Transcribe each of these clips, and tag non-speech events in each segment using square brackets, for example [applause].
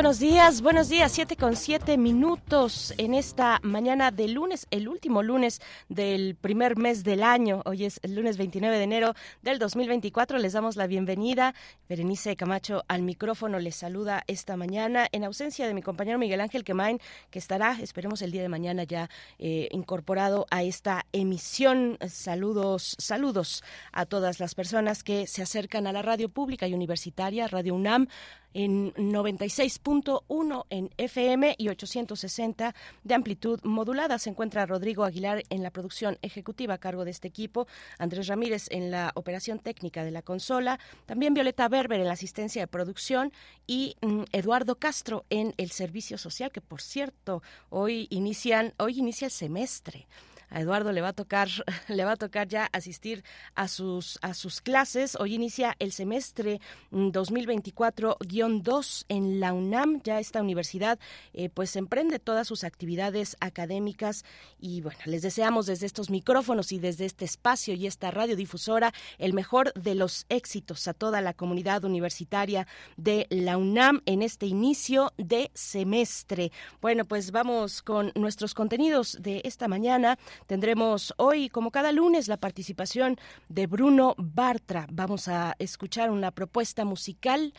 Buenos días, buenos días, siete con siete minutos en esta mañana de lunes, el último lunes del primer mes del año. Hoy es el lunes 29 de enero del 2024. Les damos la bienvenida. Berenice Camacho al micrófono les saluda esta mañana en ausencia de mi compañero Miguel Ángel Quemain, que estará, esperemos el día de mañana ya eh, incorporado a esta emisión. Saludos, saludos a todas las personas que se acercan a la radio pública y universitaria, Radio UNAM en 96.1 en FM y 860 de amplitud modulada. Se encuentra Rodrigo Aguilar en la producción ejecutiva a cargo de este equipo, Andrés Ramírez en la operación técnica de la consola, también Violeta Berber en la asistencia de producción y mm, Eduardo Castro en el servicio social, que por cierto, hoy inician, hoy inicia el semestre a Eduardo le va a tocar, [laughs] le va a tocar ya asistir a sus, a sus clases. Hoy inicia el semestre 2024-2 mm, en la UNAM. Ya esta universidad eh, pues emprende todas sus actividades académicas y bueno, les deseamos desde estos micrófonos y desde este espacio y esta radiodifusora el mejor de los éxitos a toda la comunidad universitaria de la UNAM en este inicio de semestre. Bueno, pues vamos con nuestros contenidos de esta mañana. Tendremos hoy, como cada lunes, la participación de Bruno Bartra. Vamos a escuchar una propuesta musical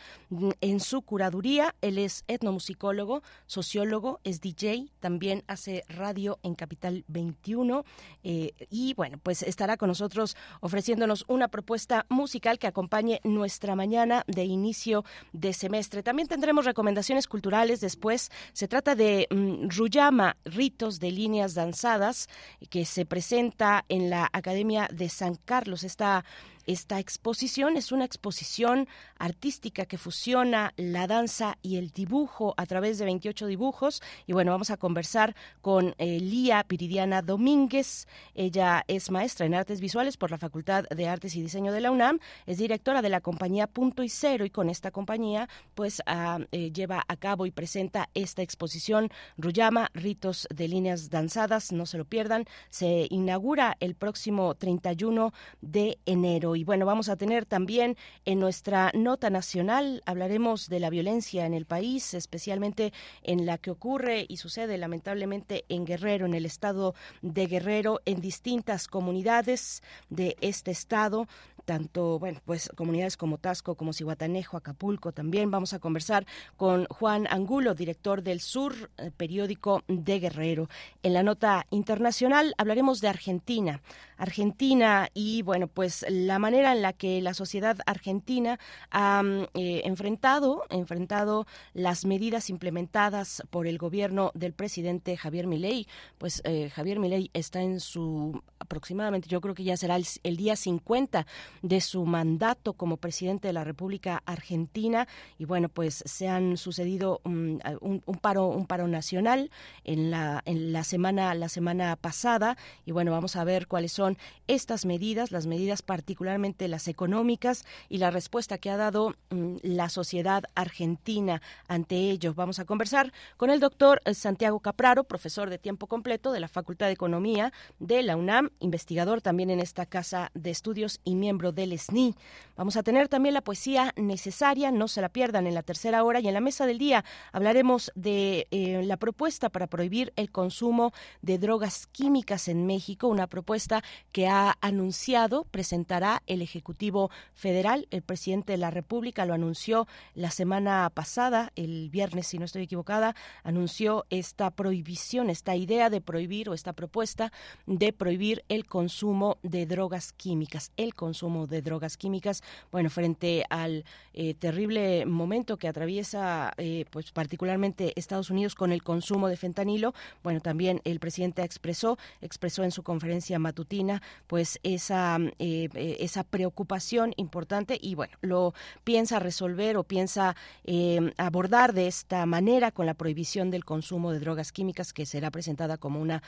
en su curaduría. Él es etnomusicólogo, sociólogo, es DJ, también hace radio en Capital 21 eh, y bueno, pues estará con nosotros ofreciéndonos una propuesta musical que acompañe nuestra mañana de inicio de semestre. También tendremos recomendaciones culturales después. Se trata de mm, Ruyama, ritos de líneas danzadas, que se presenta en la Academia de San Carlos. Esta esta exposición es una exposición artística que fusiona la danza y el dibujo a través de 28 dibujos. Y bueno, vamos a conversar con eh, Lía Piridiana Domínguez. Ella es maestra en artes visuales por la Facultad de Artes y Diseño de la UNAM. Es directora de la compañía Punto y Cero y con esta compañía pues ah, eh, lleva a cabo y presenta esta exposición Ruyama, Ritos de Líneas Danzadas. No se lo pierdan. Se inaugura el próximo 31 de enero. Y bueno, vamos a tener también en nuestra nota nacional, hablaremos de la violencia en el país, especialmente en la que ocurre y sucede lamentablemente en Guerrero, en el estado de Guerrero, en distintas comunidades de este estado tanto, bueno, pues comunidades como Tasco, como Cihuatanejo, Acapulco también. Vamos a conversar con Juan Angulo, director del Sur, eh, periódico de Guerrero. En la nota internacional hablaremos de Argentina. Argentina y, bueno, pues la manera en la que la sociedad argentina ha mm, eh, enfrentado, enfrentado las medidas implementadas por el gobierno del presidente Javier Milei. Pues eh, Javier Milei está en su aproximadamente, yo creo que ya será el, día 50 de su mandato como presidente de la República Argentina y bueno, pues se han sucedido mm, un, paro un paro nacional en la en la semana la semana pasada y bueno, vamos a ver cuáles son estas medidas, las medidas particularmente las económicas y la respuesta que ha dado mm, la sociedad argentina ante ello. Vamos a conversar con el doctor Santiago Capraro, profesor de tiempo completo de la Facultad de Economía de la UNAM, investigador también en esta casa de estudios y miembro del SNI. Vamos a tener también la poesía necesaria, no se la pierdan en la tercera hora y en la mesa del día hablaremos de eh, la propuesta para prohibir el consumo de drogas químicas en México, una propuesta que ha anunciado, presentará el Ejecutivo Federal, el presidente de la República lo anunció la semana pasada, el viernes si no estoy equivocada, anunció esta prohibición, esta idea de prohibir o esta propuesta de prohibir el consumo de drogas químicas. El consumo de drogas químicas, bueno, frente al eh, terrible momento que atraviesa, eh, pues particularmente Estados Unidos con el consumo de fentanilo, bueno, también el presidente expresó, expresó en su conferencia matutina, pues esa, eh, esa preocupación importante y bueno, lo piensa resolver o piensa abordar de esta manera con la prohibición del consumo de drogas químicas que será presentada como una,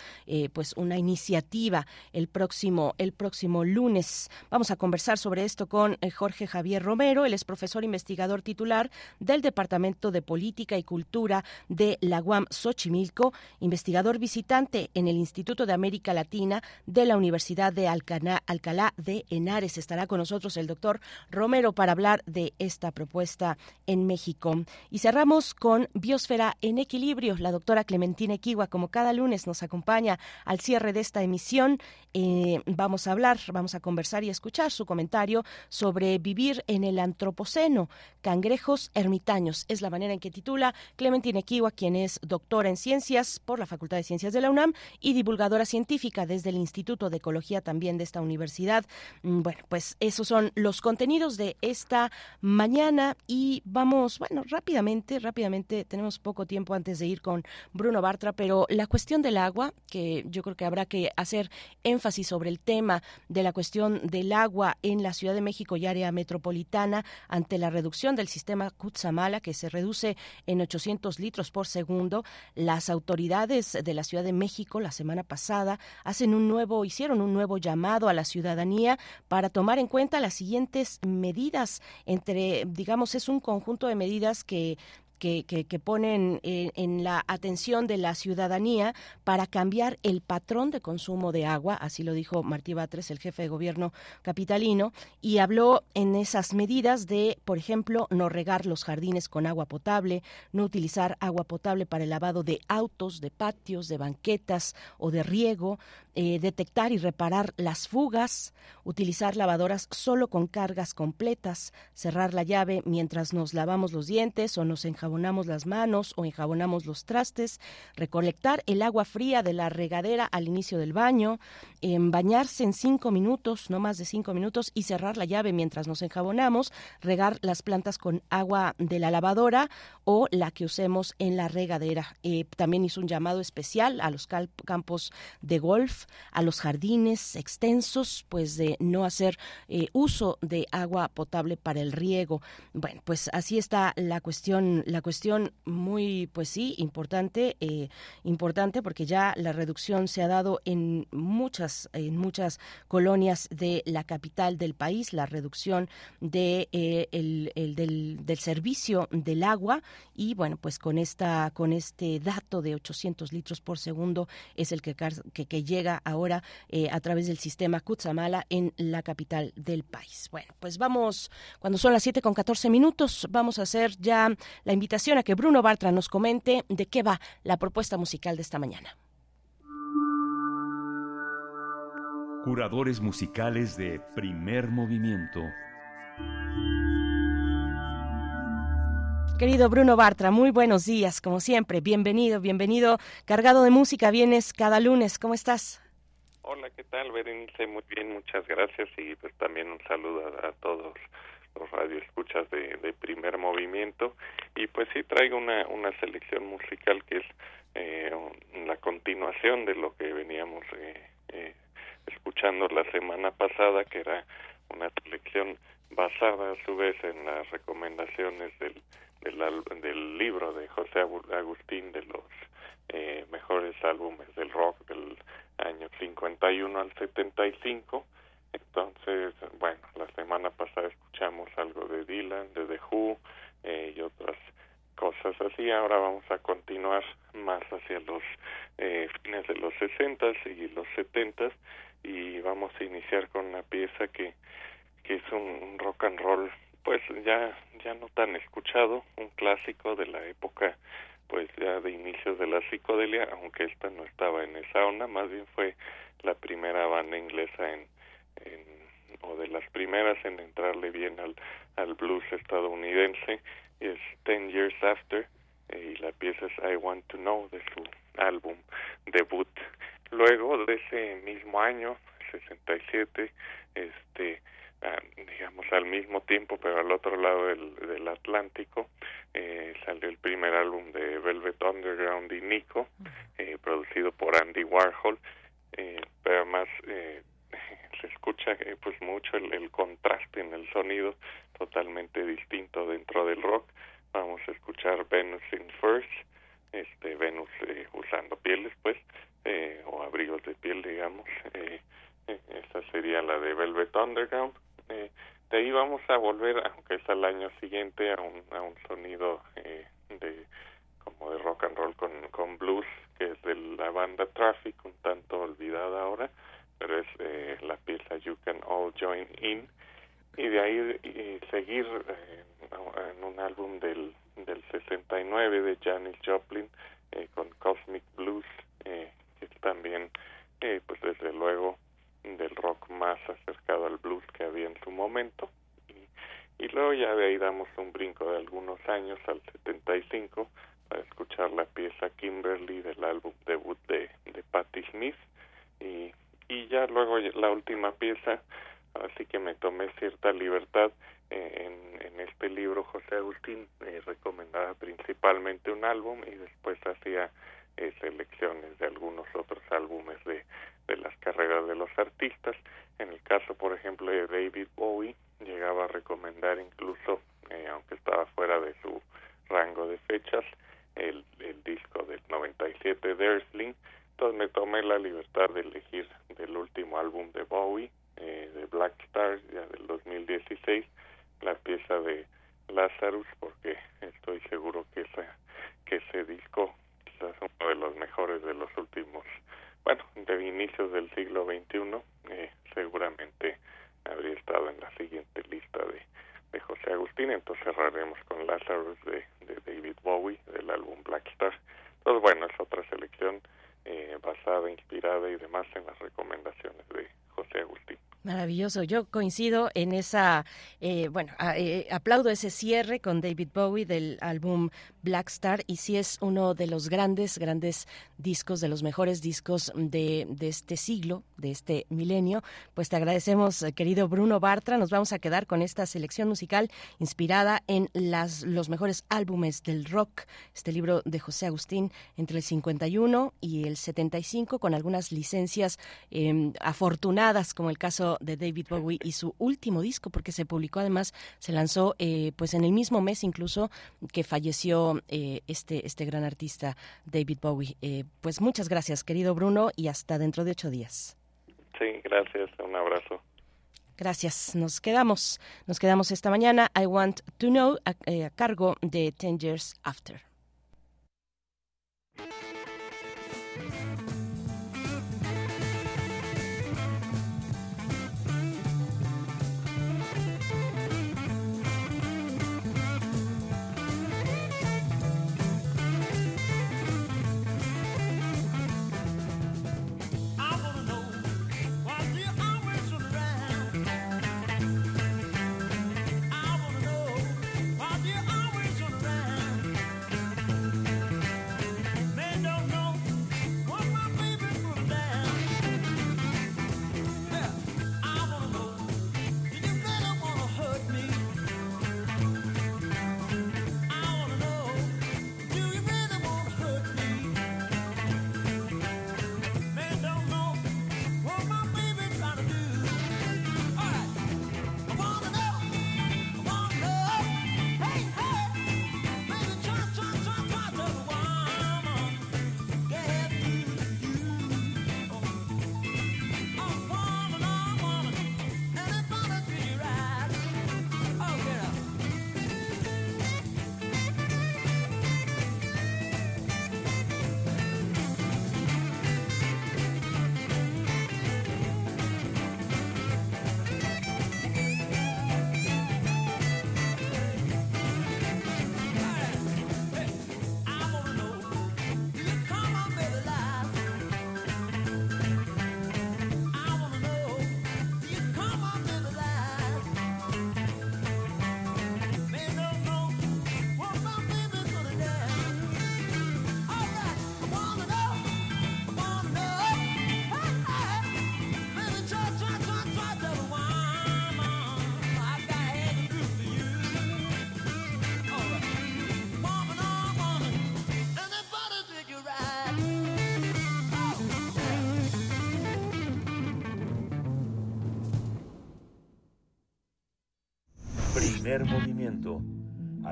pues una iniciativa el próximo, el próximo lunes. Vamos a conversar sobre esto con Jorge Javier Romero, él es profesor investigador titular del Departamento de Política y Cultura de la UAM Xochimilco, investigador visitante en el Instituto de América Latina de la Universidad de Alcalá de Henares. Estará con nosotros el doctor Romero para hablar de esta propuesta en México. Y cerramos con Biosfera en Equilibrio. La doctora Clementina Equigua, como cada lunes, nos acompaña al cierre de esta emisión. Eh, vamos a hablar, vamos a conversar y escuchar su comentario sobre vivir en el antropoceno, cangrejos ermitaños. Es la manera en que titula Clementine Kiwa, quien es doctora en ciencias por la Facultad de Ciencias de la UNAM y divulgadora científica desde el Instituto de Ecología también de esta universidad. Mm, bueno, pues esos son los contenidos de esta mañana y vamos, bueno, rápidamente, rápidamente, tenemos poco tiempo antes de ir con Bruno Bartra, pero la cuestión del agua, que yo creo que habrá que hacer énfasis sobre el tema de la cuestión del agua en la Ciudad de México y área metropolitana ante la reducción del sistema Kutsamala, que se reduce en 800 litros por segundo. Las autoridades de la Ciudad de México la semana pasada hacen un nuevo, hicieron un nuevo llamado a la ciudadanía para tomar en cuenta las siguientes medidas. Entre, digamos, es un conjunto de medidas que que, ponen en, la atención de la ciudadanía para cambiar el patrón de consumo de agua, así lo dijo Martí Batres, el jefe de gobierno capitalino, y habló en esas medidas de, por ejemplo, no regar los jardines con agua potable, no utilizar agua potable para el lavado de autos, de patios, de banquetas o de riego, eh, detectar y reparar las fugas, utilizar lavadoras solo con cargas completas, cerrar la llave mientras nos lavamos los dientes o nos enjabonamos las manos o enjabonamos los trastes, recolectar el agua fría de la regadera al inicio del baño, bañarse en cinco minutos, no más de cinco minutos, y cerrar la llave mientras nos enjabonamos, regar las plantas con agua de la lavadora o la que usemos en la regadera. Eh, también hizo un llamado especial a los campos de golf a los jardines extensos, pues de no hacer eh, uso de agua potable para el riego. Bueno, pues así está la cuestión, la cuestión muy, pues sí, importante, eh, importante porque ya la reducción se ha dado en muchas, en muchas colonias de la capital del país, la reducción de eh, el, del, servicio del agua y bueno, pues con esta, con este dato de 800 litros por segundo es el que, que llega ahora eh, a través del sistema Kutsamala en la capital del país. Bueno, pues vamos, cuando son las 7 con 14 minutos, vamos a hacer ya la invitación a que Bruno Bartra nos comente de qué va la propuesta musical de esta mañana. Curadores musicales de primer movimiento. Querido Bruno Bartra, muy buenos días, como siempre. Bienvenido, bienvenido. Cargado de música, vienes cada lunes. ¿Cómo estás? Hola, ¿qué tal, Berenice? Muy bien, muchas gracias y pues también un saludo a, todos los radioescuchas de, de primer movimiento y pues sí traigo una, una selección musical que es eh, la continuación de lo que veníamos eh, eh, escuchando la semana pasada que era una selección basada a su vez en las recomendaciones del, del, del libro de José Agustín de los eh, mejores álbumes del rock del año 51 al 75. Entonces, bueno, la semana pasada escuchamos algo de Dylan, de The Who eh, y otras cosas así. Ahora vamos a continuar más hacia los eh, fines de los 60 y los 70 y vamos a iniciar con una pieza que, que es un rock and roll pues ya ya no tan escuchado, un clásico de la época pues ya de inicios de la psicodelia, aunque esta no estaba en esa onda, más bien fue la primera banda inglesa en, o de las primeras en entrarle bien al, al blues estadounidense, es Ten Years After, y la pieza es I Want to Know de su álbum debut. Luego de ese mismo año, 67, este, digamos al mismo tiempo, pero al otro lado del, del Atlántico, eh, salió el primer álbum de Velvet Underground y Nico, eh, producido por Andy Warhol, eh, pero además eh, [laughs] se escucha eh, pues mucho el, el, contraste en el sonido, totalmente distinto dentro del rock. Vamos a escuchar Venus in First, este Venus eh, usando pieles, pues, eh, o abrigos de piel, digamos. Eh, esa sería la de Velvet Underground. Eh, de ahí vamos a volver, aunque es al año siguiente, a un, a un sonido eh, de como de rock and roll con, con blues, que es de la banda Traffic, un tanto olvidada ahora, pero es eh, la pieza You Can All Join In, y de ahí y seguir eh, en un álbum del, del 69 de Janis Joplin eh, con Cosmic Blues, eh, que también, pues desde luego, del rock más acercado al blues que había en su momento. Y, y luego ya de ahí damos un brinco de algunos años al 75 para escuchar la pieza Kimberly del álbum debut de, de Patti Smith. Y, y ya luego la última pieza, así que me tomé cierta libertad eh, en, en este libro José Agustín eh, recomendaba principalmente un álbum y después hacía eh, selecciones de algunos otros álbumes de, de las carreras de los artistas. En el caso, por ejemplo, de David Bowie, llegaba a recomendar incluso, eh, aunque estaba fuera de su rango de fechas, el, el disco del 97 de Earthling. Entonces me tomé la libertad de elegir del último álbum de Bowie, eh, de Black Stars, ya del 2016, la pieza de Lazarus, porque estoy seguro que, esa, que ese disco quizás uno de los mejores de los últimos, bueno, de inicios del siglo XXI, eh, seguramente habría estado en la siguiente lista de, de José Agustín, entonces cerraremos con Lazarus de, de David Bowie del álbum Black Star. Entonces, bueno, es otra selección eh, basada, inspirada y demás en las recomendaciones de José Agustín. Maravilloso, yo coincido en esa, eh, bueno, eh, aplaudo ese cierre con David Bowie del álbum Black Star y sí es uno de los grandes, grandes discos, de los mejores discos de, de este siglo, de este milenio. Pues te agradecemos, querido Bruno Bartra, nos vamos a quedar con esta selección musical inspirada en las, los mejores álbumes del rock, este libro de José Agustín entre el 51 y el 75 con algunas licencias eh, afortunadas como el caso de David Bowie y su último disco, porque se publicó además, se lanzó eh, pues en el mismo mes incluso que falleció eh, este, este gran artista David Bowie. Eh, pues muchas gracias, querido Bruno, y hasta dentro de ocho días. Sí, gracias, un abrazo. Gracias. Nos quedamos, nos quedamos esta mañana. I Want to Know a, a cargo de Ten Years After.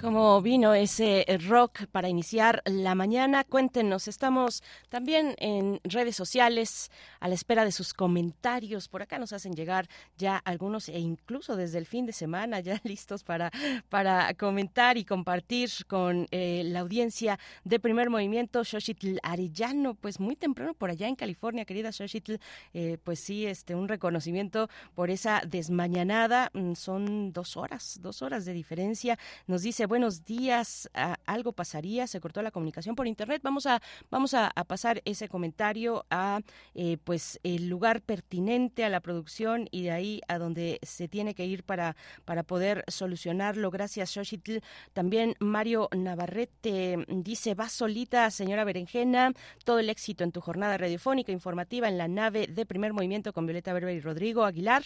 como vino ese rock para iniciar la mañana? Cuéntenos, estamos también en redes sociales a la espera de sus comentarios. Por acá nos hacen llegar ya algunos e incluso desde el fin de semana ya [laughs] listos para, para comentar y compartir con eh, la audiencia de primer movimiento. Xochitl Arellano, pues muy temprano por allá en California, querida Xochitl, eh, pues sí, este, un reconocimiento por esa desmañanada. Mm, son dos horas, dos horas de diferencia. Nos dice, buenos días, algo pasaría, se cortó la comunicación por internet. Vamos a, vamos a, pasar ese comentario a eh, pues el lugar pertinente a la producción y de ahí a donde se tiene que ir para, para poder solucionarlo. Gracias, Xochitl. También Mario Navarrete dice, va solita, señora Berenjena, todo el éxito en tu jornada radiofónica informativa en la nave de primer movimiento con Violeta Berber y Rodrigo Aguilar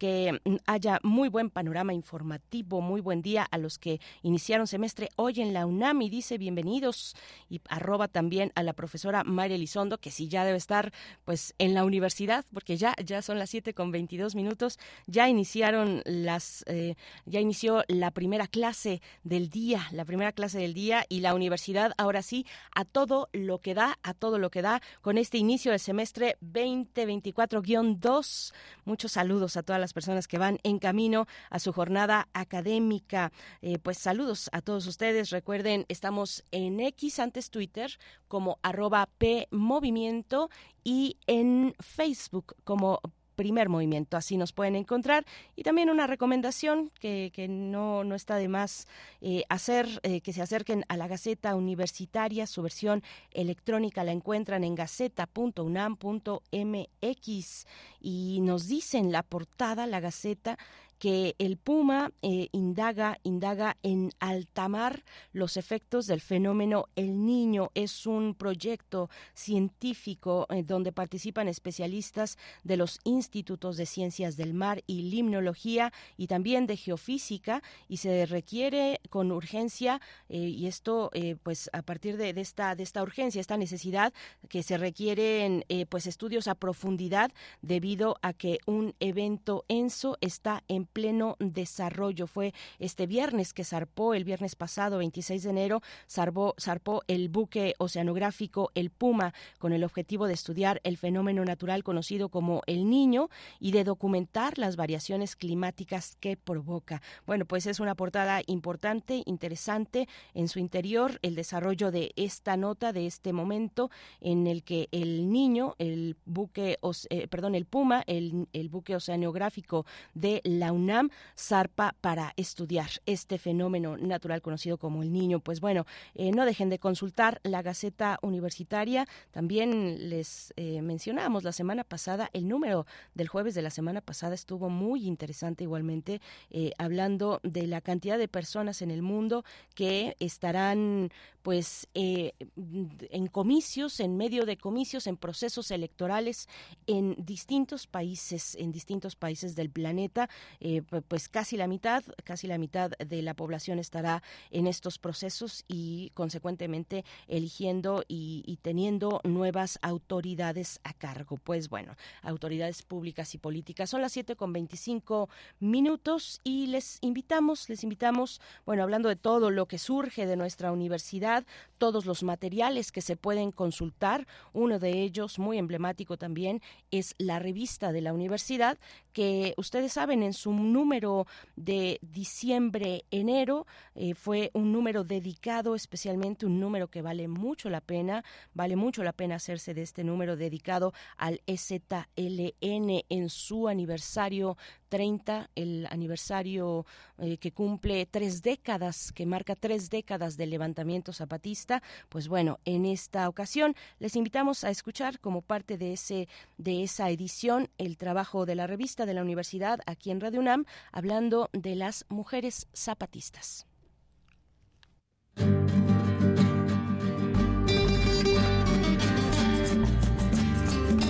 que mm, haya muy buen panorama informativo, muy buen día a los que iniciaron semestre hoy en la UNAM y dice bienvenidos y arroba también a la profesora María Elizondo, que sí ya debe estar pues en la universidad, porque ya, ya son las 7 con 22 minutos, ya iniciaron las, eh, ya inició la primera clase del día, la primera clase del día y la universidad ahora sí a todo lo que da, a todo lo que da con este inicio del semestre 2024-2. Muchos saludos a todas las personas que van en camino a su jornada académica. Eh, pues saludos a todos ustedes. Recuerden, estamos en X, antes Twitter, como arroba P Movimiento y en Facebook como primer movimiento. Así nos pueden encontrar. Y también una recomendación que, no, no, está de más eh, hacer, eh, que se acerquen a la Gaceta Universitaria. Su versión electrónica la encuentran en gaceta.unam.mx y nos dicen la portada, la Gaceta, que el Puma eh, indaga, indaga en altamar los efectos del fenómeno El Niño. Es un proyecto científico eh, donde participan especialistas de los institutos de ciencias del mar y limnología y también de geofísica y se requiere con urgencia eh, y esto pues a partir de, esta de esta urgencia, esta necesidad que se requieren pues estudios a profundidad debido a que un evento ENSO está en pleno desarrollo. Fue este viernes que zarpó, el viernes pasado, 26 de enero, zarpó, zarpó el buque oceanográfico El Puma con el objetivo de estudiar el fenómeno natural conocido como el niño y de documentar las variaciones climáticas que provoca. Bueno, pues es una portada importante, interesante en su interior, el desarrollo de esta nota, de este momento en el que el niño, el buque, eh, perdón, el Puma, el, el buque oceanográfico de la UNAM zarpa para estudiar este fenómeno natural conocido como el niño. Pues bueno, eh, no dejen de consultar la Gaceta Universitaria. También les eh, mencionamos la semana pasada, el número del jueves de la semana pasada estuvo muy interesante igualmente, eh, hablando de la cantidad de personas en el mundo que estarán pues en comicios, en medio de comicios, en procesos electorales en distintos países, en distintos países del planeta. Eh, pues casi la mitad, casi la mitad de la población estará en estos procesos y consecuentemente eligiendo y, teniendo nuevas autoridades a cargo. Pues bueno, autoridades públicas y políticas. Son las 7 con 25 minutos y les invitamos, les invitamos, bueno, hablando de todo lo que surge de nuestra universidad, todos los materiales que se pueden consultar, uno de ellos muy emblemático también es la revista de la universidad que ustedes saben en su número de diciembre-enero. Eh, fue un número dedicado, especialmente un número que vale mucho la pena, vale mucho la pena hacerse de este número dedicado al EZLN en su aniversario 30, el aniversario eh, que cumple tres décadas, que marca tres décadas del levantamiento zapatista. Pues bueno, en esta ocasión les invitamos a escuchar como parte de ese de esa edición el trabajo de la revista de la universidad aquí en Radio UNAM hablando de las mujeres zapatistas.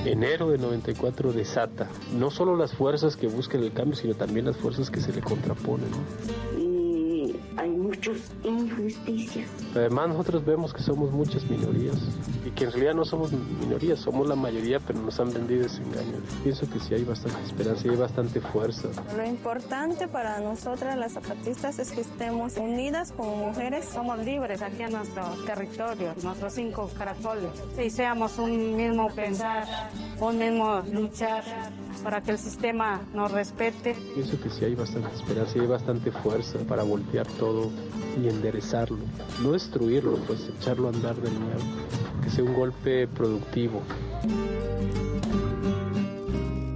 Enero de 94 desata no solo las fuerzas que buscan el cambio, sino también las fuerzas que se le contraponen. E injusticias. Además nosotros vemos que somos muchas minorías y que en realidad no somos minorías, somos la mayoría, pero nos han vendido ese engaño. Pienso que sí hay bastante esperanza y hay bastante fuerza. Lo importante para nosotras las zapatistas es que estemos unidas como mujeres. Somos libres aquí en nuestro territorio, nuestros cinco caracoles. Y seamos un mismo pensar, un mismo luchar para que el sistema nos respete. Pienso que sí hay bastante esperanza y hay bastante fuerza para voltear todo y enderezarlo. No destruirlo, pues echarlo a andar de nuevo. Que sea un golpe productivo.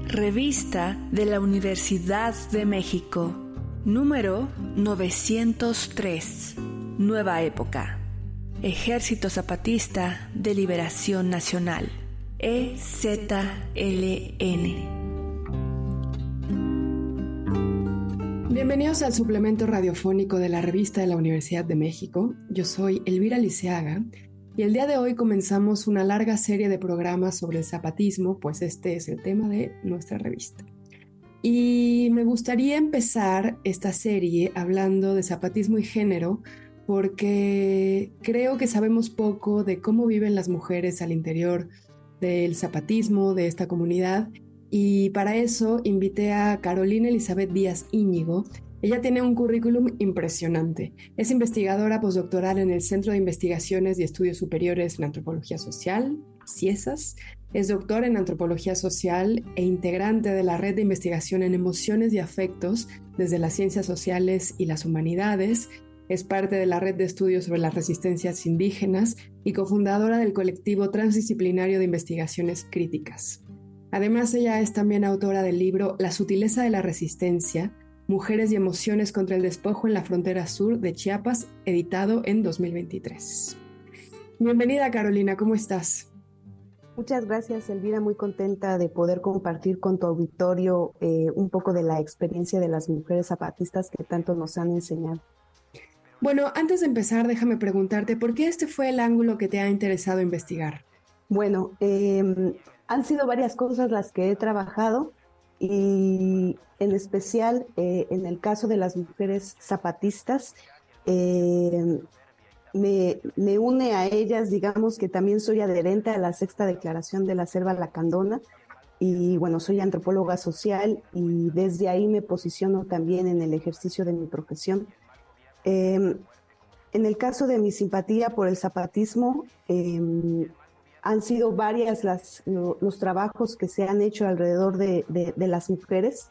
Revista de la Universidad de México, número 903. Nueva época. Ejército Zapatista de Liberación Nacional. EZLN. Bienvenidos al suplemento radiofónico de la revista de la Universidad de México. Yo soy Elvira Liceaga y el día de hoy comenzamos una larga serie de programas sobre el zapatismo, pues este es el tema de nuestra revista. Y me gustaría empezar esta serie hablando de zapatismo y género porque creo que sabemos poco de cómo viven las mujeres al interior del zapatismo, de esta comunidad, y para eso invité a Carolina Elizabeth Díaz Íñigo. Ella tiene un currículum impresionante. Es investigadora postdoctoral en el Centro de Investigaciones y Estudios Superiores en Antropología Social, CIESAS. Es doctora en Antropología Social e integrante de la Red de Investigación en Emociones y Afectos desde las Ciencias Sociales y las Humanidades. Es parte de la Red de Estudios sobre las Resistencias Indígenas y cofundadora del colectivo transdisciplinario de investigaciones críticas. Además, ella es también autora del libro La sutileza de la resistencia, Mujeres y emociones contra el despojo en la frontera sur de Chiapas, editado en 2023. Bienvenida Carolina, ¿cómo estás? Muchas gracias, Elvira. Muy contenta de poder compartir con tu auditorio eh, un poco de la experiencia de las mujeres zapatistas que tanto nos han enseñado. Bueno, antes de empezar, déjame preguntarte, ¿por qué este fue el ángulo que te ha interesado investigar? Bueno, eh, han sido varias cosas las que he trabajado y en especial eh, en el caso de las mujeres zapatistas, eh, me, me, une a ellas, digamos que también soy adherente a la sexta declaración de la selva lacandona y bueno, soy antropóloga social y desde ahí me posiciono también en el ejercicio de mi profesión. Eh, en el caso de mi simpatía por el zapatismo, han sido varias las, los trabajos que se han hecho alrededor de, las mujeres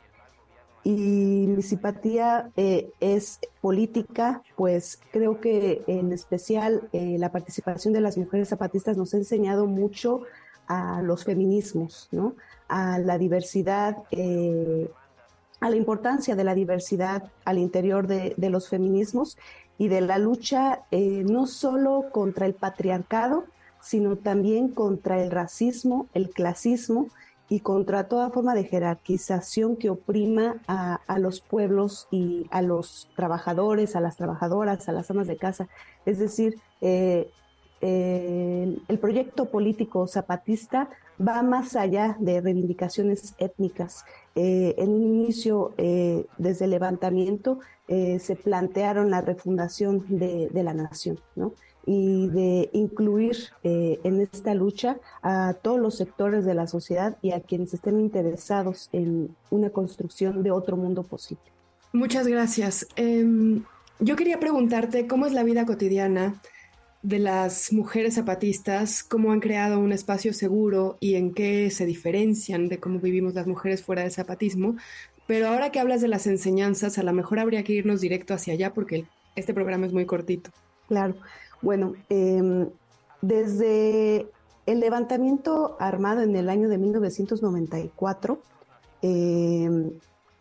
y mi simpatía eh, es política, pues creo que en especial eh, la participación de las mujeres zapatistas nos ha enseñado mucho a los feminismos, ¿no? a la diversidad, eh, a la importancia de la diversidad al interior de, de los feminismos y de la lucha no solo contra el patriarcado, sino también contra el racismo, el clasismo y contra toda forma de jerarquización que oprima a, los pueblos y a los trabajadores, a las trabajadoras, a las amas de casa. Es decir, eh, eh, el proyecto político zapatista va más allá de reivindicaciones étnicas. Eh, en un inicio, desde el levantamiento, se plantearon la refundación de, de la nación, ¿no? Y de incluir eh, en esta lucha a todos los sectores de la sociedad y a quienes estén interesados en una construcción de otro mundo posible. Muchas gracias. Em, yo quería preguntarte cómo es la vida cotidiana de las mujeres zapatistas, cómo han creado un espacio seguro y en qué se diferencian de cómo vivimos las mujeres fuera del zapatismo. Pero ahora que hablas de las enseñanzas, a lo mejor habría que irnos directo hacia allá porque este programa es muy cortito. Claro. Bueno, em, desde el levantamiento armado en el año de 1994, em,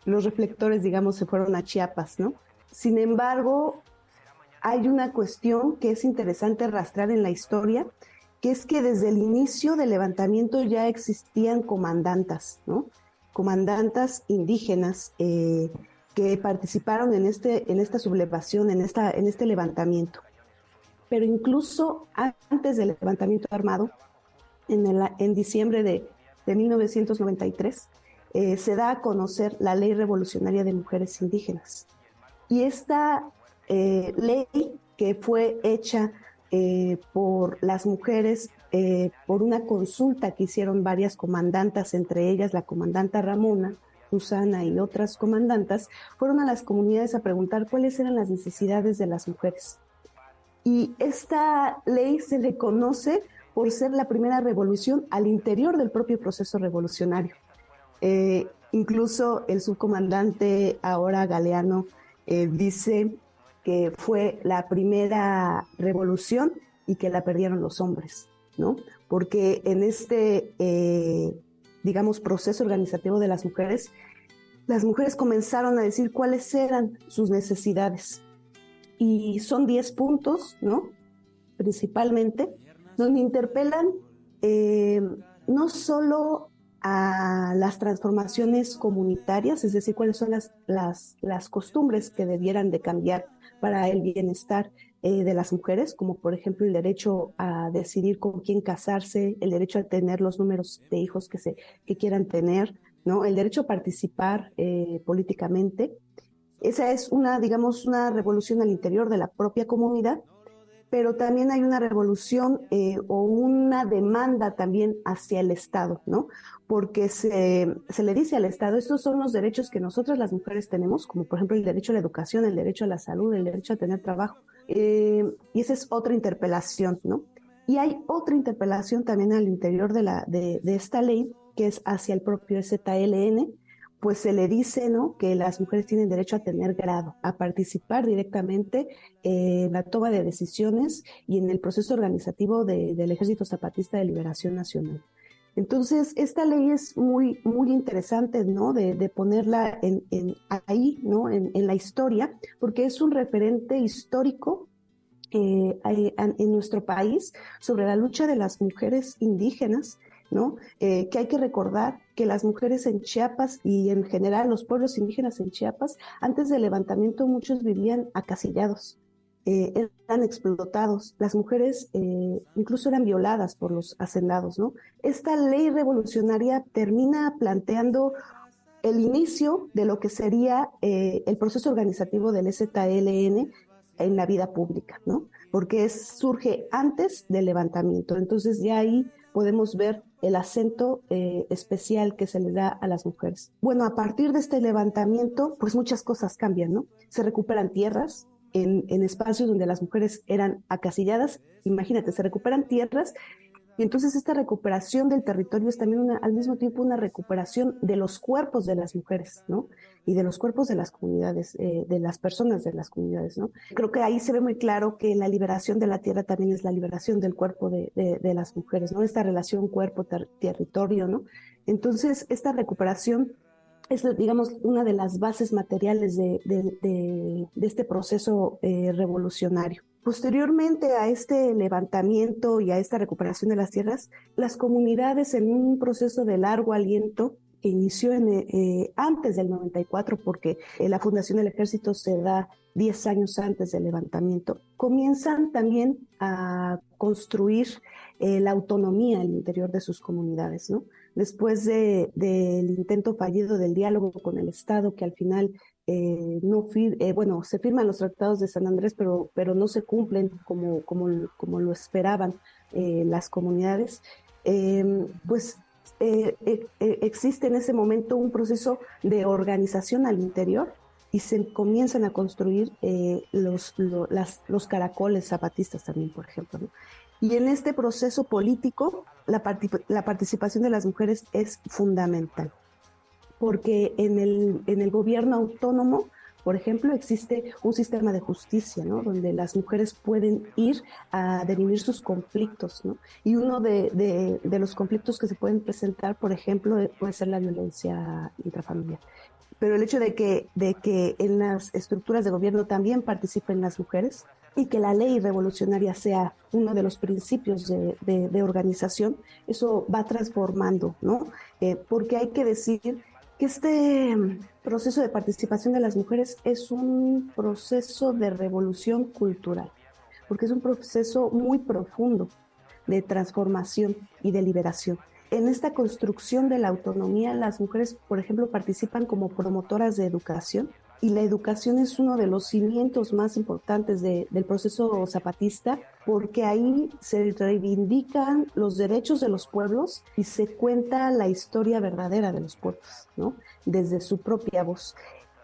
los reflectores, digamos, se fueron a Chiapas, ¿no? Sin embargo, hay una cuestión que es interesante rastrear en la historia, que es que desde el inicio del levantamiento ya existían comandantas, ¿no? Comandantas indígenas eh, que participaron en, este, en esta sublevación, en, esta, en este levantamiento pero incluso antes del levantamiento armado, en, en diciembre de, 1993, eh, se da a conocer la Ley Revolucionaria de Mujeres Indígenas. Y esta eh, ley que fue hecha eh, por las mujeres por una consulta que hicieron varias comandantas, entre ellas la comandanta Ramona, Susana y otras comandantas, fueron a las comunidades a preguntar cuáles eran las necesidades de las mujeres. Y esta ley se le conoce por ser la primera revolución al interior del propio proceso revolucionario. Eh, incluso el subcomandante, ahora Galeano, eh, dice que fue la primera revolución y que la perdieron los hombres, ¿no? Porque en este, eh, digamos, proceso organizativo de las mujeres, las mujeres comenzaron a decir cuáles eran sus necesidades. Y son 10 puntos, ¿no? Principalmente, donde interpelan eh, no solo a las transformaciones comunitarias, es decir, cuáles son las, las, las costumbres que debieran de cambiar para el bienestar eh, de las mujeres, como por ejemplo el derecho a decidir con quién casarse, el derecho a tener los números de hijos que, se, que quieran tener, ¿no? el derecho a participar eh, políticamente. Esa es una, digamos, una revolución al interior de la propia comunidad pero también hay una revolución eh, o una demanda también hacia el Estado, ¿no? Porque se, se, le dice al Estado, estos son los derechos que nosotras las mujeres tenemos, como por ejemplo el derecho a la educación, el derecho a la salud, el derecho a tener trabajo. Eh, y esa es otra interpelación, ¿no? Y hay otra interpelación también al interior de, la, de, de esta ley, que es hacia el propio ZLN, pues se le dice ¿no? que las mujeres tienen derecho a tener grado, a participar directamente en la toma de decisiones y en el proceso organizativo del Ejército Zapatista de Liberación Nacional. Entonces, esta ley es muy, muy interesante, ¿no? De, ponerla en, ahí, ¿no? En, la historia, porque es un referente histórico eh, en nuestro país sobre la lucha de las mujeres indígenas eh, que hay que recordar que las mujeres en Chiapas y en general los pueblos indígenas en Chiapas, antes del levantamiento muchos vivían acasillados, eh, eran explotados, las mujeres eh, incluso eran violadas por los hacendados, ¿no? Esta ley revolucionaria termina planteando el inicio de lo que sería el proceso organizativo del ZLN en la vida pública. Porque surge antes del levantamiento. Entonces ya ahí podemos ver el acento eh, especial que se le da a las mujeres. Bueno, a partir de este levantamiento, pues muchas cosas cambian, ¿no? Se recuperan tierras en, en espacios donde las mujeres eran acasilladas. Imagínate, se recuperan tierras y entonces esta recuperación del territorio es también una, al mismo tiempo una recuperación de los cuerpos de las mujeres, ¿no? Y de los cuerpos de las comunidades, eh, de las personas de las comunidades, ¿no? Creo que ahí se ve muy claro que la liberación de la tierra también es la liberación del cuerpo de, de, las mujeres, ¿no? Esta relación cuerpo-territorio, ¿no? Entonces, esta recuperación es, digamos, una de las bases materiales de, de este proceso eh, revolucionario. Posteriormente a este levantamiento y a esta recuperación de las tierras, las comunidades en un proceso de largo aliento que inició en, eh, antes del 94, porque eh, la fundación del ejército se da 10 años antes del levantamiento, comienzan también a construir eh, la autonomía al interior de sus comunidades, ¿no? Después del intento fallido del diálogo con el Estado, que al final eh, no eh, bueno, se firman los tratados de San Andrés, pero, pero no se cumplen como, como, como lo esperaban eh, las comunidades, em, pues existe en ese momento un proceso de organización al interior y se comienzan a construir los, los caracoles zapatistas también, por ejemplo. Y en este proceso político, la, la participación de las mujeres es fundamental porque en el, en el gobierno autónomo, por ejemplo, existe un sistema de justicia, ¿no? Donde las mujeres pueden ir a derimir sus conflictos, ¿no? Y uno de, de, los conflictos que se pueden presentar, por ejemplo, eh, puede ser la violencia intrafamiliar. Pero el hecho de que, de que en las estructuras de gobierno también participen las mujeres y que la ley revolucionaria sea uno de los principios de, de, organización, eso va transformando, ¿no? Eh, porque hay que decir este proceso de participación de las mujeres es un proceso de revolución cultural, porque es un proceso muy profundo de transformación y de liberación. En esta construcción de la autonomía, las mujeres, por ejemplo, participan como promotoras de educación y la educación es uno de los cimientos más importantes del proceso zapatista porque ahí se reivindican los derechos de los pueblos y se cuenta la historia verdadera de los pueblos, ¿no? Desde su propia voz.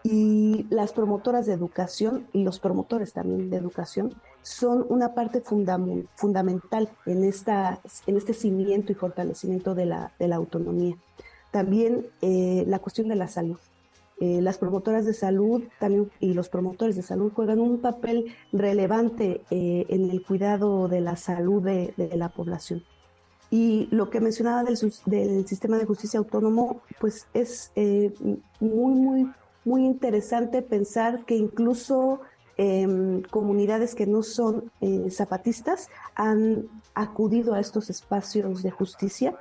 Y las promotoras de educación y los promotores también de educación son una parte fundamental en, esta, en este cimiento y fortalecimiento de la, de la autonomía. También eh, la cuestión de la salud. Eh, las promotoras de salud también y los promotores de salud juegan un papel relevante eh, en el cuidado de la salud de, la población. Y lo que mencionaba del, sistema de justicia autónomo, pues es eh, muy, muy, muy interesante pensar que incluso em, comunidades que no son zapatistas han acudido a estos espacios de justicia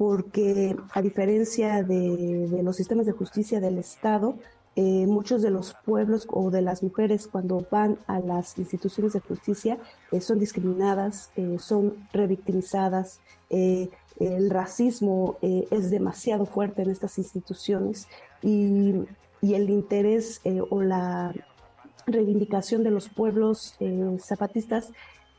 porque a diferencia de, los sistemas de justicia del Estado, eh, muchos de los pueblos o de las mujeres cuando van a las instituciones de justicia eh, son discriminadas, eh, son revictimizadas, el racismo es demasiado fuerte en estas instituciones y, y el interés o la reivindicación de los pueblos zapatistas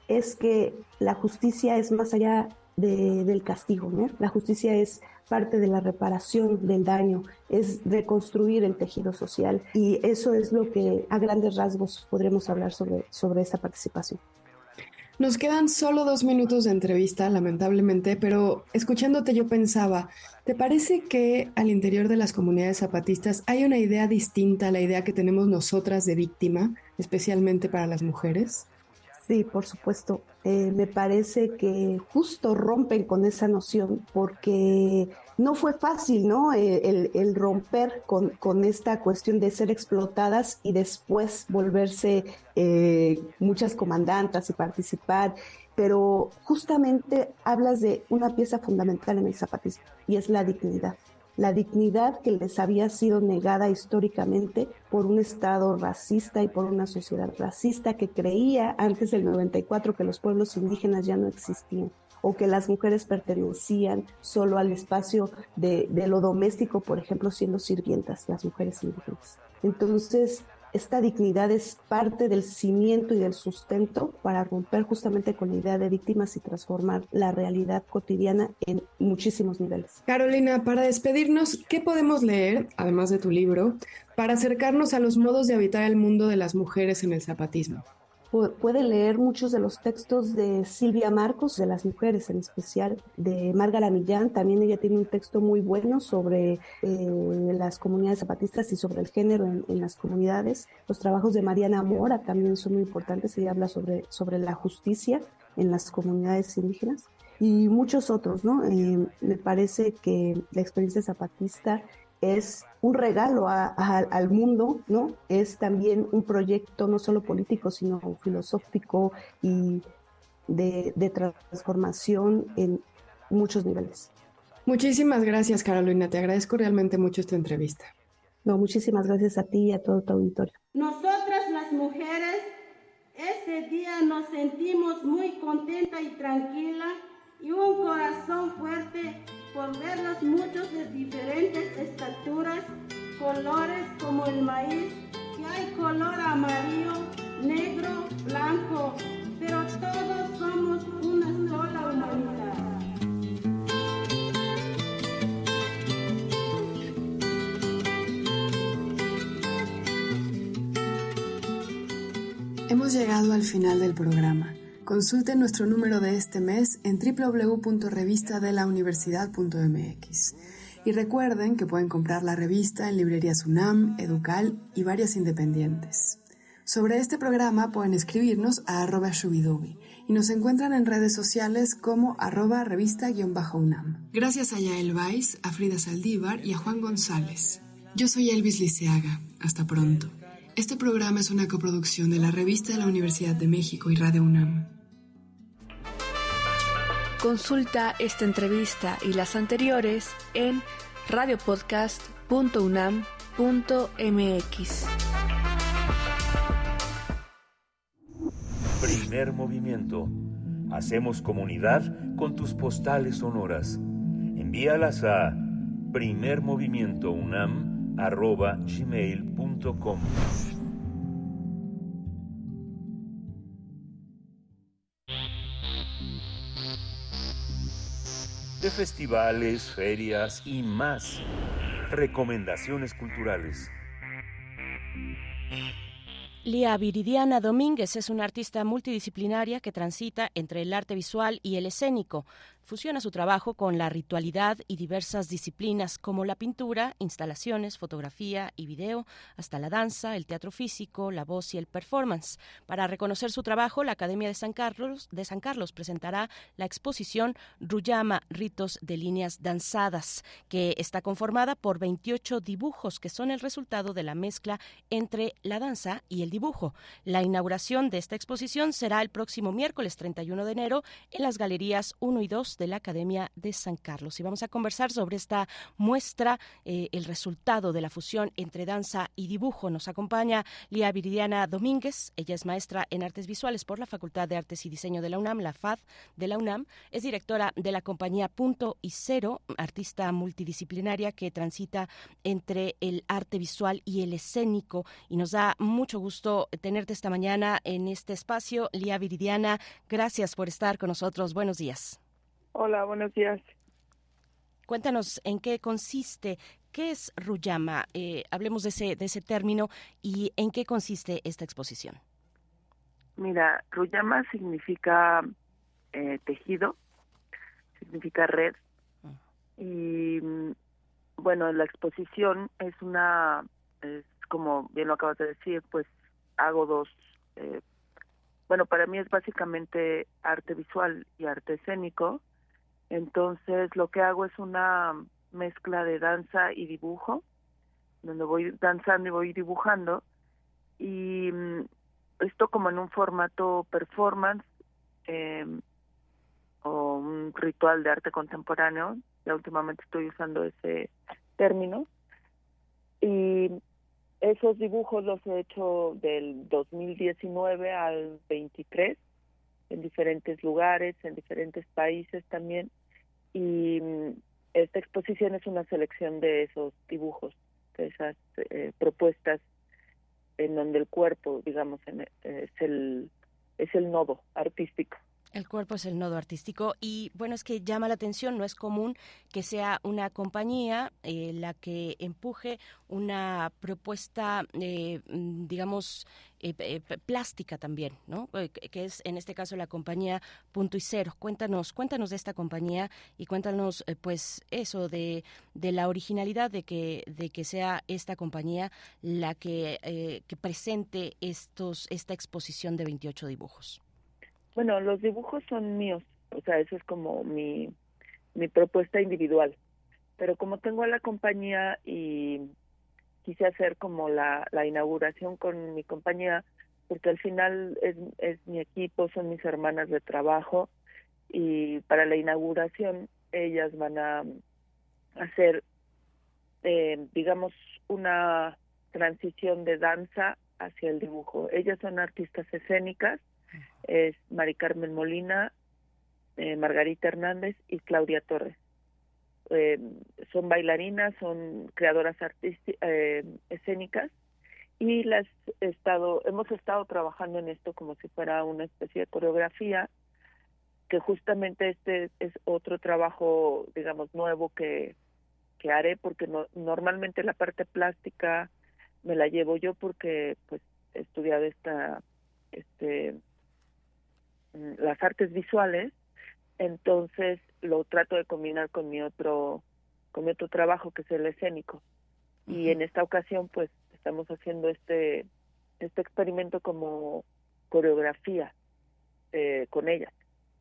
es que la justicia es más allá del castigo. La justicia es parte de la reparación del daño, es reconstruir el tejido social y eso es lo que a grandes rasgos podremos hablar sobre, sobre esta participación. Nos quedan solo dos minutos de entrevista, lamentablemente, pero escuchándote yo pensaba, ¿te parece que al interior de las comunidades zapatistas hay una idea distinta a la idea que tenemos nosotras de víctima, especialmente para las mujeres? Sí, por supuesto. Eh, me parece que justo rompen con esa noción porque no fue fácil, ¿no? Eh, el, romper con, esta cuestión de ser explotadas y después volverse eh, muchas comandantas y participar. Pero justamente hablas de una pieza fundamental en el zapatismo y es la dignidad la dignidad que les había sido negada históricamente por un Estado racista y por una sociedad racista que creía antes del 94 que los pueblos indígenas ya no existían o que las mujeres pertenecían solo al espacio de, de lo doméstico, por ejemplo, siendo sirvientas las mujeres indígenas. Entonces, esta dignidad es parte del cimiento y del sustento para romper justamente con la idea de víctimas y transformar la realidad cotidiana en muchísimos niveles. Carolina, para despedirnos, ¿qué podemos leer, además de tu libro, para acercarnos a los modos de habitar el mundo de las mujeres en el zapatismo? Puede leer muchos de los textos de Silvia Marcos, de las mujeres en especial, de Marga Millán. También ella tiene un texto muy bueno sobre eh, las comunidades zapatistas y sobre el género en, las comunidades. Los trabajos de Mariana Mora también son muy importantes. Ella habla sobre, sobre la justicia en las comunidades indígenas y muchos otros, ¿no? Eh, me parece que la experiencia zapatista es un regalo al mundo, ¿no? Es también un proyecto no solo político, sino filosófico y de, de transformación en muchos niveles. Muchísimas gracias, Carolina. Te agradezco realmente mucho esta entrevista. No, muchísimas gracias a ti y a todo tu auditorio. Nosotras las mujeres, este día nos sentimos muy contenta y tranquila y un corazón fuerte por verlos muchos de diferentes estaturas, colores como el maíz, que hay color amarillo, negro, blanco, pero todos somos una sola humanidad. Hemos llegado al final del programa. Consulte nuestro número de este mes en www.revistadelauniversidad.mx. Y recuerden que pueden comprar la revista en librerías UNAM, Educal y varias independientes. Sobre este programa pueden escribirnos a arroba shubidubi y nos encuentran en redes sociales como arroba revista-unam. Gracias a Yael Weiss, a Frida Saldívar y a Juan González. Yo soy Elvis Liceaga. Hasta pronto. Este programa es una coproducción de la Revista de la Universidad de México y Radio UNAM. Consulta esta entrevista y las anteriores en radiopodcast.unam.mx. Primer movimiento. Hacemos comunidad con tus postales sonoras. Envíalas a primermovimientounam.gmail.com De festivales, ferias y más. Recomendaciones culturales. Lía Viridiana Domínguez es una artista multidisciplinaria que transita entre el arte visual y el escénico. Fusiona su trabajo con la ritualidad y diversas disciplinas como la pintura, instalaciones, fotografía y video, hasta la danza, el teatro físico, la voz y el performance. Para reconocer su trabajo, la Academia de San Carlos, de San Carlos presentará la exposición Ruyama, Ritos de Líneas Danzadas, que está conformada por 28 dibujos que son el resultado de la mezcla entre la danza y el dibujo. La inauguración de esta exposición será el próximo miércoles 31 de enero en las galerías 1 y 2 de la Academia de San Carlos. Y vamos a conversar sobre esta muestra, eh, el resultado de la fusión entre danza y dibujo. Nos acompaña Lía Viridiana Domínguez. Ella es maestra en artes visuales por la Facultad de Artes y Diseño de la UNAM, la FAD de la UNAM. Es directora de la compañía Punto y Cero, artista multidisciplinaria que transita entre el arte visual y el escénico. Y nos da mucho gusto tenerte esta mañana en este espacio. Lía Viridiana, gracias por estar con nosotros. Buenos días. Hola, buenos días. Cuéntanos en qué consiste, qué es Ruyama, eh, hablemos de ese, de ese término y en qué consiste esta exposición. Mira, Ruyama significa eh, tejido, significa red y bueno, la exposición es una, es como bien lo acabas de decir, pues hago dos, eh, bueno, para mí es básicamente arte visual y arte escénico entonces lo que hago es una mezcla de danza y dibujo, donde voy danzando y voy dibujando. Y mm, esto como en un formato performance eh, o un ritual de arte contemporáneo. Ya últimamente estoy usando ese término. Y esos dibujos los he hecho del 2019 al 23 en diferentes lugares, en diferentes países también y mm, esta exposición es una selección de esos dibujos, de esas eh, propuestas en donde el cuerpo, digamos, en, es el es el nodo artístico. El cuerpo es el nodo artístico y bueno, es que llama la atención, no es común que sea una compañía eh, la que empuje una propuesta, eh, mm, digamos, eh, plástica también, ¿no? que es en este caso la compañía Punto y Cero. Cuéntanos, cuéntanos de esta compañía y cuéntanos, pues, eso de, de la originalidad de que, de que sea esta compañía la que, que presente estos, esta exposición de 28 dibujos. Bueno, los dibujos son míos, o sea, eso es como mi, mi propuesta individual. Pero como tengo la compañía y quise hacer como la, la inauguración con mi compañía, porque al final es, es mi equipo, son mis hermanas de trabajo y para la inauguración ellas van a hacer, eh, digamos, una transición de danza hacia el dibujo. Ellas son artistas escénicas es Mari Carmen Molina, eh, Margarita Hernández y Claudia Torres. Eh, son bailarinas, son creadoras eh, escénicas y las estado, hemos estado trabajando en esto como si fuera una especie de coreografía, que justamente este es otro trabajo, digamos, nuevo que, que haré, porque no, normalmente la parte plástica me la llevo yo porque pues he estudiado esta este las artes visuales, entonces lo trato de combinar con mi otro con mi otro trabajo que es el escénico. Y en esta ocasión pues estamos haciendo este este experimento como coreografía eh, con ellas.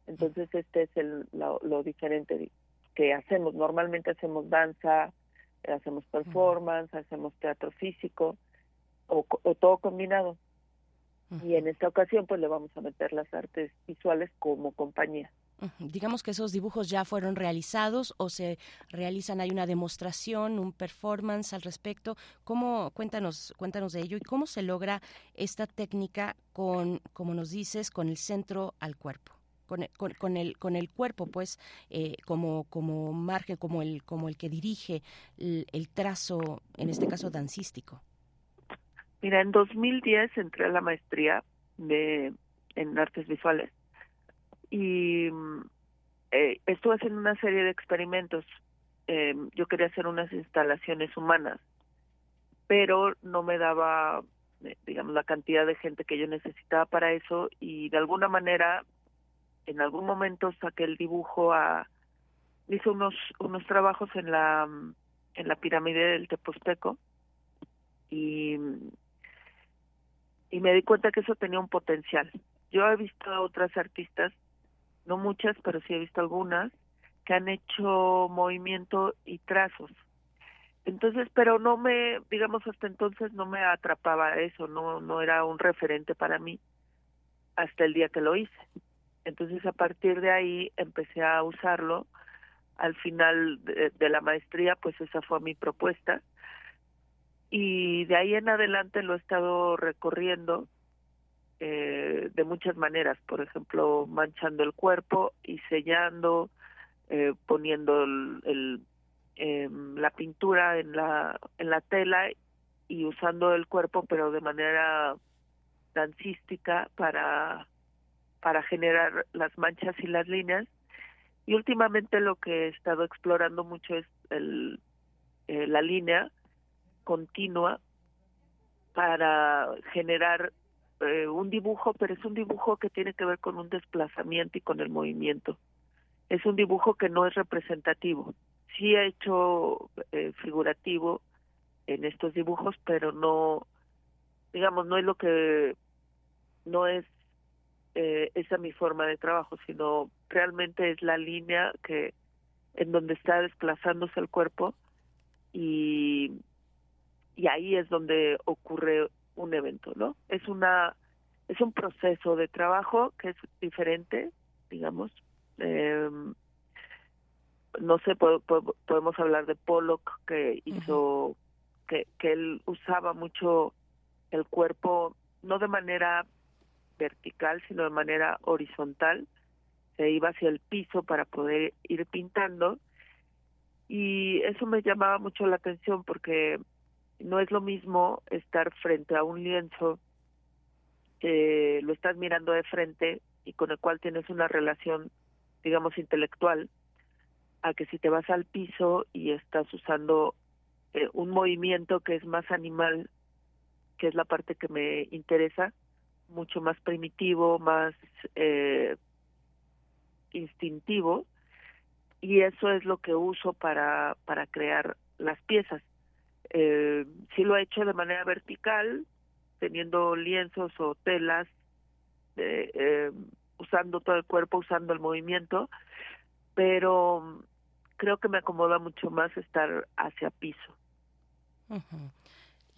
Entonces este es el lo, diferente que hacemos. Normalmente hacemos danza, hacemos performance, hacemos teatro físico o, o todo combinado y en esta ocasión pues le vamos a meter las artes visuales como compañía. Digamos que esos dibujos ya fueron realizados o se realizan, hay una demostración, un performance al respecto. ¿Cómo, cuéntanos, cuéntanos de ello y cómo se logra esta técnica con, como nos dices, con el centro al cuerpo? Con el, con, el, con el cuerpo, pues, eh, como, como margen, como el, como el que dirige el trazo, en este caso dancístico. Mira, en 2010 entré a la maestría de, en artes visuales y eh, estuve haciendo una serie de experimentos. Eh, yo quería hacer unas instalaciones humanas, pero no me daba, eh, digamos, la cantidad de gente que yo necesitaba para eso y de alguna manera, en algún momento saqué el dibujo a, hice unos unos trabajos en la en la pirámide del Teposteco y y me di cuenta que eso tenía un potencial. Yo he visto a otras artistas, no muchas, pero sí he visto algunas, que han hecho movimiento y trazos. Entonces, pero no me, digamos, hasta entonces no me atrapaba eso, no, no era un referente para mí hasta el día que lo hice. Entonces, a partir de ahí empecé a usarlo. Al final de, de la maestría, pues esa fue mi propuesta y de ahí en adelante lo he estado recorriendo eh, de muchas maneras, por ejemplo, manchando el cuerpo y sellando, eh, poniendo el, el eh, la pintura en la en la tela y usando el cuerpo, pero de manera dancística para para generar las manchas y las líneas. Y últimamente lo que he estado explorando mucho es el, eh, la línea continua para generar eh, un dibujo, pero es un dibujo que tiene que ver con un desplazamiento y con el movimiento. Es un dibujo que no es representativo. Sí he hecho eh, figurativo en estos dibujos, pero no, digamos, no es lo que, no es eh, esa mi forma de trabajo, sino realmente es la línea que en donde está desplazándose el cuerpo y y ahí es donde ocurre un evento, ¿no? Es una es un proceso de trabajo que es diferente, digamos. Eh, no sé, podemos hablar de Pollock que hizo que que él usaba mucho el cuerpo no de manera vertical, sino de manera horizontal. Se iba hacia el piso para poder ir pintando y eso me llamaba mucho la atención porque no es lo mismo estar frente a un lienzo que lo estás mirando de frente y con el cual tienes una relación, digamos, intelectual, a que si te vas al piso y estás usando eh, un movimiento que es más animal, que es la parte que me interesa, mucho más primitivo, más eh, instintivo, y eso es lo que uso para, para crear las piezas. Eh, sí lo ha hecho de manera vertical, teniendo lienzos o telas, eh, usando todo el cuerpo, usando el movimiento, pero creo que me acomoda mucho más estar hacia piso.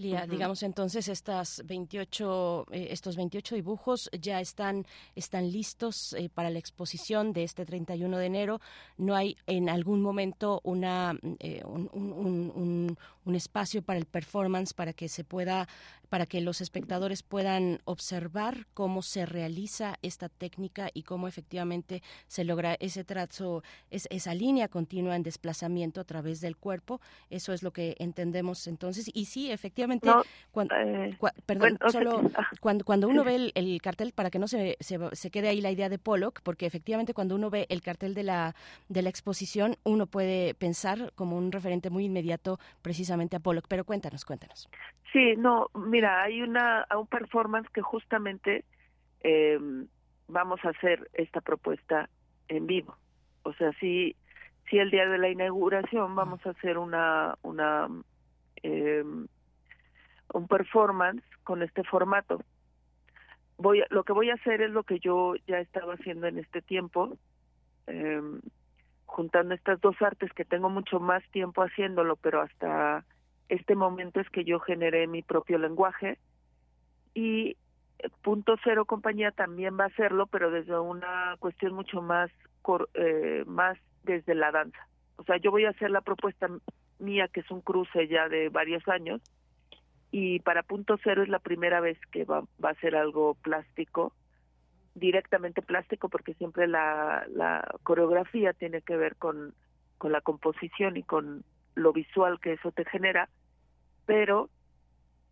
Lía, digamos entonces estas 28, eh, estos 28 dibujos ya están, están listos eh, para la exposición de este 31 de enero. No hay en algún momento una, eh, un, un, un, espacio para el performance para que se pueda para que los espectadores puedan observar cómo se realiza esta técnica y cómo efectivamente se logra ese trazo, es, esa línea continua en desplazamiento a través del cuerpo. Eso es lo que entendemos entonces. Y sí, efectivamente, cuando, eh, perdón, solo ah. cuando, cuando uno ve el, cartel, para que no se, se, se, quede ahí la idea de Pollock, porque efectivamente cuando uno ve el cartel de la, de la exposición, uno puede pensar como un referente muy inmediato precisamente a Pollock. Pero cuéntanos, cuéntanos. Sí, no, mira, hay una un performance que justamente eh, vamos a hacer esta propuesta en vivo. O sea, sí, sí el día de la inauguración vamos a hacer una una eh, un performance con este formato. Voy, lo que voy a hacer es lo que yo ya estaba haciendo en este tiempo, eh, juntando estas dos artes que tengo mucho más tiempo haciéndolo, pero hasta este momento es que yo generé mi propio lenguaje y punto cero compañía también va a hacerlo pero desde una cuestión mucho más eh, más desde la danza. O sea yo voy a hacer la propuesta mía que es un cruce ya de varios años y para punto cero es la primera vez que va, va a ser algo plástico directamente plástico porque siempre la, la coreografía tiene que ver con, con la composición y con lo visual que eso te genera pero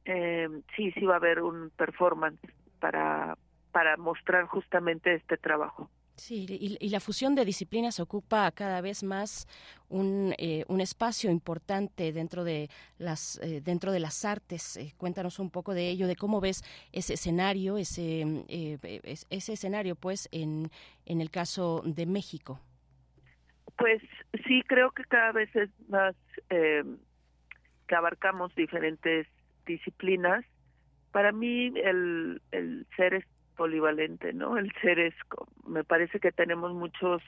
eh, sí, sí va a haber un performance para, para mostrar justamente este trabajo. Sí, y, la fusión de disciplinas ocupa cada vez más un, eh, un espacio importante dentro de las eh, dentro de las artes. Eh, cuéntanos un poco de ello, de cómo ves ese escenario, ese ese escenario, pues, en en el caso de México. Pues sí, creo que cada vez es más que abarcamos diferentes disciplinas. Para mí el, el ser polivalente, ¿no? El ser es, me parece que tenemos muchos,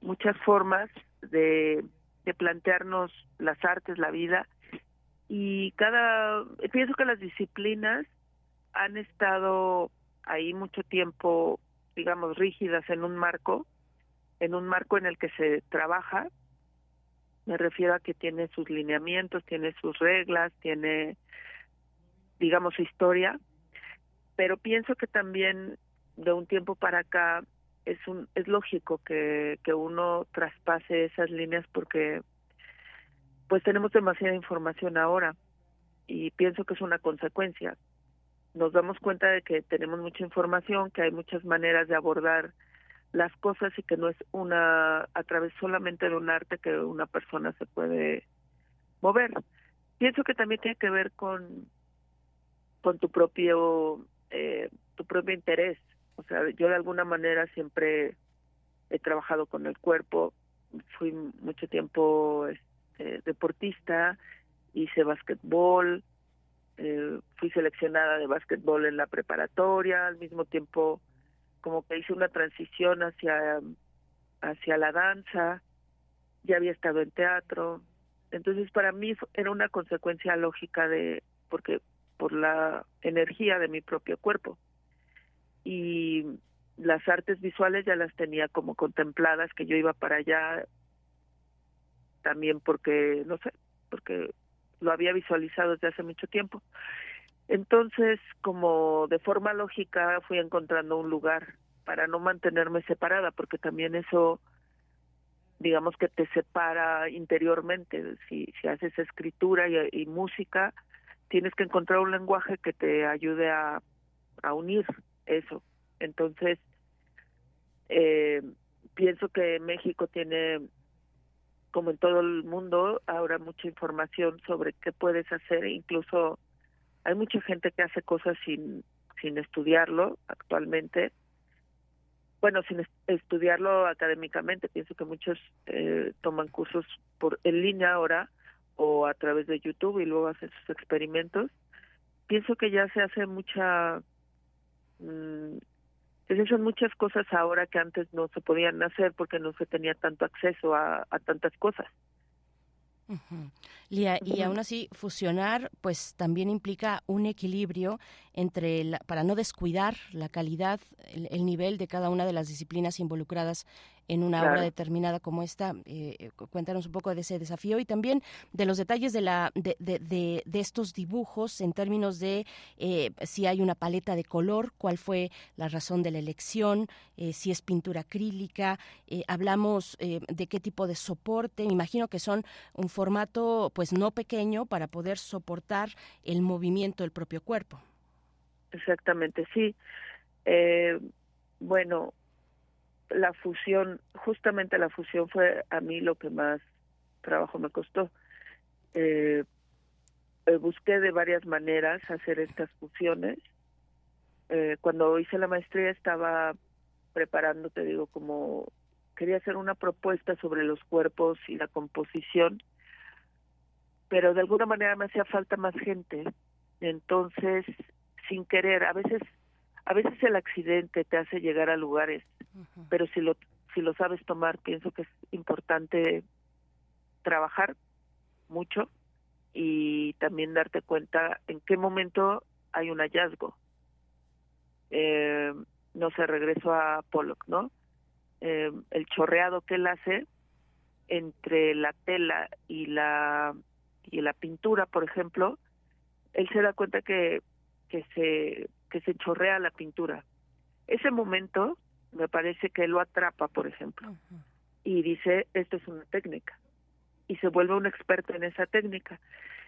muchas formas de, de plantearnos las artes, la vida, y cada, pienso que las disciplinas han estado ahí mucho tiempo, digamos, rígidas en un marco, en un marco en el que se trabaja, me refiero a que tiene sus lineamientos, tiene sus reglas, tiene, digamos, su historia, pero pienso que también de un tiempo para acá es un es lógico que, que uno traspase esas líneas porque pues tenemos demasiada información ahora y pienso que es una consecuencia. Nos damos cuenta de que tenemos mucha información, que hay muchas maneras de abordar las cosas y que no es una a través solamente de un arte que una persona se puede mover. Pienso que también tiene que ver con con tu propio eh, tu propio interés. O sea, yo de alguna manera siempre he trabajado con el cuerpo, fui mucho tiempo este, deportista, hice básquetbol, eh, fui seleccionada de básquetbol en la preparatoria, al mismo tiempo como que hice una transición hacia hacia la danza, ya había estado en teatro, entonces para mí era una consecuencia lógica de porque por la energía de mi propio cuerpo. Y las artes visuales ya las tenía como contempladas, que yo iba para allá también porque, no sé, porque lo había visualizado desde hace mucho tiempo. Entonces, como de forma lógica, fui encontrando un lugar para no mantenerme separada, porque también eso, digamos que te separa interiormente. Si, haces escritura y música, tienes que encontrar un lenguaje que te ayude a, a unir eso. Entonces, eh, pienso que México tiene, como en todo el mundo, ahora mucha información sobre qué puedes hacer. Incluso hay mucha gente que hace cosas sin, sin estudiarlo actualmente. Bueno, sin estudiarlo académicamente. Pienso que muchos eh, toman cursos por en línea ahora o a través de YouTube y luego hace sus experimentos. Pienso que ya se hace mucha, mm, se hacen muchas cosas ahora que antes no se podían hacer porque no se tenía tanto acceso a tantas cosas. Lía, y aún así fusionar pues también implica un equilibrio entre para no descuidar la calidad, el, nivel de cada una de las disciplinas involucradas en una obra determinada como esta. Eh, eh, cuéntanos un poco de ese desafío y también de los detalles de, la, de, de, de, estos dibujos en términos de eh, si hay una paleta de color, cuál fue la razón de la elección, si es pintura acrílica, hablamos de qué tipo de soporte, me imagino que son un formato pues no pequeño para poder soportar el movimiento del propio cuerpo. Exactamente, sí. bueno, la fusión, justamente la fusión fue a mí lo que más trabajo me costó. Eh, eh, busqué de varias maneras hacer estas fusiones. Eh, cuando hice la maestría estaba preparando, te digo, como quería hacer una propuesta sobre los cuerpos y la composición, pero de alguna manera me hacía falta más gente. Entonces, sin querer, a veces a veces el accidente te hace llegar a lugares, pero si lo si lo sabes tomar, pienso que es importante trabajar mucho y también darte cuenta en qué momento hay un hallazgo. Eh, no sé, regreso a Pollock, ¿no? Eh, el chorreado que él hace entre la tela y la y la pintura, por ejemplo, él se da cuenta que que se que se chorrea la pintura. Ese momento me parece que lo atrapa, por ejemplo, y dice, esto es una técnica, y se vuelve un experto en esa técnica.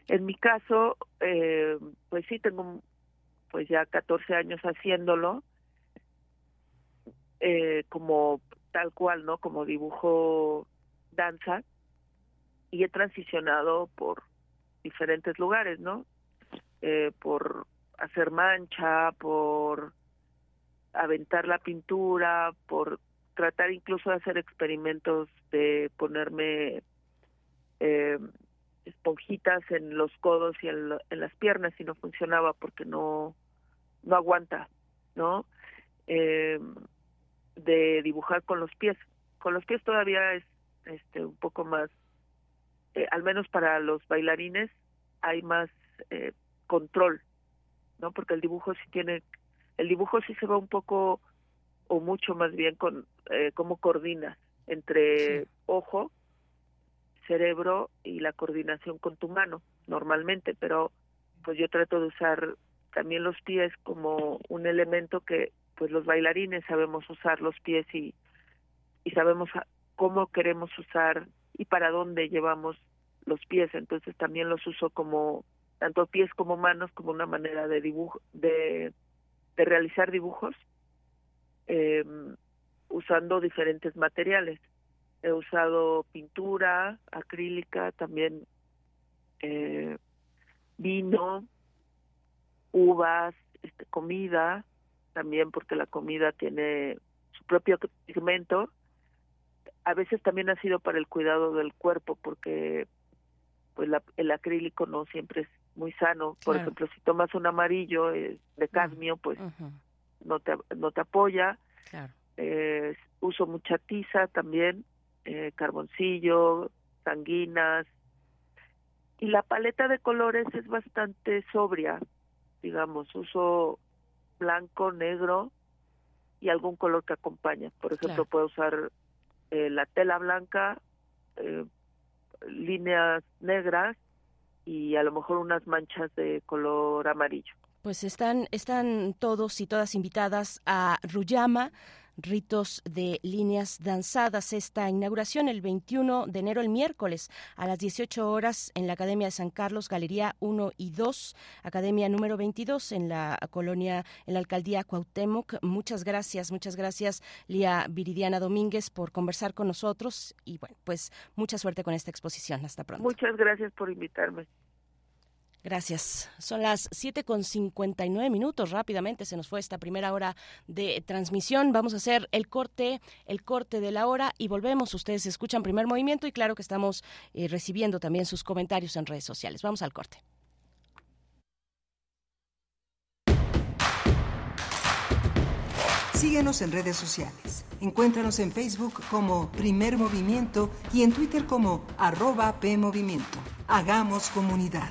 En mi caso, eh, pues pues sí, tengo pues ya 14 años haciéndolo, eh, como tal cual, ¿no? Como dibujo danza y he transicionado por diferentes lugares, ¿no? Eh, por hacer mancha, por aventar la pintura, por tratar incluso de hacer experimentos de ponerme eh, esponjitas en los codos y en, en, las piernas y no funcionaba porque no no aguanta, ¿no? Eh, de dibujar con los pies. Con los pies todavía es este un poco más, eh, al menos para los bailarines hay más eh, control, ¿no? Porque el dibujo sí tiene, el dibujo sí se va un poco o mucho más bien con eh, cómo coordinas entre ojo, cerebro y la coordinación con tu mano normalmente, pero pues yo trato de usar también los pies como un elemento que pues los bailarines sabemos usar los pies y, y sabemos cómo queremos usar y para dónde llevamos los pies, entonces también los uso como tanto pies como manos como una manera de dibujo de, de realizar dibujos eh, usando diferentes materiales. He usado pintura acrílica, también eh, vino, uvas, este, comida, también porque la comida tiene su propio pigmento. A veces también ha sido para el cuidado del cuerpo porque pues la, el acrílico no siempre es muy sano. Por ejemplo, si tomas un amarillo eh, de cadmio, pues no te no te apoya. Eh, uso mucha tiza también, eh, carboncillo, sanguinas. Y la paleta de colores es bastante sobria, digamos, uso blanco, negro y algún color que acompaña. Por ejemplo, puedo usar la tela blanca, líneas negras y a lo mejor unas manchas de color amarillo. Pues están, están todos y todas invitadas a Ruyama ritos de líneas danzadas. Esta inauguración el 21 de enero, el miércoles, a las 18 horas en la Academia de San Carlos, Galería 1 y 2, Academia número 22 en la colonia, en la alcaldía Cuauhtémoc. Muchas gracias, muchas gracias, Lía Viridiana Domínguez, por conversar con nosotros y bueno, pues mucha suerte con esta exposición. Hasta pronto. Muchas gracias por invitarme. Gracias. Son las 7 con 59 minutos. Rápidamente se nos fue esta primera hora de transmisión. Vamos a hacer el corte, el corte de la hora y volvemos. Ustedes escuchan primer movimiento y claro que estamos eh, recibiendo también sus comentarios en redes sociales. Vamos al corte. Síguenos en redes sociales. Encuéntranos en Facebook como Primer Movimiento y en Twitter como arroba PMovimiento. Hagamos comunidad.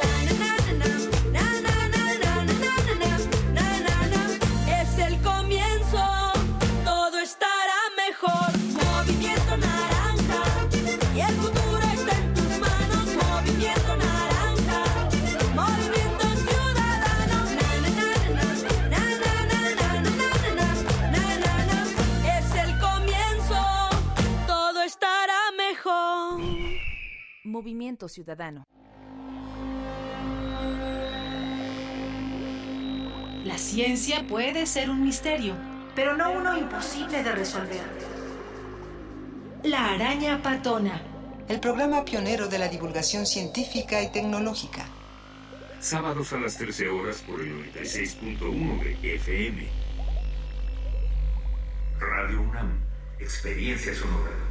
Movimiento Ciudadano. La ciencia puede ser un misterio, pero no uno imposible de resolver. La araña patona. El programa pionero de la divulgación científica y tecnológica. Sábados a las 13 horas por el 96.1 de FM. Radio UNAM. Experiencia sonora.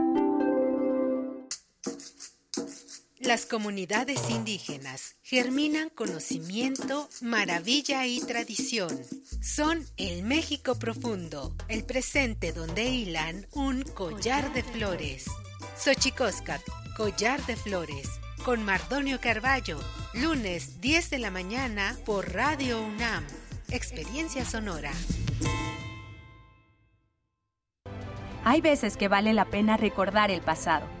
Las comunidades indígenas germinan conocimiento, maravilla y tradición. Son el México profundo, el presente donde hilan un collar de flores. Xochicóscat, collar de flores, con Mardonio Carballo, lunes 10 de la mañana por Radio UNAM. Experiencia sonora. Hay veces que vale la pena recordar el pasado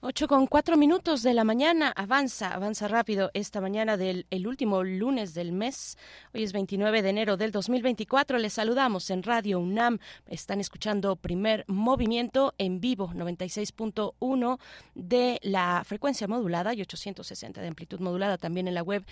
8 con 4 minutos de la mañana, avanza, avanza rápido esta mañana del el último lunes del mes. Hoy es 29 de enero del 2024. Les saludamos en Radio UNAM. Están escuchando primer movimiento en vivo, 96.1 de la frecuencia modulada y 860 de amplitud modulada. También en la web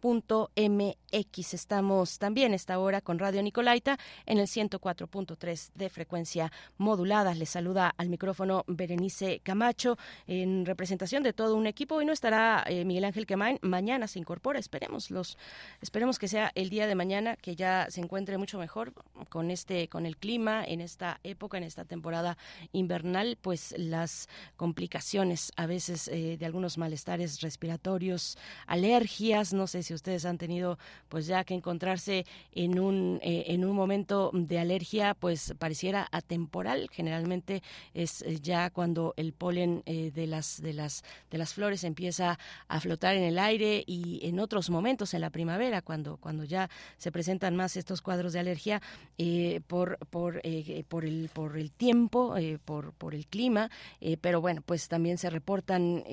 www.radio.unam.mx. Estamos también esta hora con Radio Nicolaita en el 104.3 de frecuencia modulada. Les saluda al micrófono Berenice Camacho en representación de todo un equipo. Hoy no estará eh, Miguel Ángel Quemain, mañana se incorpora, esperemos los, esperemos que sea el día de mañana que ya se encuentre mucho mejor con este, con el clima en esta época, en esta temporada invernal, pues las complicaciones a veces eh, de algunos malestares respiratorios, alergias, no sé si ustedes han tenido pues ya que encontrarse en un eh, en un momento de alergia, pues pareciera atemporal, generalmente es eh, ya cuando el polen eh, de las de las de las flores empieza a flotar en el aire y en otros momentos en la primavera cuando cuando ya se presentan más estos cuadros de alergia por por por el por el tiempo por por el clima pero bueno pues también se reportan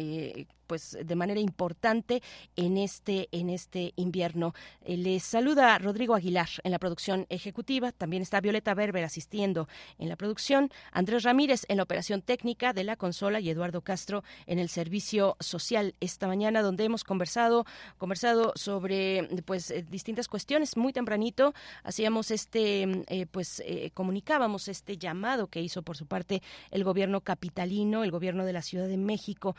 pues de manera importante en este en este invierno. Eh, les saluda Rodrigo Aguilar en la producción ejecutiva, también está Violeta Berber asistiendo en la producción, Andrés Ramírez en la operación técnica de la consola y Eduardo Castro en el servicio social. Esta mañana donde hemos conversado conversado sobre pues eh, distintas cuestiones. Muy tempranito hacíamos este eh, pues comunicábamos este llamado que hizo por su parte el gobierno capitalino, el gobierno de la Ciudad de México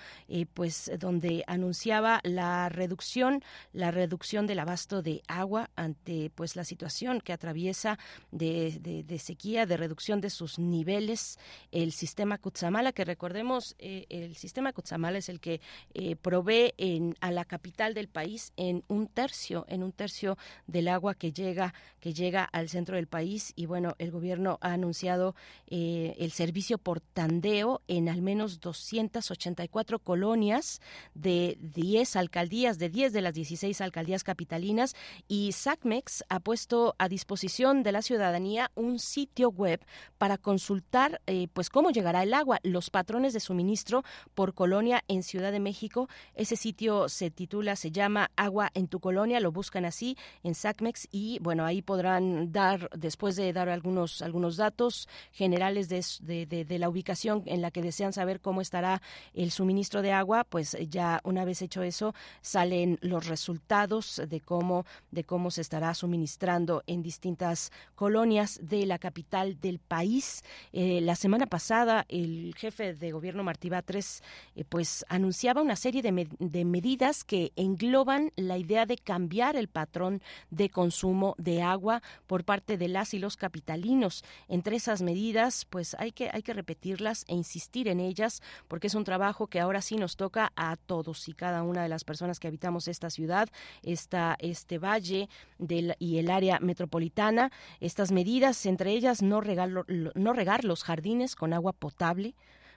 pues donde anunciaba la reducción, la reducción del abasto de agua ante pues la situación que atraviesa de, de, sequía, de reducción de sus niveles. El sistema Cutzamala, que recordemos, eh, el sistema Cutzamala es el que eh, provee en, a la capital del país en un tercio, en un tercio del agua que llega, que llega al centro del país. Y bueno, el gobierno ha anunciado eh, el servicio por tandeo en al menos 284 colonias de 10 alcaldías, de 10 de las 16 alcaldías capitalinas. Y SACMEX ha puesto a disposición de la ciudadanía un sitio web para consultar eh, pues cómo llegará el agua, los patrones de suministro por colonia en Ciudad de México. Ese sitio se titula, se llama Agua en tu colonia, lo buscan así en SACMEX y bueno, ahí podrán dar, después de dar algunos, algunos datos generales de, de, la ubicación en la que desean saber cómo estará el suministro de agua, pues ya una vez hecho eso, salen los resultados de cómo, de cómo se estará suministrando en distintas colonias de la capital del país. Eh, la semana pasada, el jefe de gobierno Martí Batres, eh, pues anunciaba una serie de, de medidas que engloban la idea de cambiar el patrón de consumo de agua por parte de las y los capitalinos. Entre esas medidas, pues hay que, hay que repetirlas e insistir en ellas, porque es un trabajo que ahora sí nos toca todos y cada una de las personas que habitamos esta ciudad, esta, este valle del, y el área metropolitana. Estas medidas, entre ellas, no no regar los jardines con agua potable,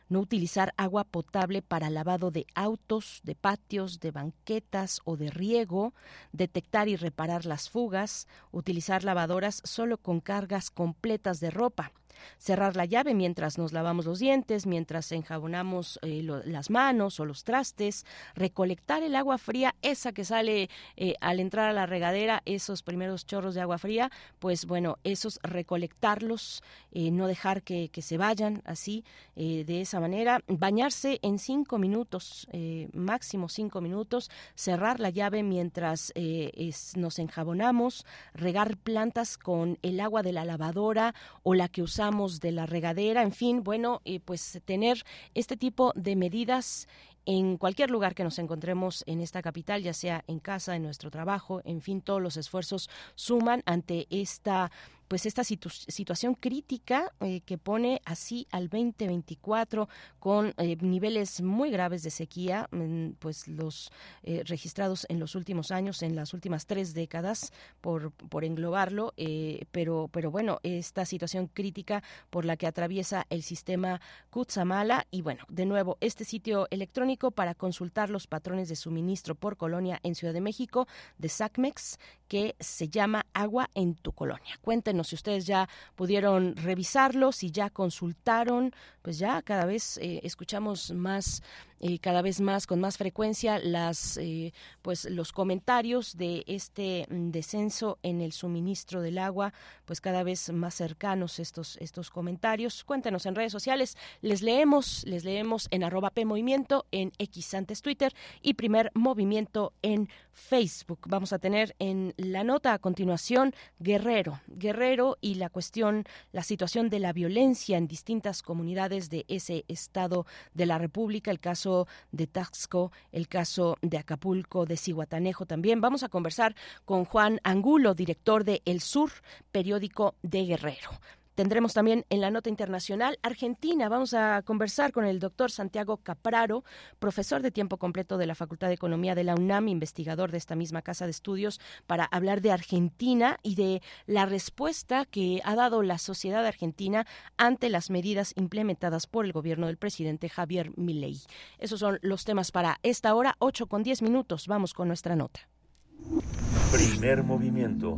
no utilizar agua potable para lavado de autos, de patios, de banquetas o de riego, detectar y reparar las fugas, utilizar lavadoras solo con cargas completas de ropa, cerrar la llave mientras nos lavamos los dientes, mientras enjabonamos eh, las manos o los trastes, recolectar el agua fría, esa que sale eh, al entrar a la regadera, esos primeros chorros de agua fría, pues bueno, esos recolectarlos, eh, no dejar que, se vayan así, de esa manera, bañarse en cinco minutos, máximo cinco minutos, cerrar la llave mientras nos enjabonamos, regar plantas con el agua de la lavadora o la que usamos de la regadera, en fin, bueno, eh, pues tener este tipo de medidas en cualquier lugar que nos encontremos en esta capital, ya sea en casa, en nuestro trabajo, en fin, todos los esfuerzos suman ante esta pues esta situación crítica eh, que pone así al 2024 con eh, niveles muy graves de sequía, pues los eh, registrados en los últimos años, en las últimas tres décadas, por, por englobarlo, pero, pero bueno, esta situación crítica por la que atraviesa el sistema Kutsamala y bueno, de nuevo, este sitio electrónico para consultar los patrones de suministro por colonia en Ciudad de México de SACMEX, que se llama Agua en tu colonia. Cuéntenos si ustedes ya pudieron revisarlo, si ya consultaron, pues ya cada vez eh, escuchamos más eh, cada vez más con más frecuencia las eh, pues los comentarios de este mm, descenso en el suministro del agua pues cada vez más cercanos estos estos comentarios. Cuéntenos en redes sociales. Les leemos les leemos en arroba p movimiento en x antes twitter y primer movimiento en facebook. Vamos a tener en la nota a continuación guerrero. Guerrero y la cuestión la situación de la violencia en distintas comunidades de ese estado de la república el caso de Taxco, el caso de Acapulco, de Cihuatanejo también. Vamos a conversar con Juan Angulo, director de El Sur, periódico de Guerrero. Tendremos también en la nota internacional Argentina. Vamos a conversar con el doctor Santiago Capraro, profesor de tiempo completo de la Facultad de Economía de la UNAM, investigador de esta misma casa de estudios, para hablar de Argentina y de la respuesta que ha dado la sociedad argentina ante las medidas implementadas por el gobierno del presidente Javier Milei. Esos son los temas para esta hora, 8 con 10 minutos. Vamos con nuestra nota. Primer movimiento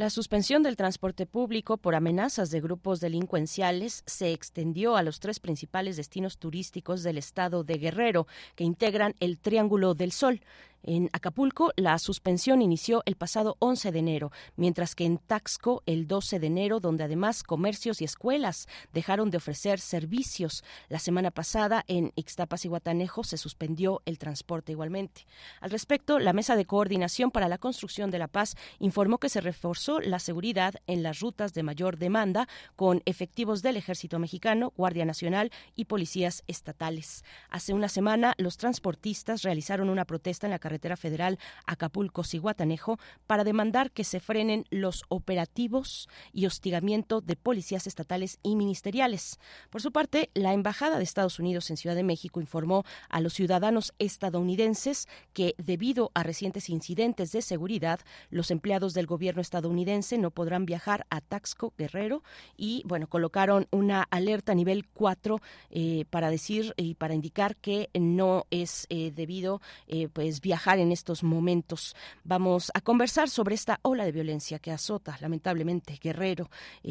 la suspensión del transporte público por amenazas de grupos delincuenciales se extendió a los tres principales destinos turísticos del estado de Guerrero, que integran el Triángulo del Sol. En Acapulco, la suspensión inició el pasado 11 de enero, mientras que en Taxco el 12 de enero, donde además comercios y escuelas dejaron de ofrecer servicios. La semana pasada en Ixtapas y Guatanejo se suspendió el transporte igualmente. Al respecto, la Mesa de Coordinación para la Construcción de la Paz informó que se reforzó la seguridad en las rutas de mayor demanda con efectivos del Ejército Mexicano, Guardia Nacional y policías estatales. Hace una semana, los transportistas realizaron una protesta en la carretera federal Acapulco-Ciguatanejo para demandar que se frenen los operativos y hostigamiento de policías estatales y ministeriales. Por su parte, la Embajada de Estados Unidos en Ciudad de México informó a los ciudadanos estadounidenses que, debido a recientes incidentes de seguridad, los empleados del gobierno estadounidense no podrán viajar a Taxco Guerrero y, bueno, colocaron una alerta nivel 4 eh, para decir y para indicar que no es eh, debido eh, pues viajar en estos momentos. Vamos a conversar sobre esta ola de violencia que azota lamentablemente Guerrero,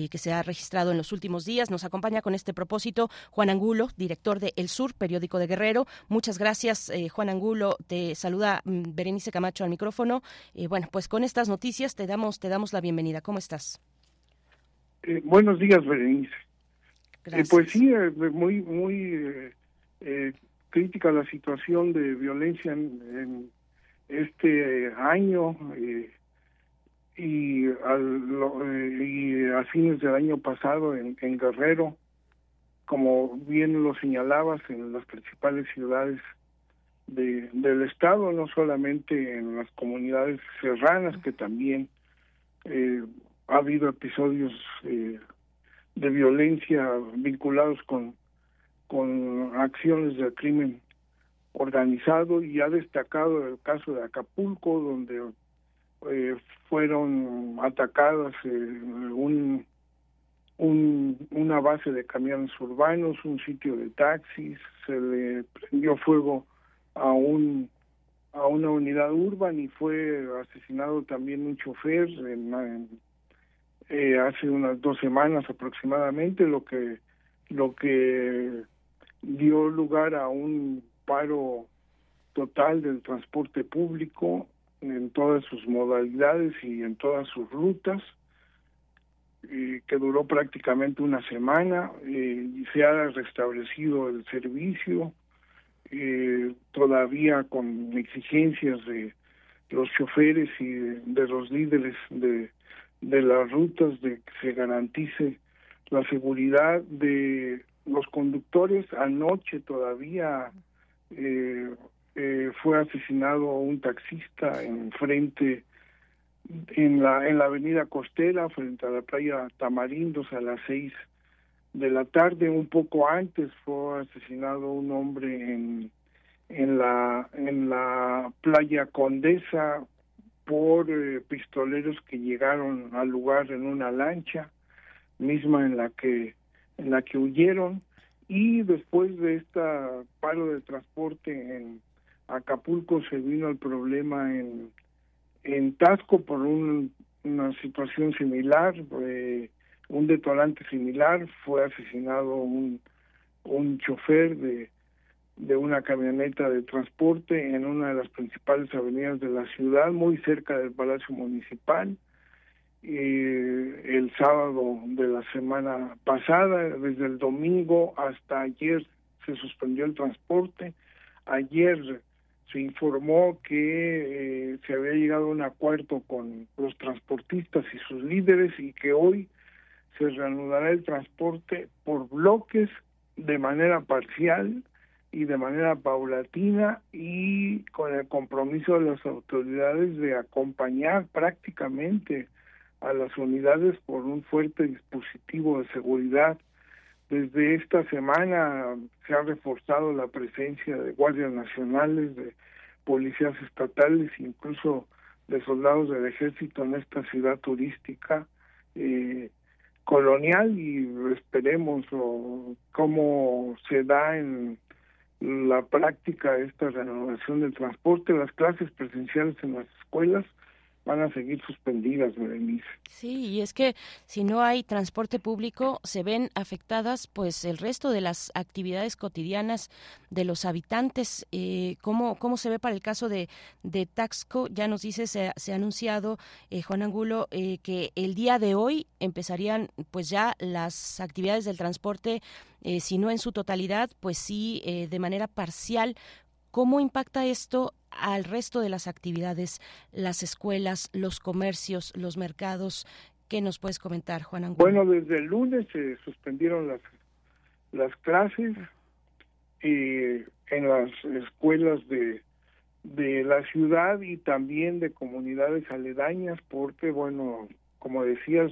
que se ha registrado en los últimos días. Nos acompaña con este propósito Juan Angulo, director de El Sur, periódico de Guerrero. Muchas gracias, Juan Angulo. Te saluda mm, Berenice Camacho al micrófono. bueno, pues con estas noticias te damos, te damos la bienvenida. ¿Cómo estás? buenos días, Berenice. pues sí, muy, muy crítica la situación de violencia en, este año eh, y, al, eh, y a fines del año pasado en, Guerrero, como bien lo señalabas, en las principales ciudades de, del estado, no solamente en las comunidades serranas, que también eh, ha habido episodios de violencia vinculados con con acciones de crimen organizado y ha destacado el caso de Acapulco donde eh, fueron atacadas eh, un, un, una base de camiones urbanos, un sitio de taxis, se le prendió fuego a un a una unidad urbana y fue asesinado también un chofer en, eh, hace unas dos semanas aproximadamente, lo que lo que dio lugar a un paro total del transporte público en todas sus modalidades y en todas sus rutas, que duró prácticamente una semana eh, y se ha restablecido el servicio, eh, todavía con exigencias de los choferes y de, los líderes de, de las rutas de que se garantice la seguridad de los conductores. Anoche todavía eh, eh, fue asesinado un taxista en frente en la en la avenida costera frente a la playa Tamarindos a las seis de la tarde. Un poco antes fue asesinado un hombre en en la en la playa Condesa por eh, pistoleros que llegaron al lugar en una lancha misma en la que en la que huyeron y después de esta paro de transporte en Acapulco se vino el problema en, en Tasco por una situación similar, eh, un detonante similar, fue asesinado un, un chofer de, de una camioneta de transporte en una de las principales avenidas de la ciudad, muy cerca del Palacio Municipal el sábado de la semana pasada, desde el domingo hasta ayer se suspendió el transporte. Ayer se informó que eh, se había llegado a un acuerdo con los transportistas y sus líderes y que hoy se reanudará el transporte por bloques de manera parcial y de manera paulatina y con el compromiso de las autoridades de acompañar prácticamente a las unidades por un fuerte dispositivo de seguridad. Desde esta semana se ha reforzado la presencia de guardias nacionales, de policías estatales, incluso de soldados del ejército en esta ciudad turística eh, colonial y esperemos cómo se da en la práctica esta renovación del transporte, las clases presenciales en las escuelas van a seguir suspendidas, Berenice. Sí, y es que si no hay transporte público, se ven afectadas pues el resto de las actividades cotidianas de los habitantes. Eh, ¿cómo, ¿Cómo se ve para el caso de, de Taxco? Ya nos dice, se, ha anunciado, eh, Juan Angulo, eh, que el día de hoy empezarían pues ya las actividades del transporte, eh, si no en su totalidad, pues sí de manera parcial. ¿Cómo impacta esto al resto de las actividades, las escuelas, los comercios, los mercados? ¿Qué nos puedes comentar, Juan Angulo? Bueno, desde el lunes se suspendieron las, las clases y en las escuelas de, de la ciudad y también de comunidades aledañas, porque, bueno, como decías,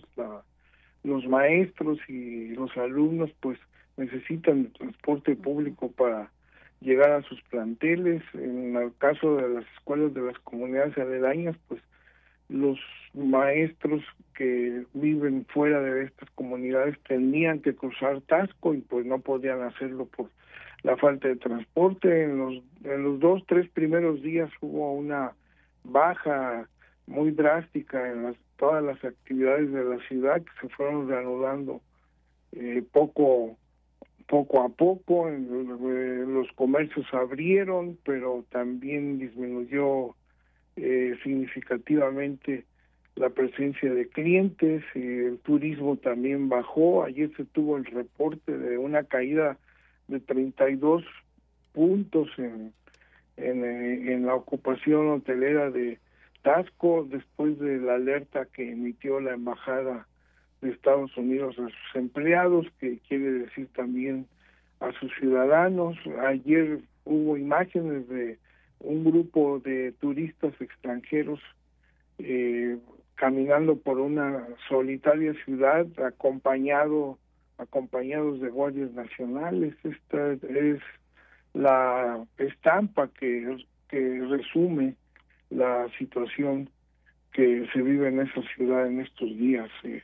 los maestros y los alumnos pues necesitan transporte público para llegar a sus planteles. En el caso de las escuelas de las comunidades aledañas, pues los maestros que viven fuera de estas comunidades tenían que cruzar Tasco y pues no podían hacerlo por la falta de transporte. En los, en los dos, tres primeros días hubo una baja muy drástica en las, todas las actividades de la ciudad que se fueron reanudando eh, poco poco a poco eh, los comercios abrieron, pero también disminuyó eh, significativamente la presencia de clientes, y el turismo también bajó. Ayer se tuvo el reporte de una caída de 32 puntos en, en, eh, en la ocupación hotelera de Tasco después de la alerta que emitió la embajada de Estados Unidos a sus empleados, que quiere decir también a sus ciudadanos. Ayer hubo imágenes de un grupo de turistas extranjeros eh, caminando por una solitaria ciudad acompañado acompañados de guardias nacionales. Esta es la estampa que, que resume la situación que se vive en esa ciudad en estos días, eh,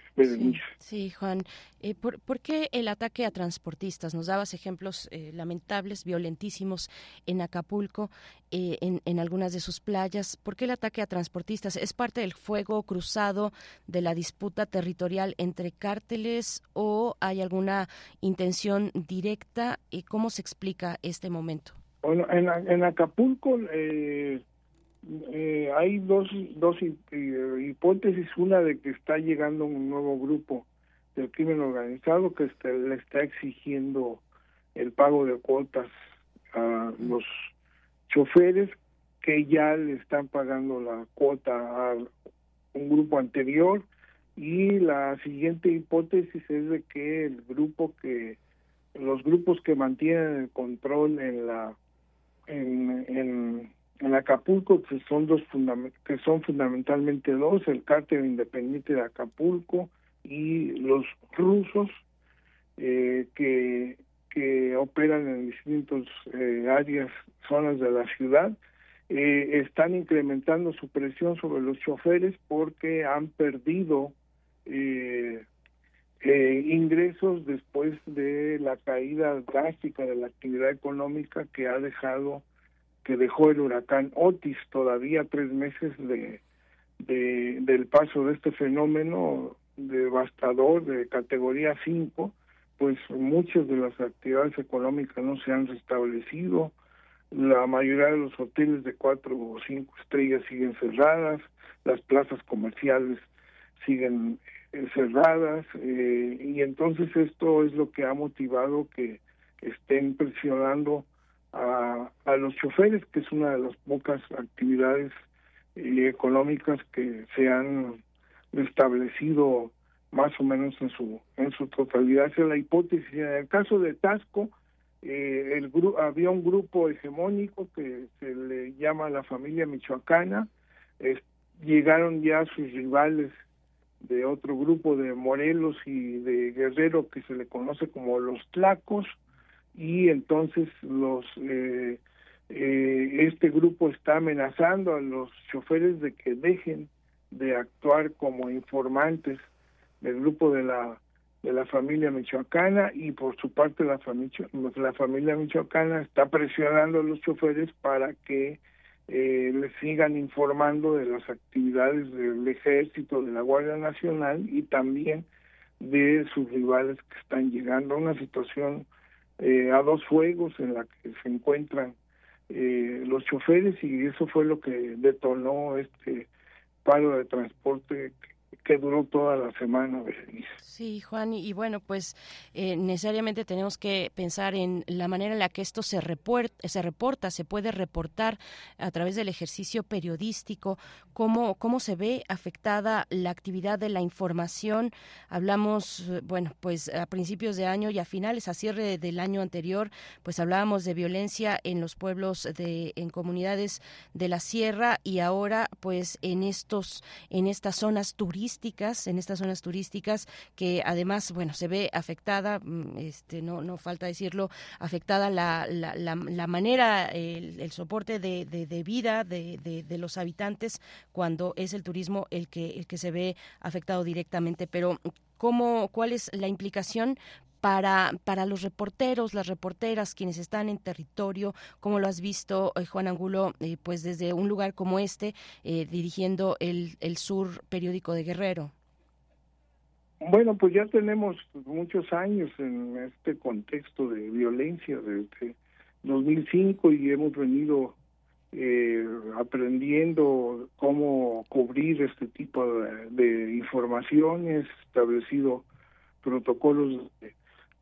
Sí, Juan. Eh, ¿por, qué el ataque a transportistas? Nos dabas ejemplos eh, lamentables, violentísimos en Acapulco, eh, en, en, algunas de sus playas. ¿Por qué el ataque a transportistas? ¿Es parte del fuego cruzado de la disputa territorial entre cárteles o hay alguna intención directa? ¿Y cómo se explica este momento? Bueno, en, en Acapulco... Eh eh, hay dos, dos hipótesis, una de que está llegando un nuevo grupo del crimen organizado que este, le está exigiendo el pago de cuotas a los choferes que ya le están pagando la cuota a un grupo anterior. Y la siguiente hipótesis es de que el grupo que los grupos que mantienen el control en la en, en en Acapulco que son dos que son fundamentalmente dos el cártel independiente de Acapulco y los rusos eh, que que operan en distintas eh, áreas zonas de la ciudad. Eh, están incrementando su presión sobre los choferes porque han perdido ingresos después de la caída drástica de la actividad económica que ha dejado que dejó el huracán Otis, todavía tres meses de, de, del paso de este fenómeno devastador de categoría 5, pues muchas de las actividades económicas no se han restablecido, la mayoría de los hoteles de cuatro o cinco estrellas siguen cerradas, las plazas comerciales siguen eh, cerradas eh, y entonces esto es lo que ha motivado que estén presionando a, a los choferes, que es una de las pocas actividades eh, económicas que se han establecido más o menos en su en su totalidad. Esa es la hipótesis. En el caso de Tasco, eh, el había un grupo hegemónico que se le llama la familia michoacana. llegaron ya sus rivales de otro grupo de Morelos y de Guerrero que se le conoce como los Tlacos y entonces los eh, eh, este grupo está amenazando a los choferes de que dejen de actuar como informantes del grupo de la de la familia michoacana y por su parte la familia la familia michoacana está presionando a los choferes para que eh, les sigan informando de las actividades del ejército, de la Guardia Nacional y también de sus rivales que están llegando a una situación eh, a dos fuegos en la que se encuentran eh, los choferes y eso fue lo que detonó este paro de transporte que duró toda la semana, Sí, Juan, y, bueno, pues eh, necesariamente tenemos que pensar en la manera en la que esto se, se reporta, se puede reportar a través del ejercicio periodístico, cómo, cómo se ve afectada la actividad de la información. Hablamos, bueno, pues a principios de año y a finales, a cierre del año anterior, pues hablábamos de violencia en los pueblos, de, en comunidades de la sierra y ahora, pues en estos, en estas zonas turísticas en estas zonas turísticas, que además, bueno, se ve afectada, mm, este, no, no falta decirlo, afectada la, la, la, manera, el, soporte de, de, vida de, de, los habitantes cuando es el turismo el que, el que se ve afectado directamente. Pero, ¿cómo, ¿cuál es la implicación para, para los reporteros, las reporteras, quienes están en territorio, como lo has visto, eh, Juan Angulo, eh, pues desde un lugar como este, eh, dirigiendo el, el Sur periódico de Guerrero? Bueno, pues ya tenemos muchos años en este contexto de violencia desde 2005 y hemos venido aprendiendo cómo cubrir este tipo de, de informaciones, establecido protocolos de,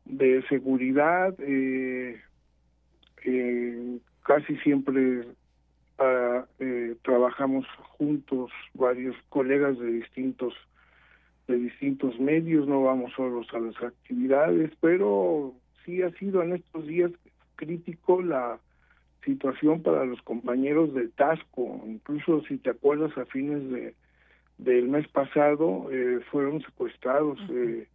de seguridad, eh, eh, casi siempre ah, eh, trabajamos juntos varios colegas de distintos de distintos medios, no vamos solos a las actividades, pero sí ha sido en estos días crítico la situación para los compañeros de Tasco, incluso si te acuerdas a fines de del mes pasado eh, fueron secuestrados eh,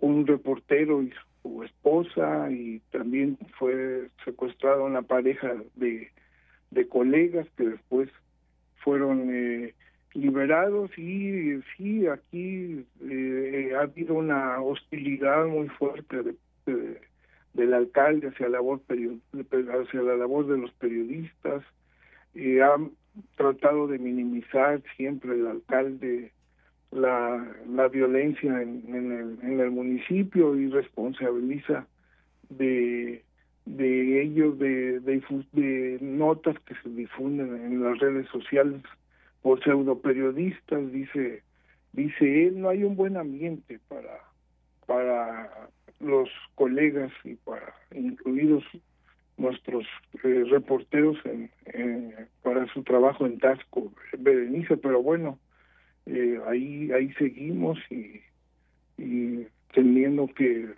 un reportero y su esposa y también fue secuestrada una pareja de, de colegas que después fueron eh, liberados. Y sí aquí eh, ha habido una hostilidad muy fuerte de, del alcalde hacia la labor hacia la labor de los periodistas. Y ha tratado de minimizar siempre el alcalde la, la violencia en, en, el, en el municipio y responsabiliza de, de ellos de, de, notas que se difunden en las redes sociales por pseudo periodistas dice dice él no hay un buen ambiente para para los colegas y para incluidos nuestros eh, reporteros en, para su trabajo en Tasco Berenice pero bueno eh, ahí ahí seguimos y, y teniendo que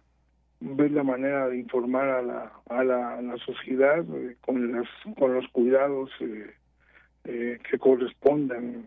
ver la manera de informar a la a la, sociedad eh, con las con los cuidados eh, eh que correspondan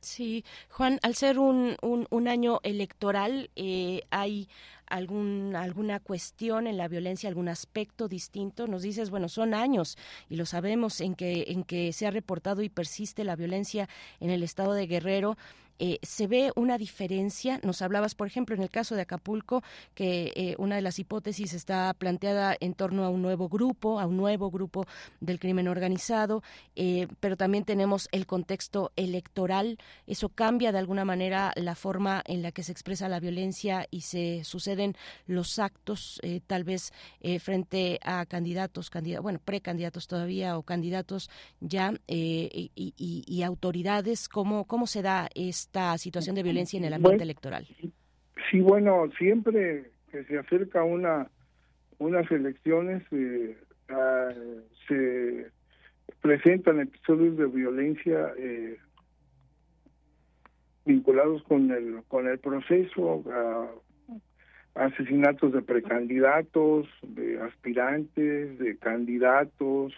Sí, Juan, al ser un, un, un año electoral, eh, hay algún, alguna cuestión en la violencia, algún aspecto distinto. Nos dices, bueno, son años y lo sabemos en que, en que se ha reportado y persiste la violencia en el estado de Guerrero. Eh, se ve una diferencia. Nos hablabas, por ejemplo, en el caso de Acapulco, que eh, una de las hipótesis está planteada en torno a un nuevo grupo, a un nuevo grupo del crimen organizado, eh, pero también tenemos el contexto electoral. Eso cambia de alguna manera la forma en la que se expresa la violencia y se suceden los actos, tal vez frente a candidatos, bueno, precandidatos todavía o candidatos ya y, y, autoridades. ¿Cómo, ¿Cómo se da esta situación de violencia en el ambiente electoral? Sí, bueno, siempre que se acerca una unas elecciones eh, se presentan episodios de violencia eh, vinculados con el con el proceso asesinatos de precandidatos de aspirantes de candidatos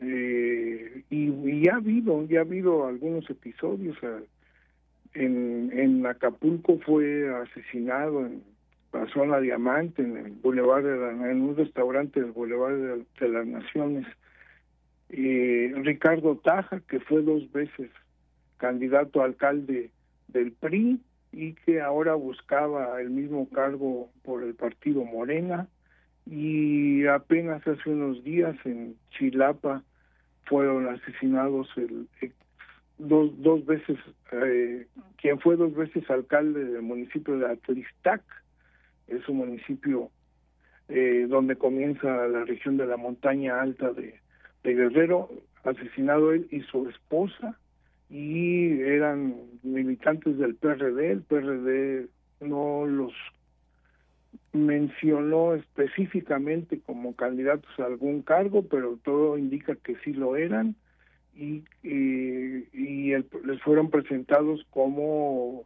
eh, y, y, ya ha habido ya ha habido algunos episodios en, en Acapulco fue asesinado en la zona Diamante, en el Boulevard de en un restaurante del Boulevard de, las Naciones. Ricardo Taja, que fue dos veces candidato a alcalde del PRI y que ahora buscaba el mismo cargo por el partido Morena y apenas hace unos días en Chilapa fueron asesinados el, dos, dos veces, eh, quien fue dos veces alcalde del municipio de Atlistac, es un municipio eh, donde comienza la región de la montaña alta de, de Guerrero, asesinado él y su esposa, y eran militantes del PRD, el PRD no los mencionó específicamente como candidatos a algún cargo, pero todo indica que sí lo eran y, y, les fueron presentados como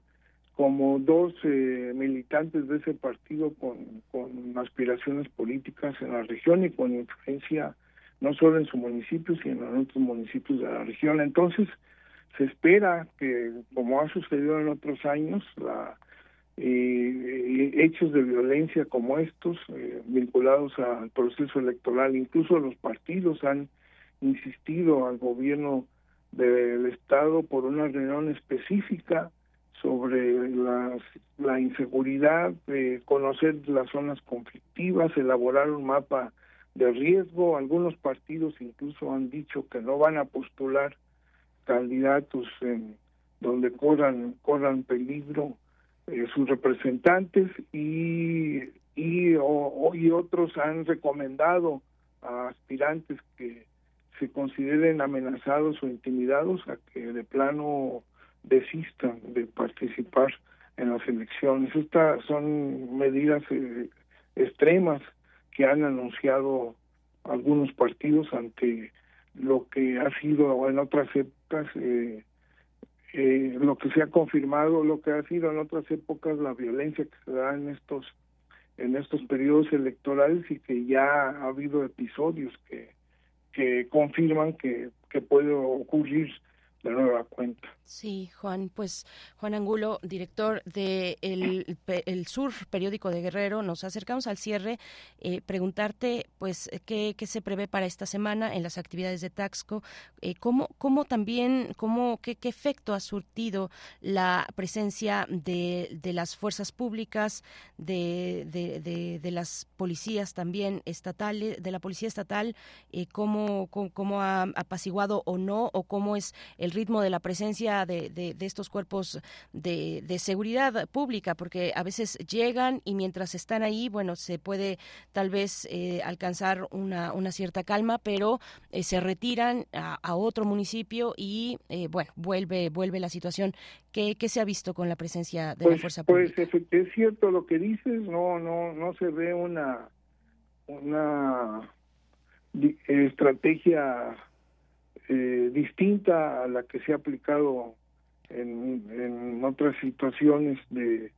como dos eh, militantes de ese partido con, con aspiraciones políticas en la región y con influencia no solo en su municipio, sino en otros municipios de la región. Entonces, se espera que, como ha sucedido en otros años, la, eh, hechos de violencia como estos, eh, vinculados al proceso electoral, incluso los partidos han insistido al gobierno del Estado por una reunión específica sobre la inseguridad, de conocer las zonas conflictivas, elaborar un mapa de riesgo. Algunos partidos incluso han dicho que no van a postular candidatos en donde corran corran peligro eh, sus representantes y y, y otros han recomendado a aspirantes que se consideren amenazados o intimidados a que de plano desistan de participar en las elecciones. Estas son medidas eh, extremas que han anunciado algunos partidos ante lo que ha sido en otras épocas eh, eh, lo que se ha confirmado lo que ha sido en otras épocas la violencia que se da en estos en estos periodos electorales y que ya ha habido episodios que que confirman que, que puede ocurrir de nueva cuenta. Sí, Juan, pues Juan Angulo, director de el, Sur, periódico de Guerrero, nos acercamos al cierre. Eh, preguntarte, pues, ¿qué, ¿qué, se prevé para esta semana en las actividades de Taxco? Eh, ¿cómo, ¿Cómo también, cómo, qué, qué, efecto ha surtido la presencia de, de las fuerzas públicas, de, de, de, las policías también estatales, de la policía estatal? Eh, ¿cómo, cómo, cómo ha apaciguado o no? ¿O cómo es el ritmo de la presencia de, de, estos cuerpos de, de, seguridad pública, porque a veces llegan y mientras están ahí, bueno, se puede tal vez eh, alcanzar una, una, cierta calma, pero eh, se retiran a, otro municipio y, eh, bueno, vuelve, vuelve la situación. ¿Qué, ¿Qué, se ha visto con la presencia de la pues, fuerza pues, pública? Pues es cierto lo que dices, no, no, no se ve una, una estrategia eh, distinta a la que se ha aplicado en, en otras situaciones de,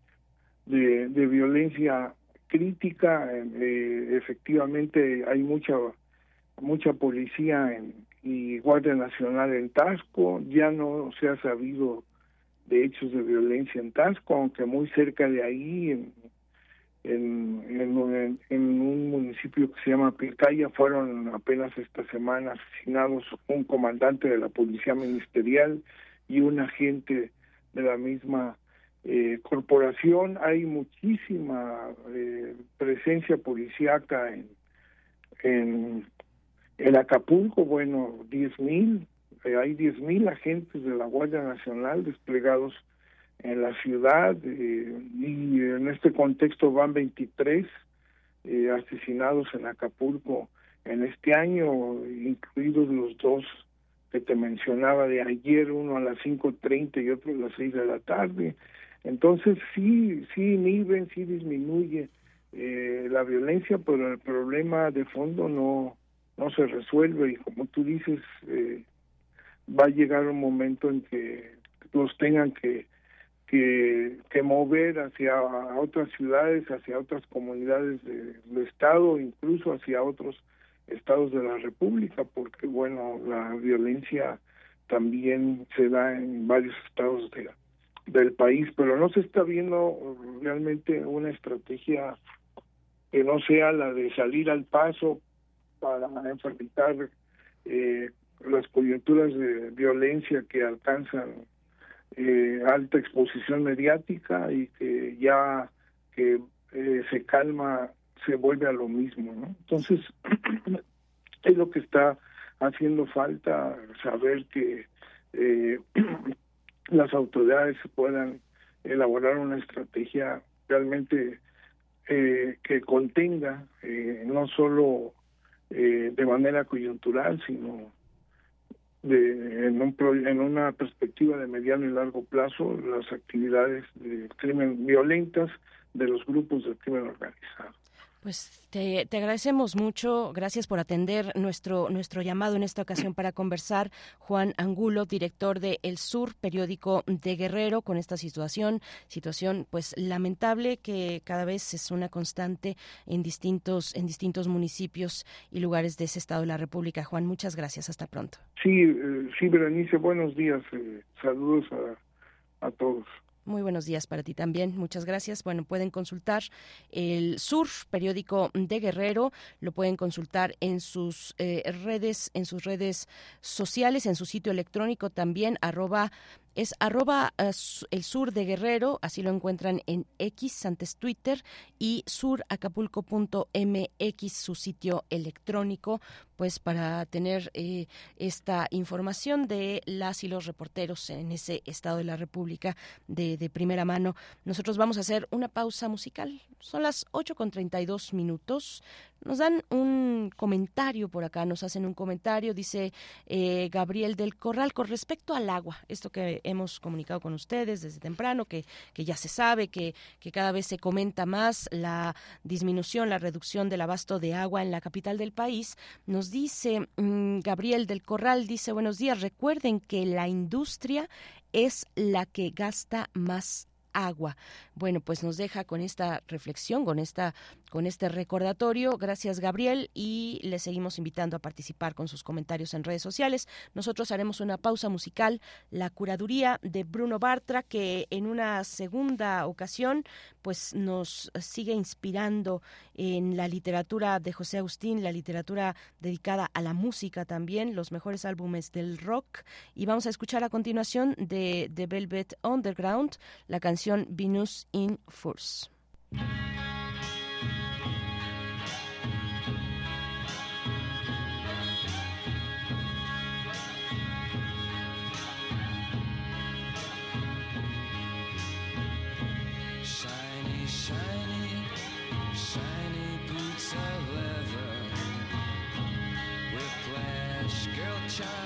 de, violencia crítica. Eh, efectivamente hay mucha mucha policía en, y Guardia Nacional en Tasco, ya no se ha sabido de hechos de violencia en Tasco, aunque muy cerca de ahí, en en, un municipio que se llama Pilcaya fueron apenas esta semana asesinados un comandante de la policía ministerial y un agente de la misma eh, corporación. Hay muchísima eh, presencia policíaca en, en, en Acapulco, bueno, diez mil, eh, hay diez mil agentes de la Guardia Nacional desplegados en la ciudad eh, y en este contexto van 23 eh, asesinados en Acapulco en este año, incluidos los dos que te mencionaba de ayer, uno a las 5.30 y otro a las 6 de la tarde. Entonces sí, sí inhiben, sí disminuye eh, la violencia, pero el problema de fondo no, no se resuelve y como tú dices, eh, va a llegar un momento en que los tengan que que, mover hacia otras ciudades, hacia otras comunidades del Estado, incluso hacia otros estados de la República, porque bueno, la violencia también se da en varios estados de, del país, pero no se está viendo realmente una estrategia que no sea la de salir al paso para enfrentar eh, las coyunturas de violencia que alcanzan eh, alta exposición mediática y que ya que eh, se calma se vuelve a lo mismo, ¿no? Entonces [clears throat] es lo que está haciendo falta saber que eh, [clears throat] las autoridades puedan elaborar una estrategia realmente eh, que contenga no solo eh, de manera coyuntural, sino de, en, un, en una perspectiva de mediano y largo plazo las actividades de crimen violentas de los grupos de crimen organizado. Pues te, agradecemos mucho, gracias por atender nuestro, nuestro llamado en esta ocasión para conversar. Juan Angulo, director de El Sur, periódico de Guerrero, con esta situación, situación pues lamentable que cada vez es una constante en distintos, en distintos municipios y lugares de ese estado de la República. Juan, muchas gracias, hasta pronto. Sí, eh, sí, Berenice, buenos días, eh, saludos a todos. Muy buenos días para ti también. Muchas gracias. Bueno, pueden consultar el Sur, periódico de Guerrero. Lo pueden consultar en sus eh, redes, en sus redes sociales, en su sitio electrónico también, arroba es arroba eh, el sur de Guerrero, así lo encuentran en X, antes Twitter, y suracapulco.mx, su sitio electrónico, pues para tener eh, esta información de las y los reporteros en ese estado de la República de, de primera mano. Nosotros vamos a hacer una pausa musical. Son las 8 con 32 minutos. Nos dan un comentario por acá, nos hacen un comentario, dice eh, Gabriel del Corral, con respecto al agua, esto que hemos comunicado con ustedes desde temprano, que, que ya se sabe, que, que cada vez se comenta más la disminución, la reducción del abasto de agua en la capital del país, nos dice mm, Gabriel del Corral, dice buenos días, recuerden que la industria es la que gasta más agua. Bueno, pues nos deja con esta reflexión, con esta con este recordatorio. Gracias, Gabriel, y le seguimos invitando a participar con sus comentarios en redes sociales. Nosotros haremos una pausa musical, la curaduría de Bruno Bartra, que en una segunda ocasión pues nos sigue inspirando en la literatura de José Agustín, la literatura dedicada a la música también, los mejores álbumes del rock. Y vamos a escuchar a continuación de The Velvet Underground la canción Venus in Force. sunshine.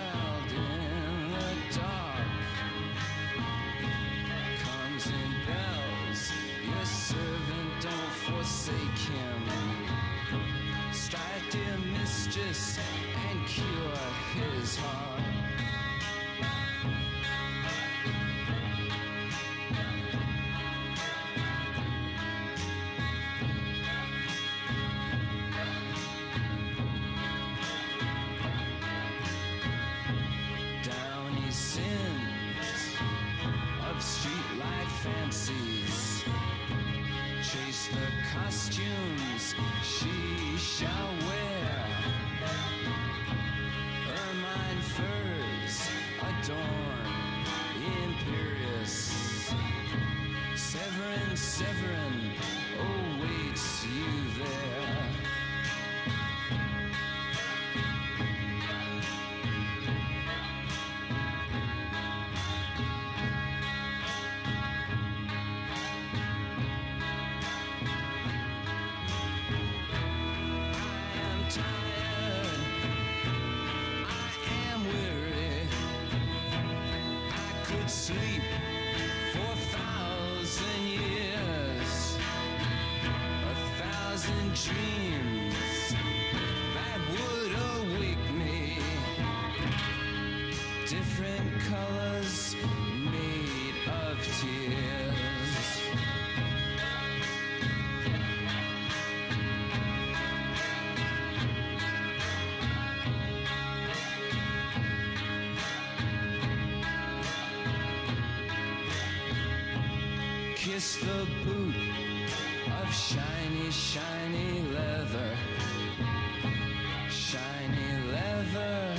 Costumes she shall wear. Sleep for a thousand years, a thousand dreams that would awake me. Different colors kiss the boot of shiny, shiny leather. Shiny leather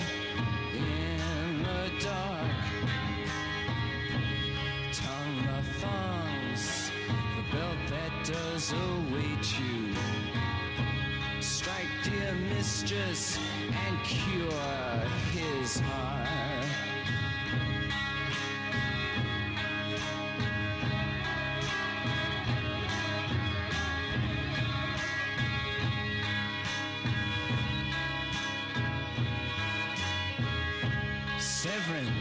in the dark. Tongue the thongs, the belt that does await Severin,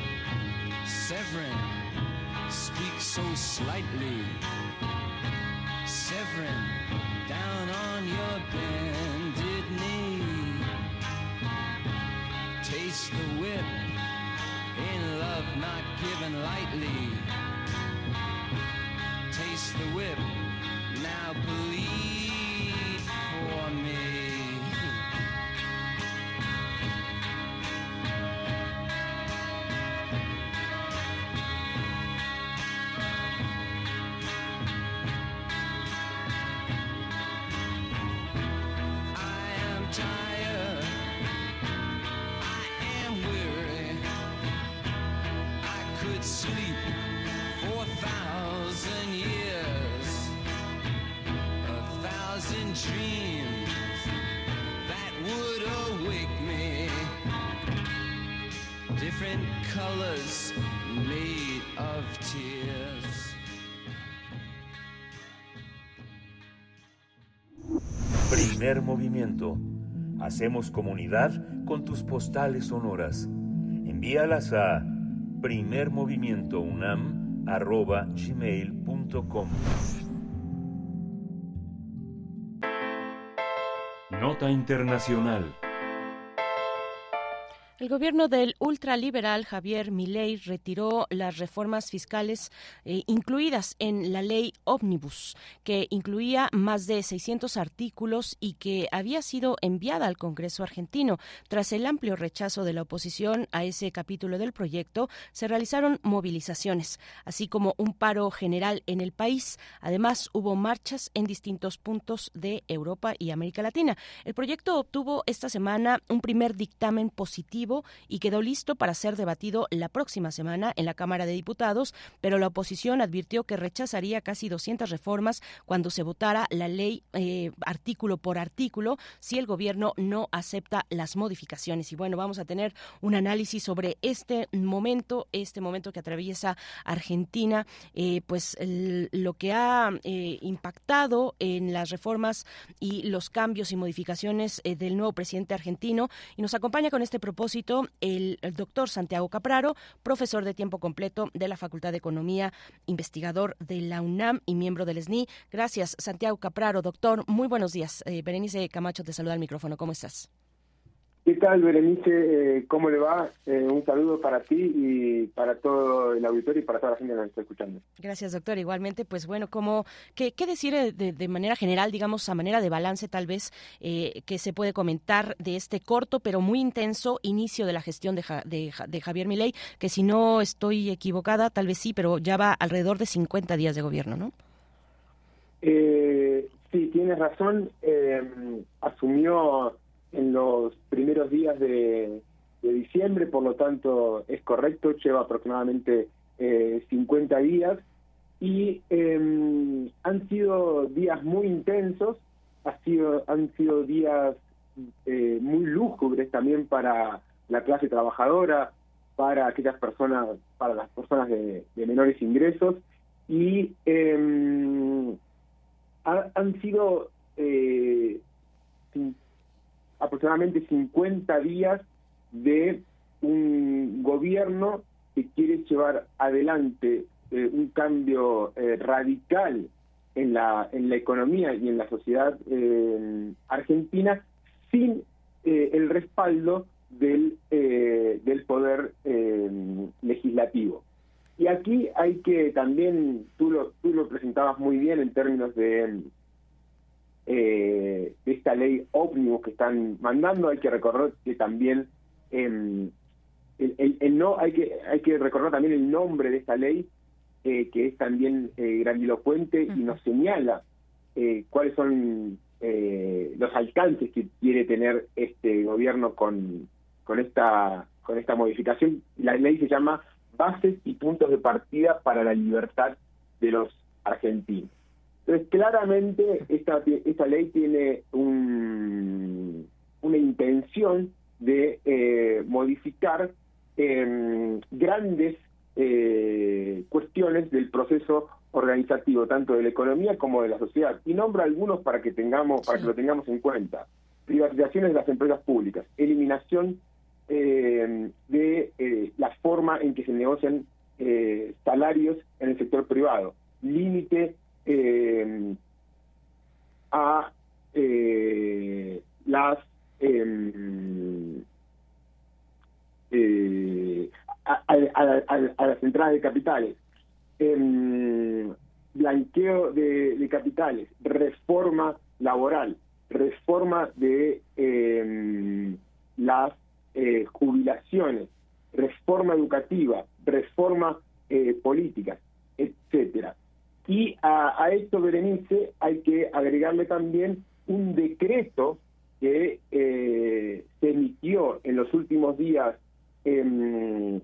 Severin, speak so slightly. Severin, down on your bended knee. Taste the whip in love not given lightly. Colors made of tears. Primer movimiento. Hacemos comunidad con tus postales sonoras. Envíalas a primermovimientounam.gmail.com Nota Internacional. El gobierno del ultraliberal Javier Milei retiró las reformas fiscales eh, incluidas en la ley Omnibus, que incluía más de 600 artículos y que había sido enviada al Congreso argentino. Tras el amplio rechazo de la oposición a ese capítulo del proyecto, se realizaron movilizaciones, así como un paro general en el país. Además, hubo marchas en distintos puntos de Europa y América Latina. El proyecto obtuvo esta semana un primer dictamen positivo y quedó listo para ser debatido la próxima semana en la Cámara de Diputados, pero la oposición advirtió que rechazaría casi 200 reformas cuando se votara la ley eh, artículo por artículo si el gobierno no acepta las modificaciones. Y bueno, vamos a tener un análisis sobre este momento, este momento que atraviesa Argentina, eh, pues lo que ha eh, impactado en las reformas y los cambios y modificaciones del nuevo presidente argentino. Y nos acompaña con este propósito el, doctor Santiago Capraro, profesor de tiempo completo de la Facultad de Economía, investigador de la UNAM y miembro del SNI. Gracias, Santiago Capraro, doctor. Muy buenos días. Eh, Berenice Camacho te saluda al micrófono. ¿Cómo estás? ¿Qué tal, Berenice? Eh, ¿Cómo le va? Eh, un saludo para ti y para todo el auditorio y para toda la gente que nos está escuchando. Gracias, doctor. Igualmente, pues bueno, como ¿qué, qué decir eh, de, de manera general, digamos, a manera de balance tal vez, eh, que se puede comentar de este corto pero muy intenso inicio de la gestión de, Ja- de, Ja- de Javier Milei, que si no estoy equivocada, tal vez sí, pero ya va alrededor de 50 días de gobierno, ¿no? Eh, sí, tienes razón. eh, asumió en los primeros días de, diciembre, por lo tanto es correcto, lleva aproximadamente eh, 50 días. Y eh, han sido días muy intensos, ha sido, han sido días eh, muy lúgubres también para la clase trabajadora, para aquellas personas, para las personas de, menores ingresos. Y eh, ha- han sido eh, aproximadamente 50 días de un gobierno que quiere llevar adelante eh, un cambio eh, radical en la en la economía y en la sociedad eh, argentina sin eh, el respaldo del eh, del poder legislativo. Y aquí hay que también tú lo tú lo presentabas muy bien en términos de eh, de esta ley ómnibus que están mandando hay que recordar que también em, el, el- el no hay que hay que recordar también el nombre de esta ley eh, que es también eh, grandilocuente y nos señala eh, cuáles son eh, los alcances que quiere tener este gobierno con con esta con esta modificación. La ley se llama bases y puntos de partida para la libertad de los argentinos entonces claramente esta esta ley tiene un una intención de eh, modificar em, grandes eh, cuestiones del proceso organizativo, tanto de la economía como de la sociedad. Y nombro algunos para que tengamos, para que lo tengamos en cuenta. Privatizaciones de las empresas públicas, eliminación em, de eh, la forma en que se negocian salarios en el sector privado, límite em, a las eh, eh, a, las entradas de capitales, em, blanqueo de, capitales, reforma laboral, reforma de em, las eh, jubilaciones, reforma educativa, reforma eh, política, etcétera. Y a, esto, Berenice, hay que agregarle también un decreto que eh, se emitió en los últimos días em,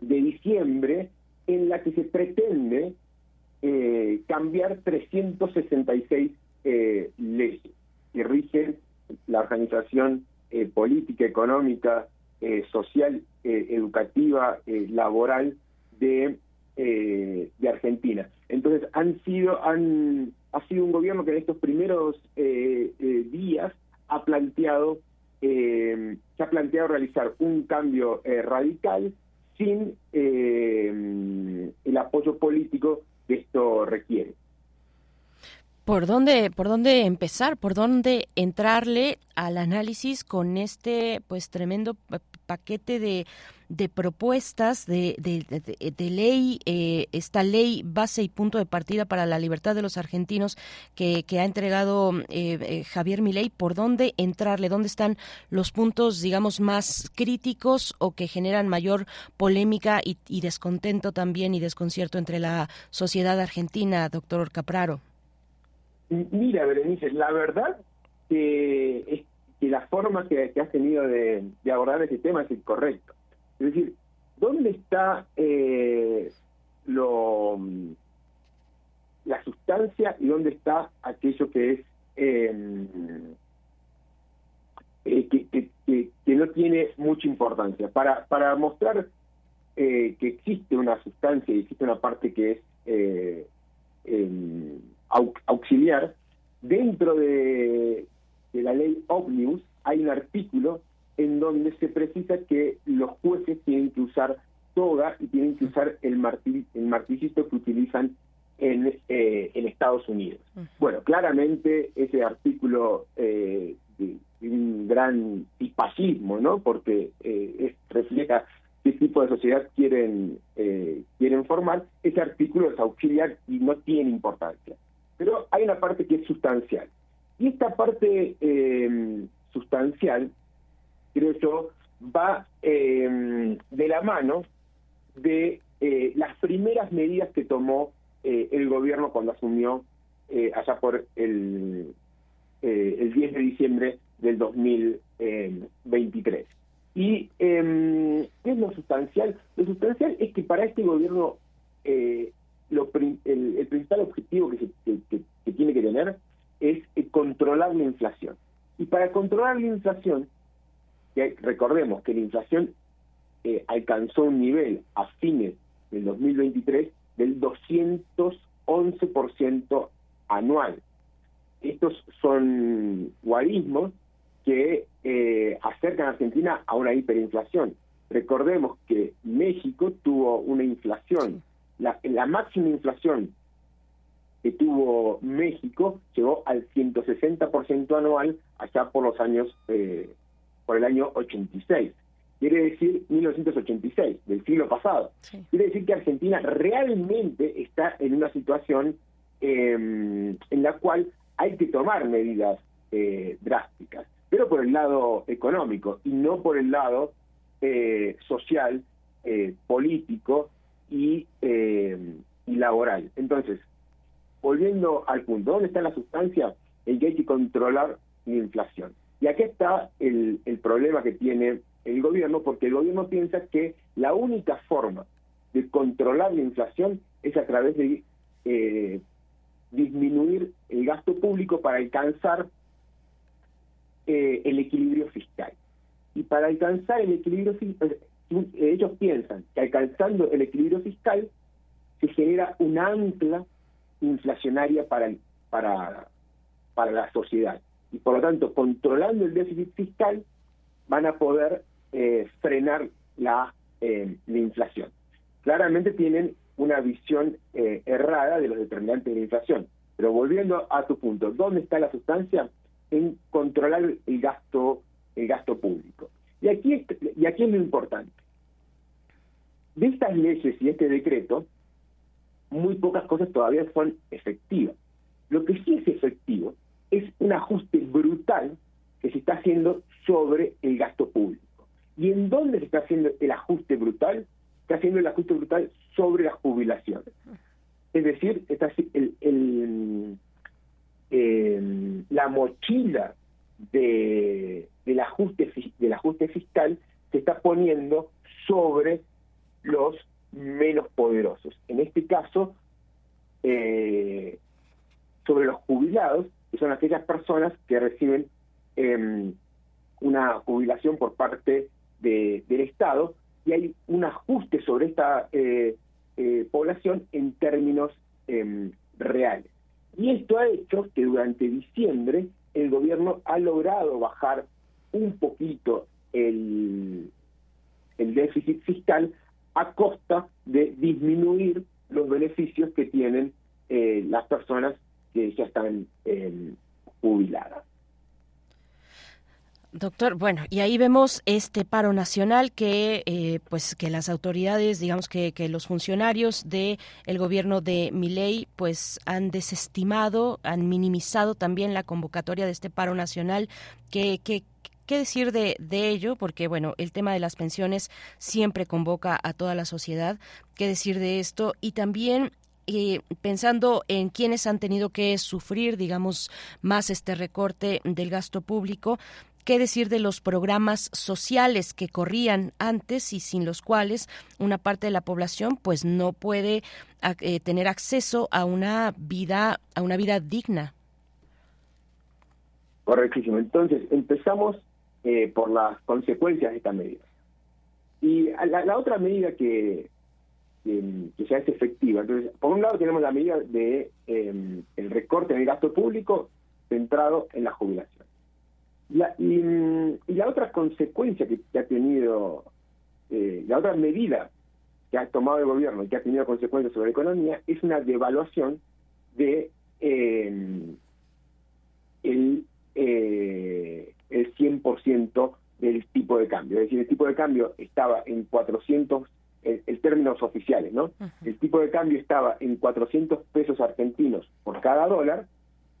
de diciembre, en la que se pretende eh, cambiar 366 eh, leyes que rigen la organización política, económica, social, educativa, laboral de, de Argentina. Entonces han sido han ha sido un gobierno que en estos primeros días ha planteado eh, ha planteado realizar un cambio eh, radical sin eh, el apoyo político que esto requiere. ¿Por dónde, ¿Por dónde empezar? ¿Por dónde entrarle al análisis con este pues tremendo paquete de, de propuestas de, de, ley, eh, esta ley base y punto de partida para la libertad de los argentinos que, que ha entregado eh, eh, Javier Milei, ¿por dónde entrarle? ¿Dónde están los puntos, digamos, más críticos o que generan mayor polémica y, y descontento también y desconcierto entre la sociedad argentina, doctor Capraro? Mira, Berenice, la verdad que, que la forma que, que has tenido de, abordar ese tema es incorrecto. Es decir, ¿dónde está eh, lo, la sustancia y dónde está aquello que es em, eh, que, que, que, no tiene mucha importancia? Para, para mostrar eh, que existe una sustancia y existe una parte que es em, auxiliar, dentro de, de la ley Omnibus hay un artículo en donde se precisa que los jueces tienen que usar toga y tienen que usar el, martillo, el que utilizan en, eh, en Estados Unidos. Bueno, claramente ese artículo eh, de, un gran tipasismo, ¿no? Porque eh, refleja qué tipo de sociedad quieren quieren formar. Ese artículo es auxiliar y no tiene importancia. Pero hay una parte que es sustancial. Y esta parte sustancial creo yo, va eh, de la mano de eh, las primeras medidas que tomó eh, el gobierno cuando asumió allá por el, el 10 de diciembre del 2023. Y em, ¿qué es lo sustancial? Lo sustancial es que para este gobierno el, principal objetivo que, que tiene que tener es la inflación. Y para controlar la inflación recordemos que la inflación eh, alcanzó un nivel a fines del 2023 del 211% anual. Estos son guarismos que eh, acercan a Argentina a una hiperinflación. Recordemos que México tuvo una inflación, la, la máxima inflación que tuvo México llegó al 160% anual allá por los años eh, por el año 86. Quiere decir 1986, del siglo pasado. Quiere decir que Argentina realmente está en una situación em, en la cual hay que tomar medidas eh, drásticas, pero por el lado económico y no por el lado eh, social, eh, político y, em, y laboral. Entonces, volviendo al punto, ¿dónde está la sustancia? En que hay que controlar la inflación. Y aquí está el, problema que tiene el gobierno, porque el gobierno piensa que la única forma de controlar la inflación es a través de eh, disminuir el gasto público para alcanzar eh, el equilibrio fiscal. Y para alcanzar el equilibrio fiscal, eh, ellos piensan que alcanzando el equilibrio fiscal se genera una ancla inflacionaria para, para, para la sociedad. Y por lo tanto, controlando el déficit fiscal, van a poder eh, frenar la, la inflación. Claramente tienen una visión errada de los determinantes de la inflación. Pero volviendo a tu punto, ¿dónde está la sustancia? En controlar el gasto, el gasto público. Y aquí, y aquí es lo importante. De estas leyes y este decreto, muy pocas cosas todavía son efectivas. Lo que sí es efectivo es un ajuste brutal que se está haciendo sobre el gasto público. ¿Y en dónde se está haciendo el ajuste brutal? Está haciendo el ajuste brutal sobre las jubilaciones. Es decir, está el, la mochila de, del, ajuste, del ajuste fiscal se está poniendo sobre los menos poderosos. En este caso, eh, sobre los jubilados, que son aquellas personas que reciben em, una jubilación por parte del Estado, y hay un ajuste sobre esta eh, eh, población en términos em, reales. Y esto ha hecho que durante diciembre el gobierno ha logrado bajar un poquito el, el déficit fiscal a costa de disminuir los beneficios que tienen eh, las personas que ya están em, jubiladas. Doctor, bueno, y ahí vemos este paro nacional que, eh, pues, que las autoridades, digamos que, que los funcionarios del el gobierno de Miley, pues, han desestimado, han minimizado también la convocatoria de este paro nacional. que, que ¿Qué decir de, de, ello? Porque, bueno, el tema de las pensiones siempre convoca a toda la sociedad. ¿Qué decir de esto? Y también eh, pensando en quienes han tenido que sufrir, digamos, más este recorte del gasto público, ¿Qué decir de los programas sociales que corrían antes y sin los cuales una parte de la población pues no puede eh, tener acceso a una vida a una vida digna? Correctísimo. Entonces empezamos eh, por las consecuencias de esta medida. Y la, otra medida que, que, es efectiva. Entonces, por un lado tenemos la medida de em, el recorte en el gasto público centrado en la jubilación. La, y, la otra consecuencia que, ha tenido, eh, la otra medida que ha tomado el gobierno y que ha tenido consecuencias sobre la economía es una devaluación de eh, el, el 100% del tipo de cambio. Es decir, el tipo de cambio estaba en 400, en, términos oficiales, ¿no? El tipo de cambio estaba en 400 pesos argentinos por cada dólar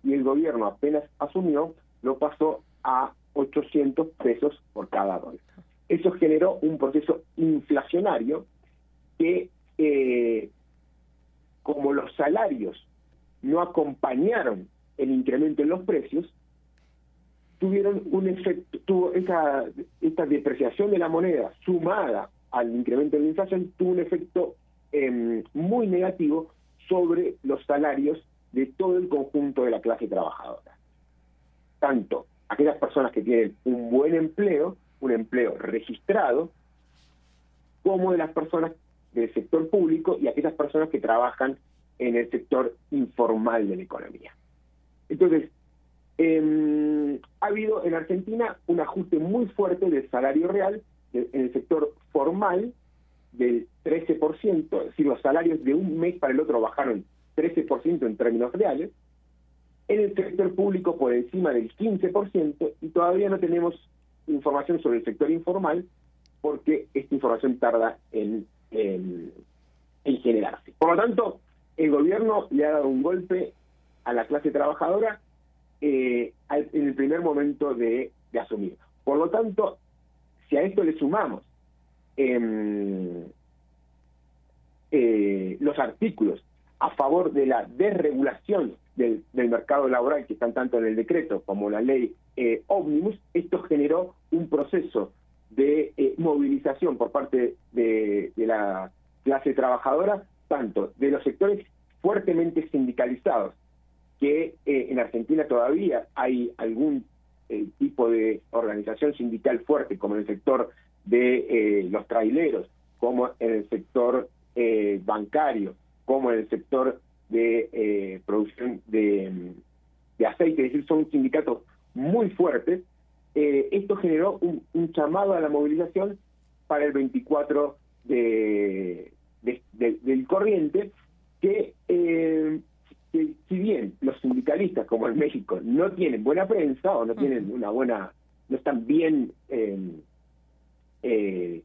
y el gobierno apenas asumió, lo pasó a 800 pesos por cada dólar. Eso generó un proceso inflacionario que, eh, como los salarios no acompañaron el incremento en los precios, tuvieron un efecto, tuvo esa, esta depreciación de la moneda sumada al incremento de la inflación, tuvo un efecto em, muy negativo sobre los salarios de todo el conjunto de la clase trabajadora. Tanto aquellas personas que tienen un buen empleo, un empleo registrado, como de las personas del sector público y aquellas personas que trabajan en el sector informal de la economía. Entonces, em, ha habido en Argentina un ajuste muy fuerte del salario real en el sector formal del 13%, es decir, los salarios de un mes para el otro bajaron 13% en términos reales, en el sector público por encima del 15% y todavía no tenemos información sobre el sector informal porque esta información tarda en, en, generarse. Por lo tanto, el gobierno le ha dado un golpe a la clase trabajadora eh, en el primer momento de, asumir. Por lo tanto, si a esto le sumamos em, eh, los artículos a favor de la desregulación del, mercado laboral que están tanto en el decreto como la ley eh, Omnibus, esto generó un proceso de eh, movilización por parte de, la clase trabajadora, tanto de los sectores fuertemente sindicalizados, que eh, en Argentina todavía hay algún eh, tipo de organización sindical fuerte, como en el sector de eh, los traileros, como en el sector bancario, como en el sector de producción de, de, aceite, es decir, son sindicatos muy fuertes, esto generó un, llamado a la movilización para el 24 de, del corriente, que si bien los sindicalistas, como en México, no tienen buena prensa o no tienen una buena, no están bien em, eh,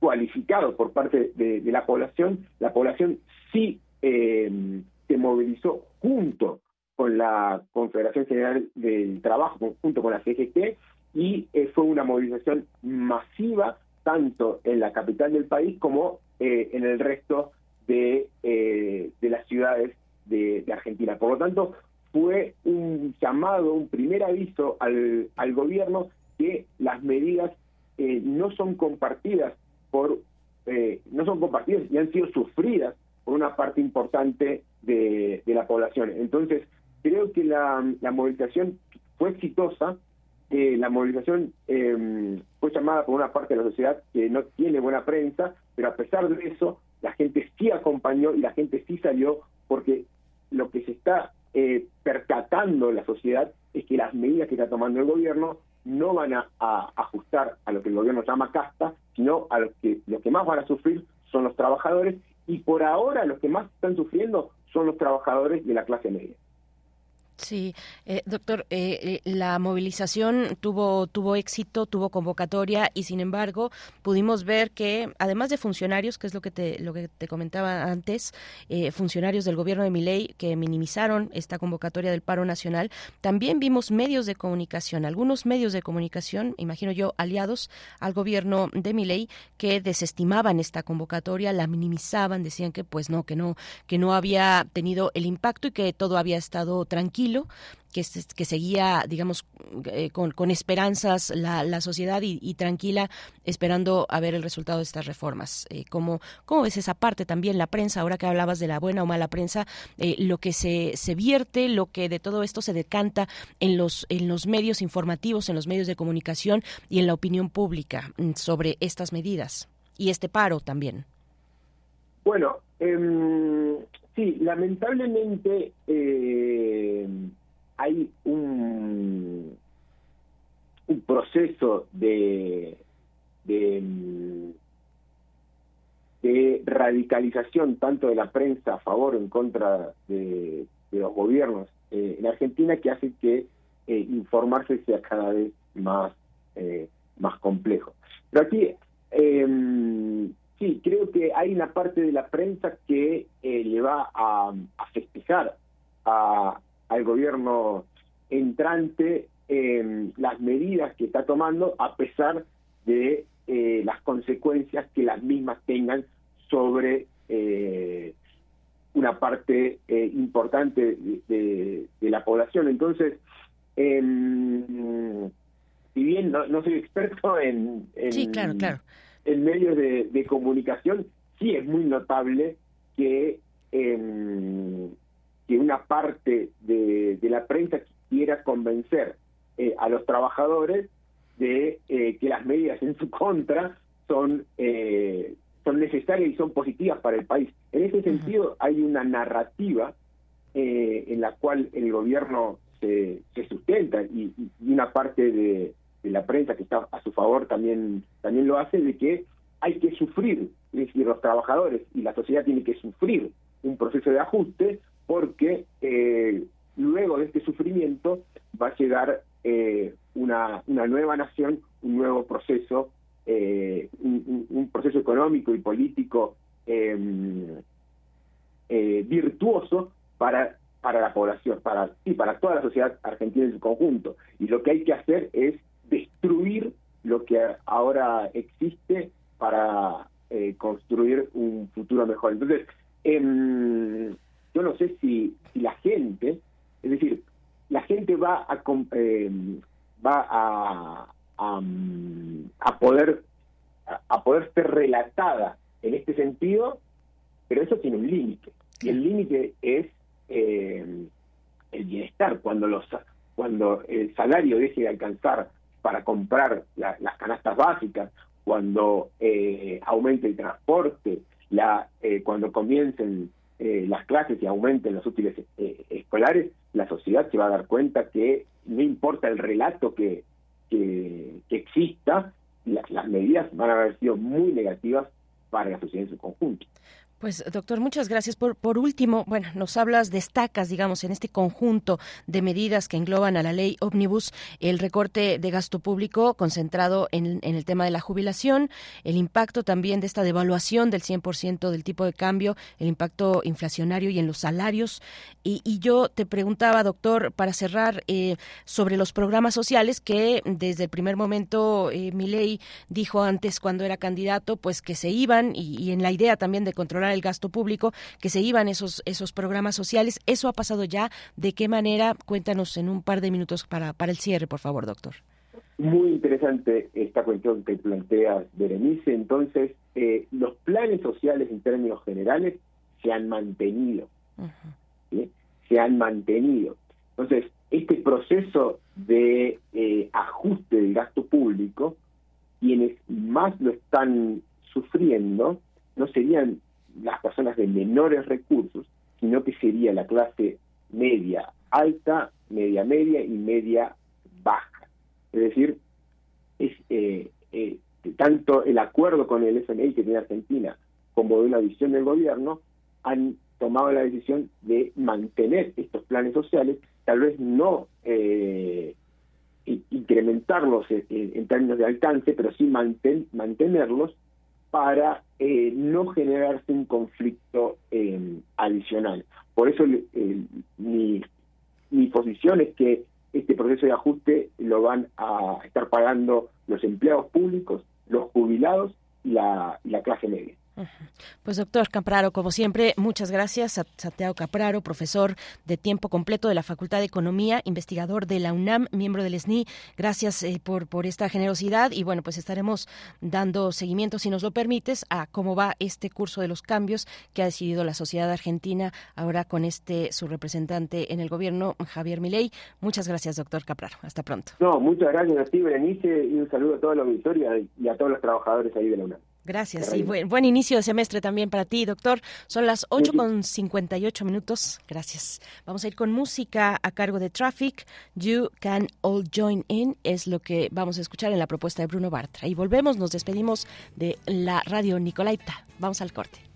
cualificados por parte de, la población, la población sí em, se movilizó junto con la Confederación General del Trabajo, junto con la CGT, y eh, fue una movilización masiva tanto en la capital del país como eh, en el resto de, de las ciudades de, Argentina. Por lo tanto, fue un llamado, un primer aviso al, al gobierno que las medidas eh, no son compartidas por eh, no son compartidas y han sido sufridas por una parte importante de, la población. Entonces, creo que la, la movilización fue exitosa, eh, la movilización em, fue llamada por una parte de la sociedad que no tiene buena prensa, pero a pesar de eso, la gente sí acompañó y la gente sí salió porque lo que se está eh, percatando la sociedad es que las medidas que está tomando el gobierno no van a, ajustar a lo que el gobierno llama casta, sino a los que los que más van a sufrir son los trabajadores y por ahora los que más están sufriendo son los trabajadores de la clase media. Sí, eh, doctor, eh, eh, la movilización tuvo tuvo éxito, tuvo convocatoria y sin embargo pudimos ver que además de funcionarios, que es lo que te lo que te comentaba antes, funcionarios del gobierno de Miley que minimizaron esta convocatoria del paro nacional, también vimos medios de comunicación, algunos medios de comunicación, imagino yo, aliados al gobierno de Miley que desestimaban esta convocatoria, la minimizaban, decían que pues no, que no que no había tenido el impacto y que todo había estado tranquilo que, que seguía, digamos, eh, con, esperanzas la, sociedad y, tranquila, esperando a ver el resultado de estas reformas. Eh, ¿cómo, ves esa parte también, la prensa? Ahora que hablabas de la buena o mala prensa, eh, lo que se, se vierte, lo que de todo esto se decanta en los, en los medios informativos, en los medios de comunicación y en la opinión pública mm, sobre estas medidas y este paro también. Bueno, eh, Sí, lamentablemente eh, hay un, proceso de, radicalización tanto de la prensa a favor o en contra de, los gobiernos eh, en Argentina que hace que eh, informarse sea cada vez más, más complejo. Pero aquí Sí, creo que hay una parte de la prensa que eh, le va a, festejar al gobierno entrante las medidas que está tomando a pesar de eh, las consecuencias que las mismas tengan sobre eh, una parte importante de, la población. Entonces, em, si bien no, soy experto en, sí, claro, claro en medios de, comunicación, sí es muy notable que, em, que una parte de, la prensa quiera convencer eh, a los trabajadores de eh, que las medidas en su contra son, eh, son necesarias y son positivas para el país. En ese sentido, hay una narrativa en la cual el gobierno se, se sustenta y una parte de, de la prensa que está a su favor también, también lo hace, de que hay que sufrir, es decir, los trabajadores y la sociedad tiene que sufrir un proceso de ajuste porque eh, luego de este sufrimiento va a llegar eh, una, una nueva nación, un nuevo proceso, eh, un, proceso económico y político em, virtuoso para para la población, para y para toda la sociedad argentina en su conjunto. Y lo que hay que hacer es destruir lo que ahora existe para eh, construir un futuro mejor. Entonces, em, yo no sé si, la gente, es decir, la gente va a em, va a, a, poder a, poder ser relatada en este sentido, pero eso tiene un límite. Y el límite es em, el bienestar. Cuando los cuando el salario deje de alcanzar para comprar las canastas básicas, cuando eh, aumente el transporte, la, eh, cuando comiencen eh, las clases y aumenten los útiles escolares, la sociedad se va a dar cuenta que no importa el relato que, que, exista, las medidas van a haber sido muy negativas para la sociedad en su conjunto. Pues doctor, muchas gracias. Por, por último, bueno, nos hablas, destacas, digamos, en este conjunto de medidas que engloban a la ley Omnibus, el recorte de gasto público concentrado en, el tema de la jubilación, el impacto también de esta devaluación del 100% del tipo de cambio, el impacto inflacionario y en los salarios. Y, yo te preguntaba, doctor, para cerrar, eh, sobre los programas sociales que desde el primer momento eh, mi ley dijo antes cuando era candidato, pues que se iban y, y en la idea también de controlar el gasto público, que se iban esos, esos programas sociales. ¿Eso ha pasado ya? ¿De qué manera? Cuéntanos en un par de minutos para, para el cierre, por favor, doctor. Muy interesante esta cuestión que plantea Berenice. Entonces, eh, los planes sociales en términos generales se han mantenido. Se han mantenido. Entonces, este proceso de eh, ajuste del gasto público, quienes más lo están sufriendo no serían las personas de menores recursos, sino que sería la clase media alta, media media y media baja. Es decir, es eh, eh, tanto el acuerdo con el FMI que tiene Argentina como de una visión del gobierno han tomado la decisión de mantener estos planes sociales, tal vez no eh, incrementarlos en, términos de alcance, pero sí mantenerlos para eh, no generarse un conflicto eh, adicional. Por eso mi, mi posición es que este proceso de ajuste lo van a estar pagando los empleados públicos, los jubilados y la, y la clase media. Pues doctor Capraro, como siempre, muchas gracias. Santiago Capraro, profesor de tiempo completo de la Facultad de Economía, investigador de la UNAM, miembro del SNI. Gracias eh, por, por esta generosidad y bueno, pues estaremos dando seguimiento, si nos lo permites, a cómo va este curso de los cambios que ha decidido la sociedad argentina ahora con este su representante en el gobierno, Javier Milei. Muchas gracias, doctor Capraro. Hasta pronto. No, muchas gracias a ti, Berenice, y un saludo a toda la auditoría y a todos los trabajadores ahí de la UNAM. Gracias y buen, buen, inicio de semestre también para ti, doctor. Son las 8 con 58 minutos. Gracias. Vamos a ir con música a cargo de Traffic. You Can All Join In es lo que vamos a escuchar en la propuesta de Bruno Bartra. Y volvemos, nos despedimos de la radio Nicolaita. Vamos al corte.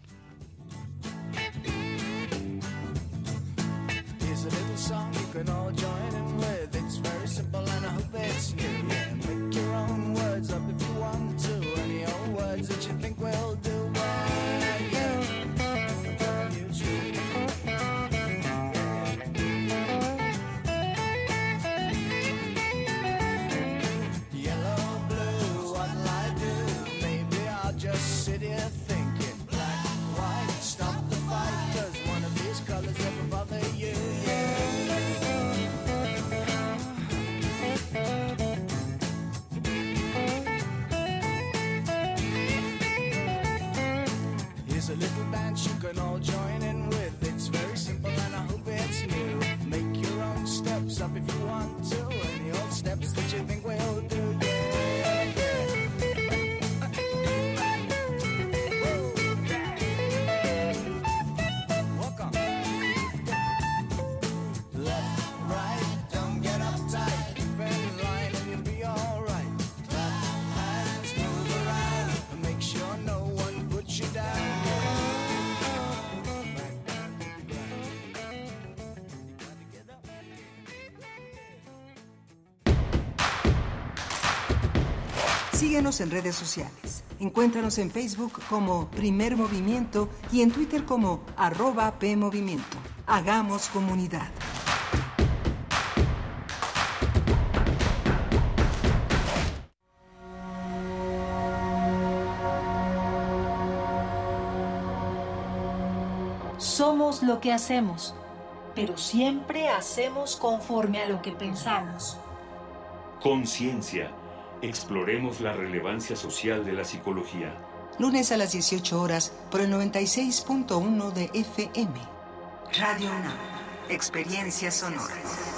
But you think we'll do Síguenos en redes sociales. Encuéntranos en Facebook como Primer Movimiento y en Twitter como arroba PMovimiento. Hagamos comunidad. Somos lo que hacemos, pero siempre hacemos conforme a lo que pensamos. Conciencia Exploremos la relevancia social de la psicología. Lunes a las 18 horas por el 96.1 de FM. Radio UNAM. Experiencias sonoras.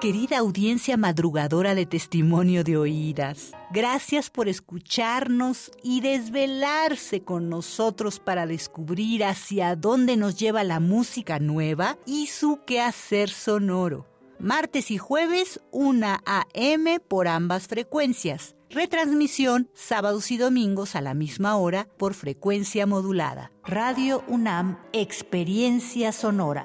Querida audiencia madrugadora de testimonio de oídas, gracias por escucharnos y desvelarse con nosotros para descubrir hacia dónde nos lleva la música nueva y su quehacer sonoro. Martes y jueves, 1 a.m. por ambas frecuencias. Retransmisión sábados y domingos a la misma hora por frecuencia modulada. Radio UNAM, Experiencia Sonora.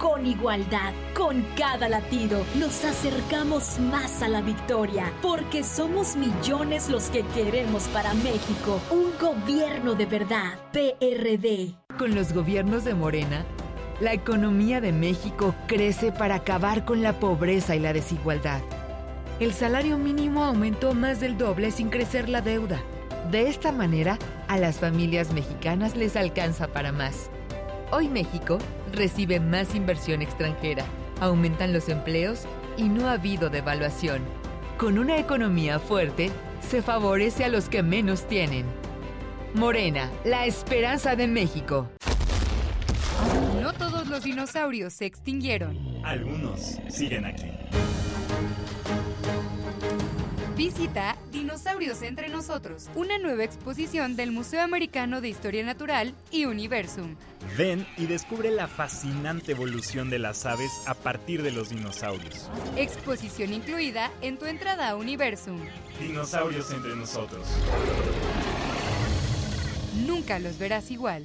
con igualdad. Con cada latido nos acercamos más a la victoria, porque somos millones los que queremos para México un gobierno de verdad, PRD. Con los gobiernos de Morena, la economía de México crece para acabar con la pobreza y la desigualdad. El salario mínimo aumentó más del doble sin crecer la deuda. De esta manera, a las familias mexicanas les alcanza para más. Hoy México recibe más inversión extranjera, aumentan los empleos y no ha habido devaluación. Con una economía fuerte, se favorece a los que menos tienen. Morena, la esperanza de México. No todos los dinosaurios se extinguieron. Algunos siguen aquí. Visita Dinosaurios entre nosotros, una nueva exposición del Museo Americano de Historia Natural y Universum. Ven y descubre la fascinante evolución de las aves a partir de los dinosaurios. Exposición incluida en tu entrada a Universum. Dinosaurios entre nosotros. Nunca los verás igual.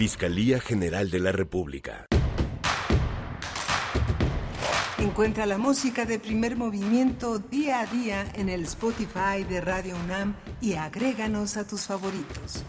Fiscalía General de la República. Encuentra la música de primer movimiento día a día en el Spotify de Radio UNAM y agréganos a tus favoritos.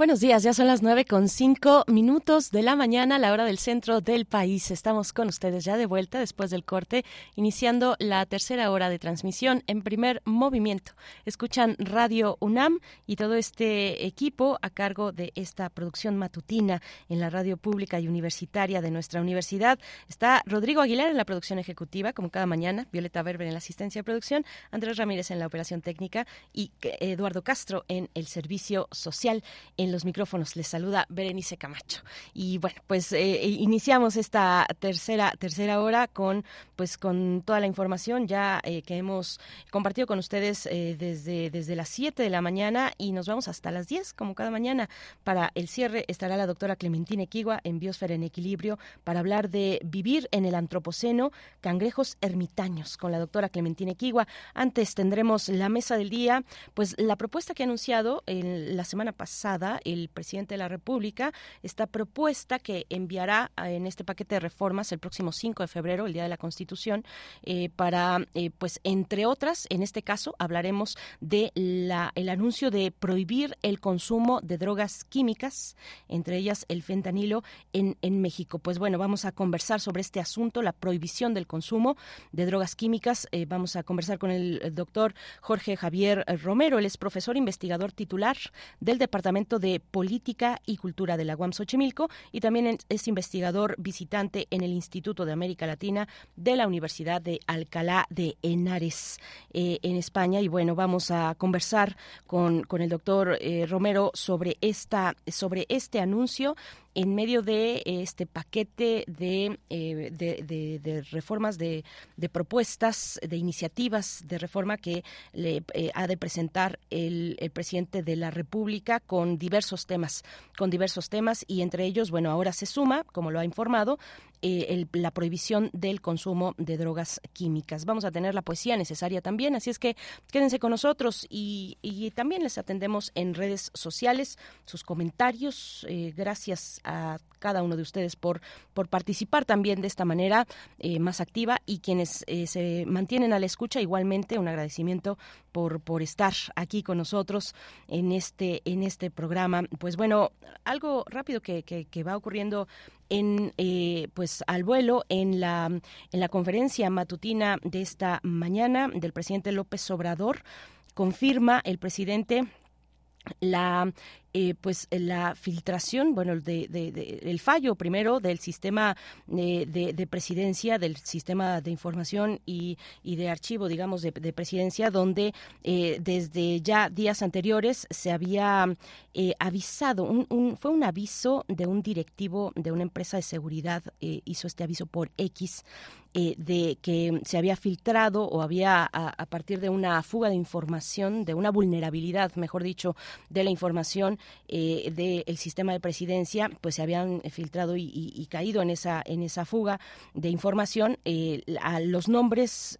Buenos días, ya son las nueve con cinco minutos de la mañana, la hora del centro del país. Estamos con ustedes ya de vuelta después del corte, iniciando la tercera hora de transmisión en primer movimiento. Escuchan Radio UNAM y todo este equipo a cargo de esta producción matutina en la radio pública y universitaria de nuestra universidad. Está Rodrigo Aguilar en la producción ejecutiva, como cada mañana, Violeta Berber en la asistencia de producción, Andrés Ramírez en la operación técnica y Eduardo Castro en el servicio social. Los micrófonos les saluda Berenice Camacho. Y bueno, pues eh, iniciamos esta tercera, tercera hora con, pues, con toda la información ya eh, que hemos compartido con ustedes eh, desde, desde las 7 de la mañana y nos vamos hasta las 10, como cada mañana. Para el cierre estará la doctora Clementina Equigua en Biosfera en Equilibrio para hablar de vivir en el Antropoceno, cangrejos ermitaños, con la doctora Clementina Equigua. Antes tendremos la mesa del día, pues la propuesta que ha anunciado en la semana pasada el presidente de la República, esta propuesta que enviará en este paquete de reformas el próximo 5 de febrero, el Día de la Constitución, eh, para, eh, pues, entre otras, en este caso, hablaremos de la, el anuncio de prohibir el consumo de drogas químicas, entre ellas el fentanilo, en, en México. Pues bueno, vamos a conversar sobre este asunto, la prohibición del consumo de drogas químicas. Eh, vamos a conversar con el doctor Jorge Javier Romero, él es profesor investigador titular del Departamento de Política y Cultura de la UAM Xochimilco y también es investigador visitante en el Instituto de América Latina de la Universidad de Alcalá de Henares eh, en España. Y bueno, vamos a conversar con, con el doctor eh, Romero sobre, esta, sobre este anuncio en medio de este paquete de, eh, de, reformas, de, propuestas, de iniciativas de reforma que le eh, ha de presentar el, presidente de la República con diversos temas, con diversos temas y entre ellos, bueno, ahora se suma, como lo ha informado, eh, la prohibición del consumo de drogas químicas. Vamos a tener la poesía necesaria también, así es que quédense con nosotros y, también les atendemos en redes sociales, sus comentarios. Eh, gracias a cada uno de ustedes por, por participar también de esta manera eh, más activa y quienes se mantienen a la escucha, igualmente un agradecimiento por, por estar aquí con nosotros en este, en este programa. Pues bueno, algo rápido que, que va ocurriendo en eh, pues al vuelo en la en la conferencia matutina de esta mañana del presidente López Obrador. Confirma el presidente la eh, pues la filtración, bueno, de, el fallo primero del sistema eh, de, presidencia, del sistema de información y, de archivo, digamos, de, presidencia, donde eh, desde ya días anteriores se había avisado, un, fue un aviso de un directivo de una empresa de seguridad, hizo este aviso por X, de que se había filtrado o había a, partir de una fuga de información, de una vulnerabilidad, mejor dicho, de la información eh, del sistema de presidencia, pues se habían filtrado y, caído en esa en esa fuga de información eh, a los nombres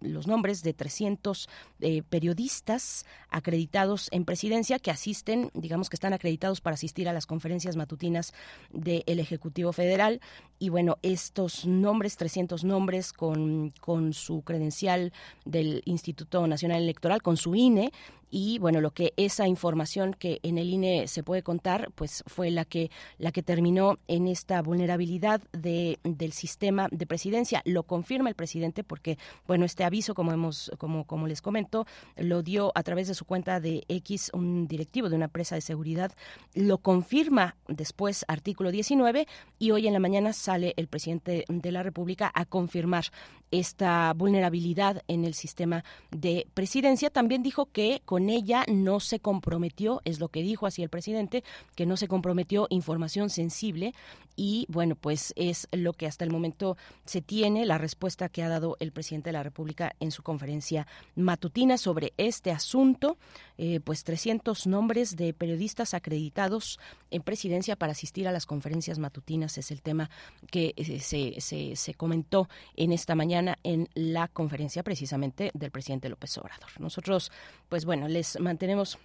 los nombres de 300 eh, periodistas acreditados en presidencia que asisten, digamos que están acreditados para asistir a las conferencias matutinas del Ejecutivo Federal. Y bueno, estos nombres, 300 nombres con, con su credencial del Instituto Nacional Electoral, con su INE, y bueno lo que esa información que en el INE se puede contar pues fue la que la que terminó en esta vulnerabilidad de, del sistema de presidencia. Lo confirma el presidente porque bueno este aviso como hemos como como les comento lo dio a través de su cuenta de X un directivo de una empresa de seguridad. Lo confirma después artículo 19 y hoy en la mañana sale el presidente de la República a confirmar esta vulnerabilidad en el sistema de presidencia. También dijo que con ella no se comprometió, es lo que dijo así el presidente, que no se comprometió información sensible y bueno, pues es lo que hasta el momento se tiene, la respuesta que ha dado el presidente de la República en su conferencia matutina sobre este asunto, eh, pues 300 nombres de periodistas acreditados en presidencia para asistir a las conferencias matutinas es el tema que eh, se, se, se comentó en esta mañana en la conferencia precisamente del presidente López Obrador. Nosotros, pues bueno, les mantenemos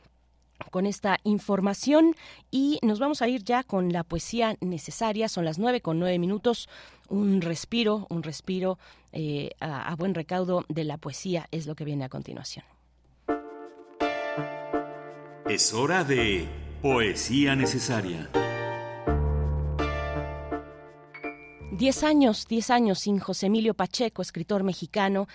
con esta información y nos vamos a ir ya con la poesía necesaria. Son las nueve con nueve minutos. Un respiro, un respiro eh, a, a buen recaudo de la poesía es lo que viene a continuación. Es hora de poesía necesaria. Diez años, diez años sin José Emilio Pacheco, escritor mexicano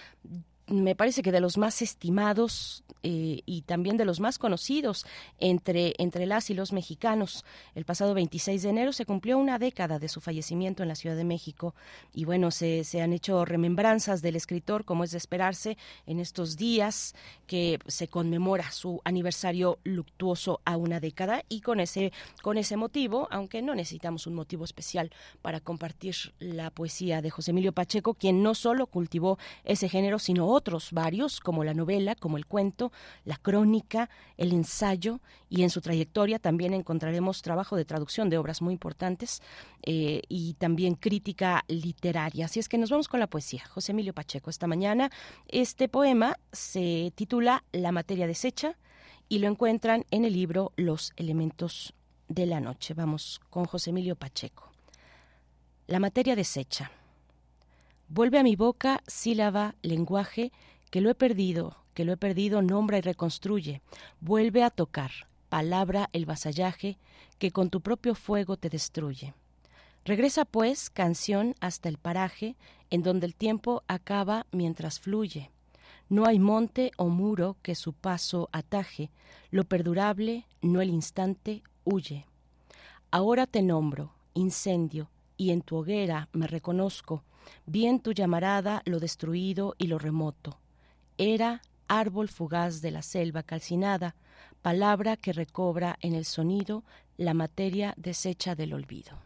me parece que de los más estimados eh, y también de los más conocidos entre, entre las y los mexicanos. El pasado 26 de enero se cumplió una década de su fallecimiento en la Ciudad de México y bueno, se, se han hecho remembranzas del escritor, como es de esperarse, en estos días que se conmemora su aniversario luctuoso a una década y con ese, con ese motivo, aunque no necesitamos un motivo especial para compartir la poesía de José Emilio Pacheco, quien no solo cultivó ese género, sino otros varios, como la novela, como el cuento, la crónica, el ensayo y en su trayectoria también encontraremos trabajo de traducción de obras muy importantes eh, y también crítica literaria. Así es que nos vamos con la poesía. José Emilio Pacheco, esta mañana este poema se titula La materia deshecha y lo encuentran en el libro Los elementos de la noche. Vamos con José Emilio Pacheco. La materia deshecha. Vuelve a mi boca sílaba, lenguaje, que lo he perdido, que lo he perdido, nombra y reconstruye. Vuelve a tocar, palabra el vasallaje, que con tu propio fuego te destruye. Regresa pues, canción, hasta el paraje, en donde el tiempo acaba mientras fluye. No hay monte o muro que su paso ataje, lo perdurable, no el instante, huye. Ahora te nombro, incendio, y en tu hoguera me reconozco, bien tu llamarada lo destruido y lo remoto. Era árbol fugaz de la selva calcinada, palabra que recobra en el sonido la materia deshecha del olvido.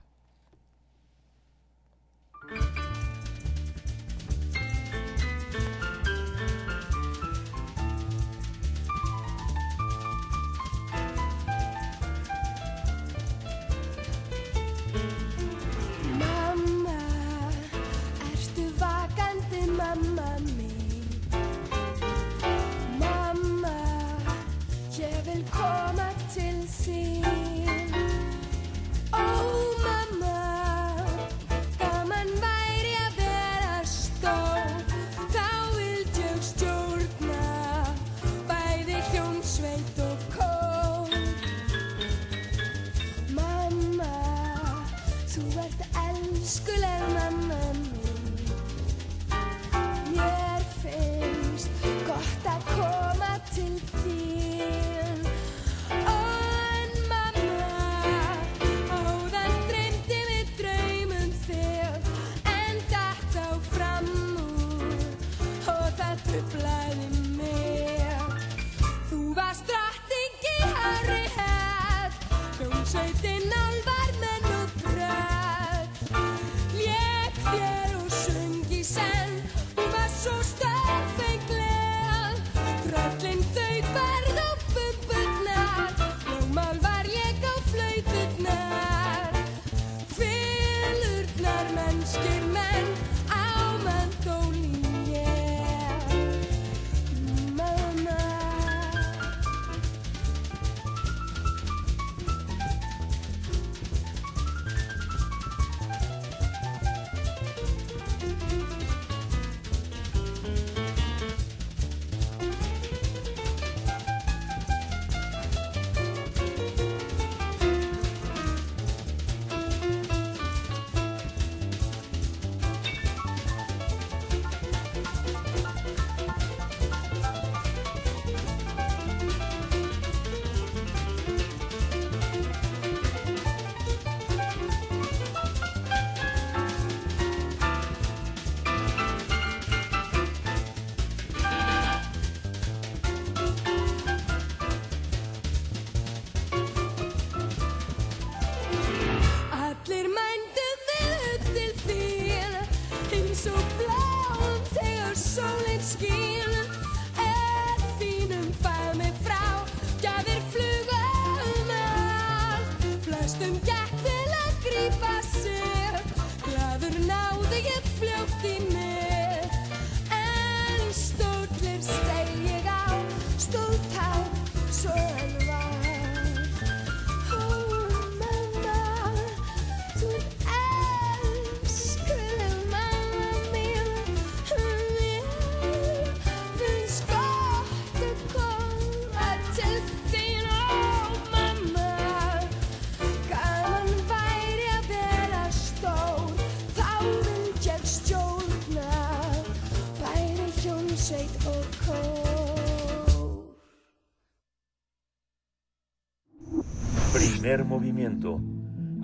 see.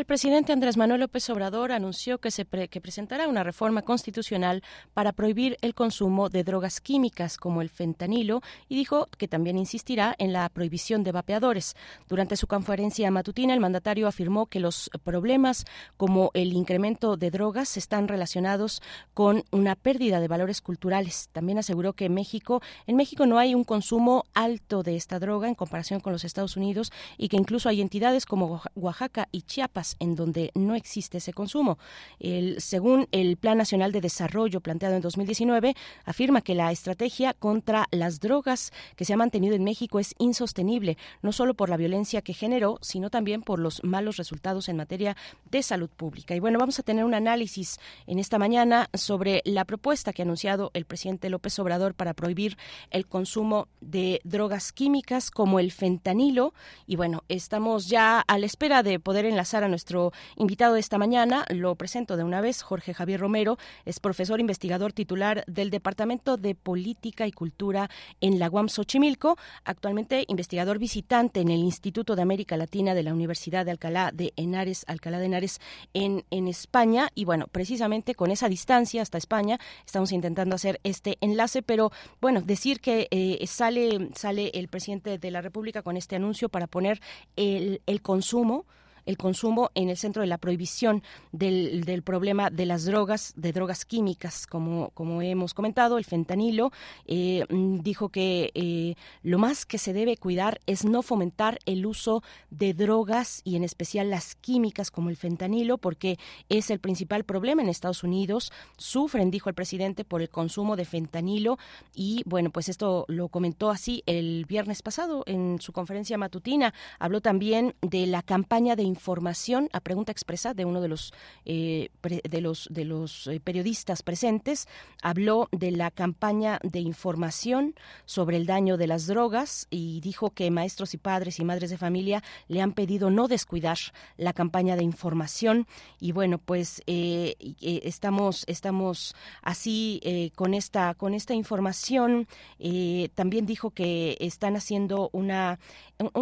El presidente Andrés Manuel López Obrador anunció que, se que presentará una reforma constitucional para prohibir el consumo de drogas químicas como el fentanilo y dijo que también insistirá en la prohibición de vapeadores. Durante su conferencia matutina, el mandatario afirmó que los problemas como el incremento de drogas están relacionados con una pérdida de valores culturales. También aseguró que México, en México no hay un consumo alto de esta droga en comparación con los Estados Unidos y que incluso hay entidades como Oaxaca y Chiapas en donde no existe ese consumo. Según el Plan Nacional de Desarrollo planteado en 2019, afirma que la estrategia contra las drogas que se ha mantenido en México es insostenible, no solo por la violencia que generó, sino también por los malos resultados en materia de salud pública. Y bueno, vamos a tener un análisis en esta mañana sobre la propuesta que ha anunciado el presidente López Obrador para prohibir el consumo de drogas químicas como el fentanilo. Y bueno, estamos ya a la espera de poder enlazar a nuestro invitado de esta mañana. Lo presento de una vez, Jorge Javier Romero, es profesor investigador titular del Departamento de Política y Cultura en la UAM Xochimilco, actualmente investigador visitante en el Instituto de América Latina de la Universidad de Alcalá de Henares, Alcalá de Henares en, en España. Y bueno, precisamente con esa distancia hasta España estamos intentando hacer este enlace, pero bueno, decir que eh, sale, sale el presidente de la República con este anuncio para poner el, el consumo el consumo en el centro de la prohibición del, del problema de las drogas, de drogas químicas, como, como hemos comentado, el fentanilo. Eh, mm, dijo que eh, lo más que se debe cuidar es no fomentar el uso de drogas y en especial las químicas como el fentanilo, porque es el principal problema en Estados Unidos. Sufren, dijo el presidente, por el consumo de fentanilo y bueno, pues esto lo comentó así el viernes pasado en su conferencia matutina. Habló también de la campaña de información a pregunta expresa de uno de los eh, de los de los eh, periodistas presentes habló de la campaña de información sobre el daño de las drogas y dijo que maestros y padres y madres de familia le han pedido no descuidar la campaña de información. Y bueno pues eh, estamos estamos así con esta con esta información. También dijo que están haciendo una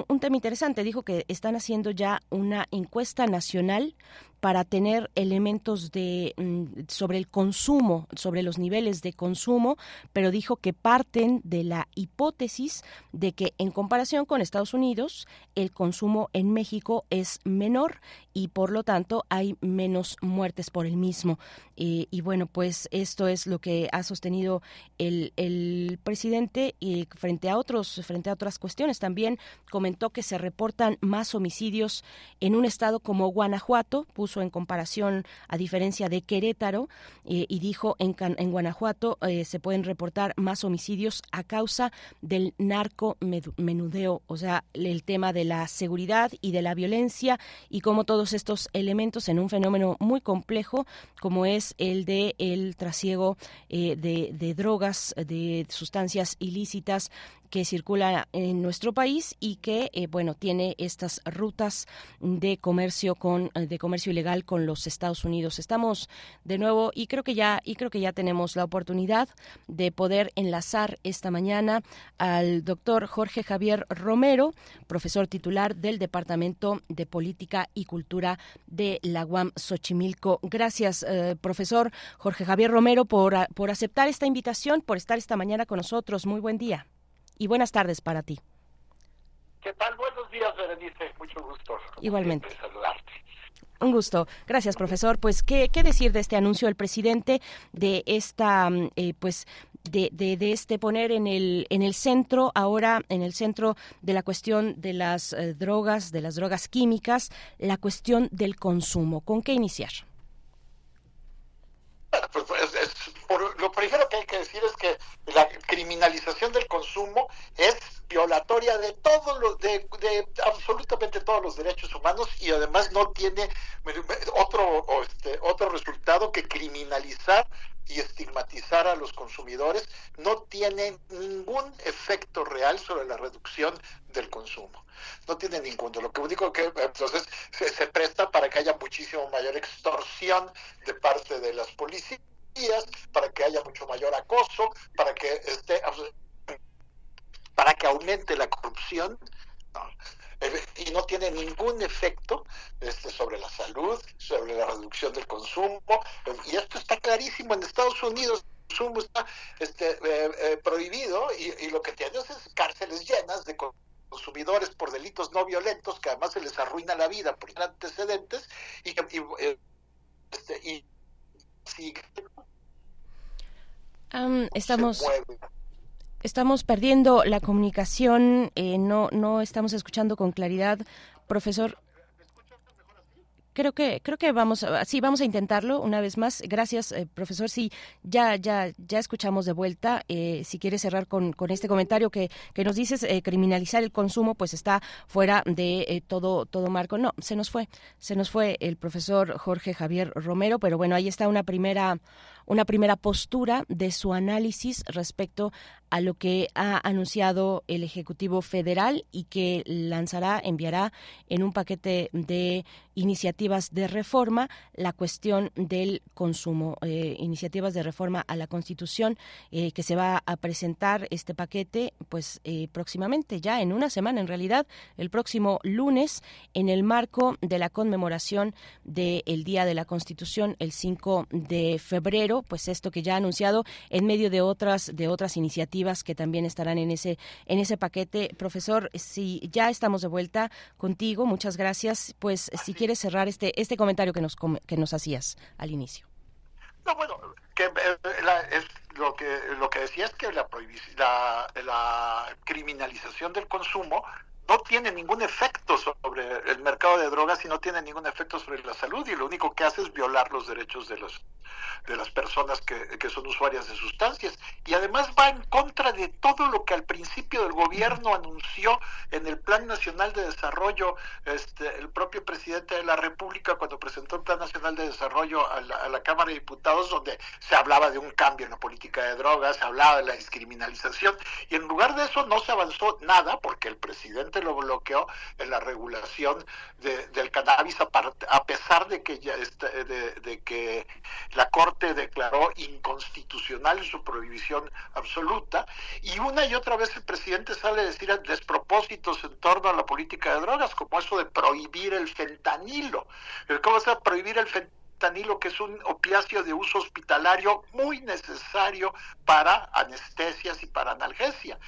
un tema interesante. Dijo que están haciendo ya una encuesta nacional para tener elementos de mm, sobre el consumo, sobre los niveles de consumo, pero dijo que parten de la hipótesis de que en comparación con Estados Unidos el consumo en México es menor y por lo tanto hay menos muertes por el mismo. y bueno, pues esto es lo que ha sostenido el, el presidente y frente a otros frente a otras cuestiones también comentó que se reportan más homicidios en un estado como Guanajuato, en comparación a diferencia de Querétaro y dijo en, en Guanajuato eh, se pueden reportar más homicidios a causa del narco menudeo, o sea, el tema de la seguridad y de la violencia y cómo todos estos elementos en un fenómeno muy complejo como es el de el trasiego eh, de, de drogas, de sustancias ilícitas que circula en nuestro país y que eh, bueno tiene estas rutas de comercio con de comercio ilegal con los Estados Unidos. Estamos de nuevo y creo que ya y creo que ya tenemos la oportunidad de poder enlazar esta mañana al doctor Jorge Javier Romero profesor titular del departamento de política y cultura de la UAM Xochimilco. Gracias eh, profesor Jorge Javier Romero por, por aceptar esta invitación por estar esta mañana con nosotros. Muy buen día y buenas tardes para ti. ¿Qué tal? Buenos días, Berenice. Mucho gusto. Igualmente. Saludarte. Un gusto. Gracias, profesor. Pues, ¿qué, ¿qué, decir de este anuncio del presidente de esta, mm, eh, pues, de, de, de, este poner en el, en el centro, ahora en el centro de la cuestión de las eh, drogas, de las drogas químicas, la cuestión del consumo? ¿Con qué iniciar? Pues, pues, es, por, lo primero que hay que decir es que la criminalización del consumo es violatoria de todos los, de, absolutamente todos los derechos humanos y además no tiene otro, este, otro resultado que criminalizar y estigmatizar a los consumidores no tiene ningún efecto real sobre la reducción del consumo. No tiene ninguno. Lo que único que entonces se, se presta para que haya muchísimo mayor extorsión de parte de las policías para que haya mucho mayor acoso, para que esté para que aumente la corrupción eh, y no tiene ningún efecto este, sobre la salud, sobre la reducción del consumo y esto está clarísimo en Estados Unidos el consumo está este, eh, eh, prohibido y, lo que tiene es cárceles llenas de consumidores por delitos no violentos que además se les arruina la vida por antecedentes y, y, este, y estamos estamos perdiendo la comunicación, eh, no no estamos escuchando con claridad, profesor creo que creo que vamos sí vamos a intentarlo una vez más. Gracias eh, profesor. Sí ya ya ya escuchamos de vuelta. Eh, si quiere cerrar con, con este comentario que, que nos dices eh, criminalizar el consumo pues está fuera de todo todo marco. No se nos fue se nos fue el profesor Jorge Javier Romero pero bueno ahí está una primera una primera postura de su análisis respecto a lo que ha anunciado el Ejecutivo Federal y que lanzará, enviará en un paquete de iniciativas de reforma la cuestión del consumo, eh, iniciativas de reforma a la Constitución eh, que se va a presentar este paquete pues eh, próximamente, ya en una semana en realidad, el próximo lunes en el marco de la conmemoración del Día de la Constitución el 5 de febrero, pues esto que ya ha anunciado en medio de otras de otras iniciativas que también estarán en ese en ese paquete, profesor, si ya estamos de vuelta contigo, muchas gracias, pues si quieres cerrar este, este comentario que nos, que nos hacías al inicio. No, bueno, que, eh, es lo que lo que decía es que la, la, la criminalización del consumo no tiene ningún efecto sobre el mercado de drogas y no tiene ningún efecto sobre la salud y lo único que hace es violar los derechos de los de las personas que, que son usuarias de sustancias. Y además va en contra de todo lo que al principio del gobierno anunció en el Plan Nacional de Desarrollo este, el propio presidente de la República cuando presentó el Plan Nacional de Desarrollo a la, a la Cámara de Diputados donde se hablaba de un cambio en la política de drogas, se hablaba de la descriminalización y en lugar de eso no se avanzó nada porque el presidente lo bloqueó en la regulación del cannabis a, pesar de que ya este, de, que la corte declaró inconstitucional su prohibición absoluta y una y otra vez el presidente sale a decir despropósitos en torno a la política de drogas como eso de prohibir el fentanilo. Cómo se va a prohibir el fentanilo fentanilo, que es un opiáceo de uso hospitalario muy necesario para anestesias y para analgesia.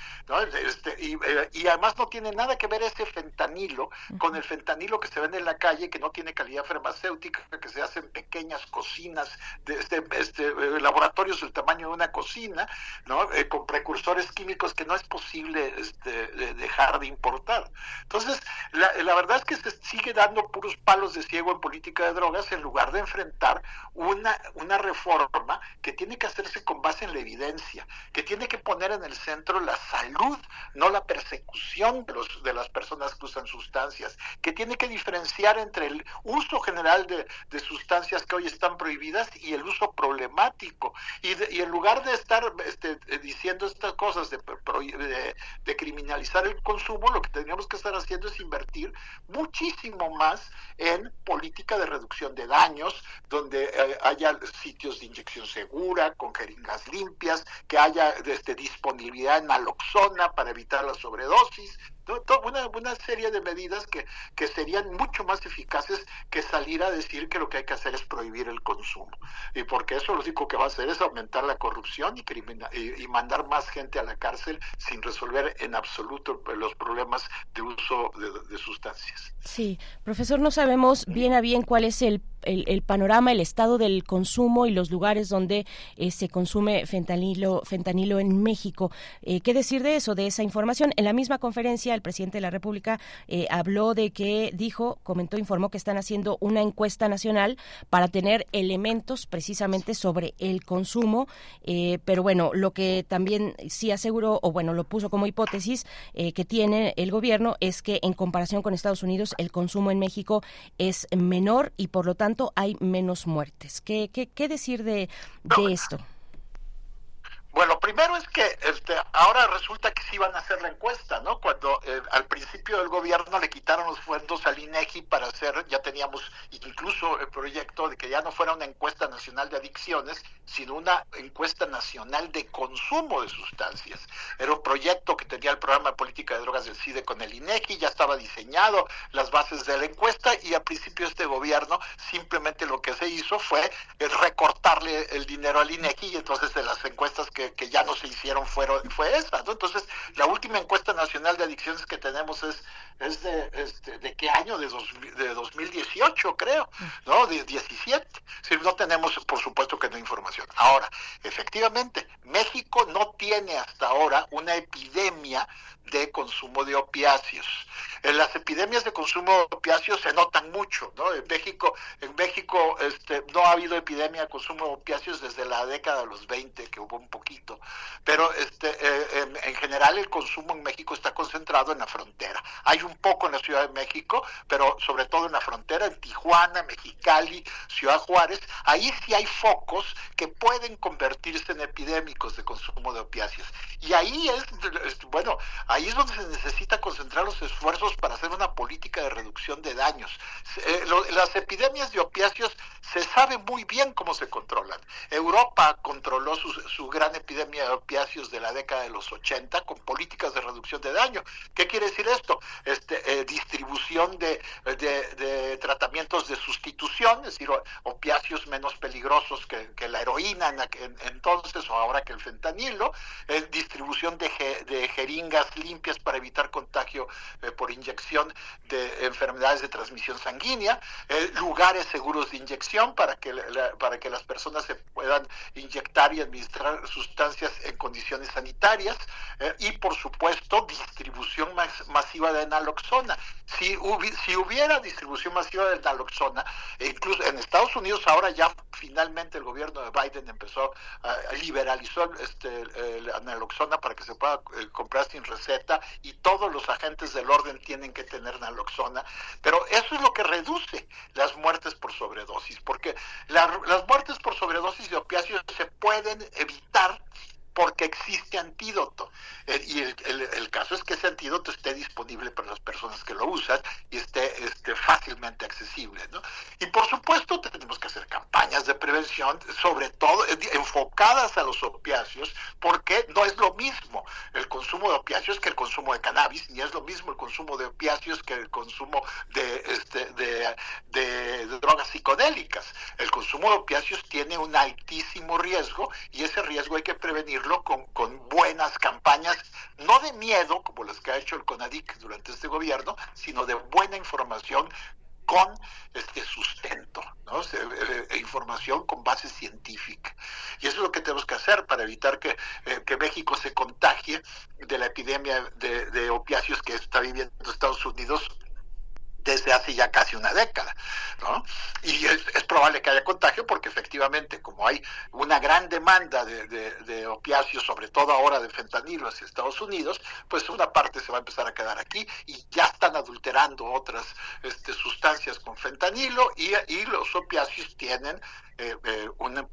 Este, eh, y, además no tiene nada que ver ese fentanilo con el fentanilo que se vende en la calle, que no tiene calidad farmacéutica, que se hace en pequeñas cocinas, de este, este, laboratorios del tamaño de una cocina, ¿no? Eh, con precursores químicos que no es posible este, dejar de importar. Entonces, la, la verdad es que se sigue dando puros palos de ciego en política de drogas en lugar de enfrentar una, una reforma que tiene que hacerse con base en la evidencia, que tiene que poner en el centro la salud, no la persecución de, los, de las personas que usan sustancias, que tiene que diferenciar entre el uso general de, sustancias que hoy están prohibidas y el uso problemático. Y, y en lugar de estar este, diciendo estas cosas de, de, de criminalizar el consumo, lo que tendríamos que estar haciendo es invertir muchísimo más en política de reducción de daños, donde eh, haya sitios de inyección segura, con jeringas limpias, que haya este, disponibilidad en naloxona para evitar la sobredosis, una, una, serie de medidas que, que serían mucho más eficaces que salir a decir que lo que hay que hacer es prohibir el consumo. Y porque eso lo único que va a hacer es aumentar la corrupción y, y, mandar más gente a la cárcel sin resolver en absoluto los problemas de uso de, de sustancias. Sí, profesor, no sabemos bien a bien cuál es el el, panorama, el estado del consumo y los lugares donde eh, se consume fentanilo, fentanilo en México. Eh, ¿Qué decir de eso, de esa información? En la misma conferencia, el presidente de la República eh, habló de que dijo, comentó, informó que están haciendo una encuesta nacional para tener elementos precisamente sobre el consumo, pero bueno, lo que también sí aseguró, o bueno, lo puso como hipótesis que tiene el gobierno es que en comparación con Estados Unidos, el consumo en México es menor y por lo tanto hay menos muertes. ¿Qué, qué, qué decir de, de esto? Bueno, primero es que este, ahora resulta que sí van a hacer la encuesta, ¿no? Cuando eh, al principio del gobierno le quitaron los fondos al INEGI para hacer, ya teníamos incluso el proyecto de que ya no fuera una encuesta nacional de adicciones, sino una encuesta nacional de consumo de sustancias. Era un proyecto que tenía el programa de política de drogas del CIDE con el INEGI, ya estaba diseñado las bases de la encuesta y al principio este gobierno simplemente lo que se hizo fue eh, recortarle el dinero al INEGI y entonces de las encuestas que que, ya no se hicieron fueron, fue esa, ¿no? Entonces, la última encuesta nacional de adicciones que tenemos es, es de, este, de qué año, de, dos, de 2018, creo, ¿no? De 17. Si no tenemos, por supuesto que no información. Ahora, efectivamente, México no tiene hasta ahora una epidemia de consumo de opiáceos. En las epidemias de consumo de opiáceos se notan mucho, ¿no? En México, en México este, no ha habido epidemia de consumo de opiáceos desde la década de los 20, que hubo un poquito, pero este, eh, en, general el consumo en México está concentrado en la frontera. Hay un poco en la Ciudad de México, pero sobre todo en la frontera, en Tijuana, Mexicali, Ciudad Juárez, ahí sí hay focos que pueden convertirse en epidémicos de consumo de opiáceos. Y ahí es, bueno, ahí es donde se necesita concentrar los esfuerzos para hacer una política de reducción de daños. Eh, las epidemias de opiáceos se sabe muy bien cómo se controlan. Europa controló su, gran epidemia de opiáceos de la década de los 80 con políticas de reducción de daño. ¿Qué quiere decir esto? Este, eh, distribución de, tratamientos de sustitución, es decir, opiáceos menos peligrosos que, la heroína en, entonces o ahora que el fentanilo, eh, distribución de, de jeringas limpias para evitar contagio eh, por inyección de enfermedades de transmisión sanguínea, eh, lugares seguros de inyección para que, para que las personas se puedan inyectar y administrar sustancias en condiciones sanitarias eh, y por supuesto distribución masiva de naloxona. Si, si hubiera distribución masiva de naloxona, e incluso en Estados Unidos ahora ya finalmente el gobierno de Biden empezó a liberalizar este, la naloxona para que se pueda comprar sin receta y todos los agentes del orden tienen que tener naloxona, pero eso es lo que reduce las muertes por sobredosis, porque las muertes por sobredosis de opiáceos se pueden evitar porque existe antídoto. Eh, y el, caso es que ese antídoto esté disponible para las personas que lo usan y esté, esté fácilmente accesible. ¿no? Y por supuesto tenemos que hacer campañas de prevención, sobre todo enfocadas a los opiáceos, porque no es lo mismo el consumo de opiáceos que el consumo de cannabis, ni es lo mismo el consumo de opiáceos que el consumo de, este, de, de drogas psicodélicas. El consumo de opiáceos tiene un altísimo riesgo y ese riesgo hay que prevenir con, con buenas campañas, no de miedo, como las que ha hecho el CONADIC durante este gobierno, sino de buena información con este sustento, ¿no? Eh, eh, información con base científica. Y eso es lo que tenemos que hacer para evitar que, eh, que México se contagie de la epidemia de, de opiáceos que está viviendo Estados Unidos desde hace ya casi una década. ¿no? Y es, probable que haya contagio porque efectivamente, como hay una gran demanda de, de, opiáceos, sobre todo ahora de fentanilo hacia Estados Unidos, pues una parte se va a empezar a quedar aquí y ya están adulterando otras este, sustancias con fentanilo y, los opiáceos tienen eh, eh, un,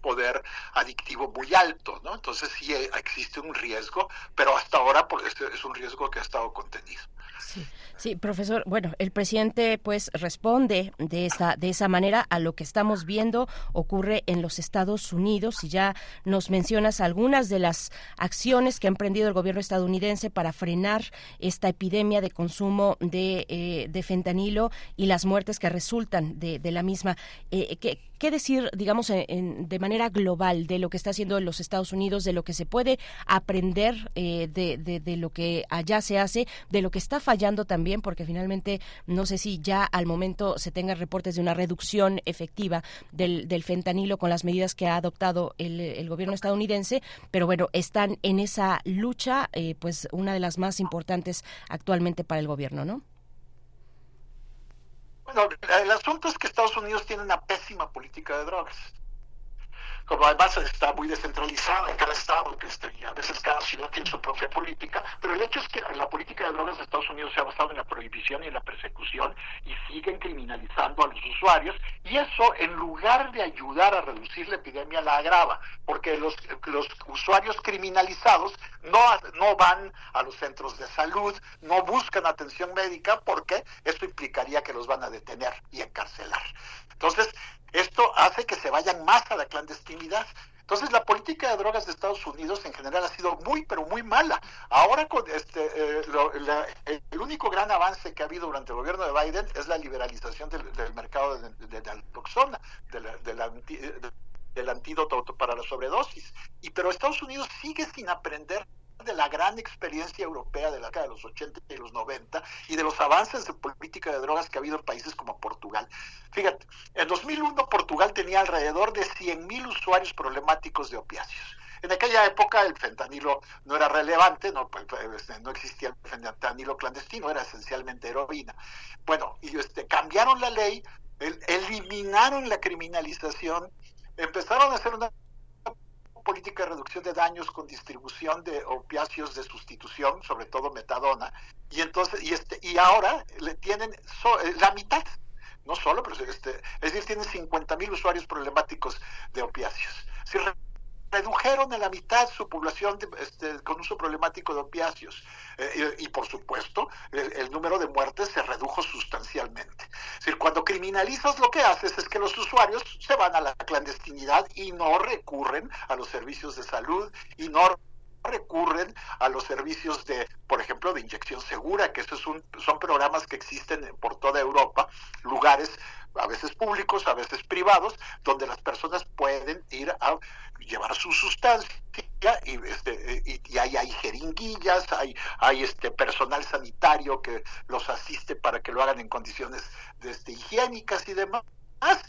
poder adictivo muy alto, ¿no? Entonces sí existe un riesgo, pero hasta ahora pues, es un riesgo que ha estado contenido. Sí. Profesor. Bueno, el presidente pues responde de esa de esa manera a lo que estamos viendo ocurre en los Estados Unidos y ya nos mencionas algunas de las acciones que ha emprendido el gobierno estadounidense para frenar esta epidemia de consumo de, eh, fentanilo y las muertes que resultan de, de la misma. Eh, ¿qué, ¿Qué decir, digamos, en, de manera global de lo que está haciendo en los Estados Unidos, de lo que se puede aprender eh, de, de, de, lo que allá se hace, de lo que está fallando también porque finalmente no sé si ya al momento se tengan reportes de una reducción efectiva del, del fentanilo con las medidas que ha adoptado el, el, gobierno estadounidense, pero bueno, están en esa lucha, eh, pues una de las más importantes actualmente para el gobierno, ¿no? Bueno, el asunto es que Estados Unidos tiene una pésima política de drogas como además está muy descentralizada en cada estado, que este, y a veces cada ciudad tiene su propia política, pero el hecho es que la política de drogas de Estados Unidos se ha basado en la prohibición y en la persecución y siguen criminalizando a los usuarios y eso en lugar de ayudar a reducir la epidemia la agrava, porque los, los usuarios criminalizados no, no van a los centros de salud, no buscan atención médica porque eso implicaría que los van a detener y encarcelar. Entonces, esto hace que se vayan más a la clandestinidad. Entonces la política de drogas de Estados Unidos en general ha sido muy, pero muy mala. Ahora con este, eh, el único gran avance que ha habido durante el gobierno de Biden es la liberalización del, mercado de, de, de naltoxona, del antídoto para la sobredosis. Y pero Estados Unidos sigue sin aprender de la gran experiencia europea de la década de los 80 y los 90 y de los avances de política de drogas que ha habido en países como Portugal. Fíjate, en 2001 Portugal tenía alrededor de 100.000 usuarios problemáticos de opiáceos. En aquella época el fentanilo no era relevante, no, pues, pues, no existía el fentanilo clandestino, era esencialmente heroína. Bueno, y este, cambiaron la ley, eliminaron la criminalización, empezaron a hacer una política de reducción de daños con distribución de opiáceos de sustitución, sobre todo metadona, y entonces y este y ahora le tienen eh, la mitad, no solo, pero este, es decir, tienen 50 mil usuarios problemáticos de opiáceos. Redujeron a la mitad su población este, con uso problemático de opiáceos. Eh, y, por supuesto, el, número de muertes se redujo sustancialmente. Es decir, cuando criminalizas lo que haces es que los usuarios se van a la clandestinidad y no recurren a los servicios de salud y no recurren a los servicios de, por ejemplo, de inyección segura, que esos son, son programas que existen por toda Europa, lugares a veces públicos, a veces privados, donde las personas pueden ir a llevar su sustancia y, este, y, hay, hay, jeringuillas, hay, hay este personal sanitario que los asiste para que lo hagan en condiciones este, higiénicas y demás.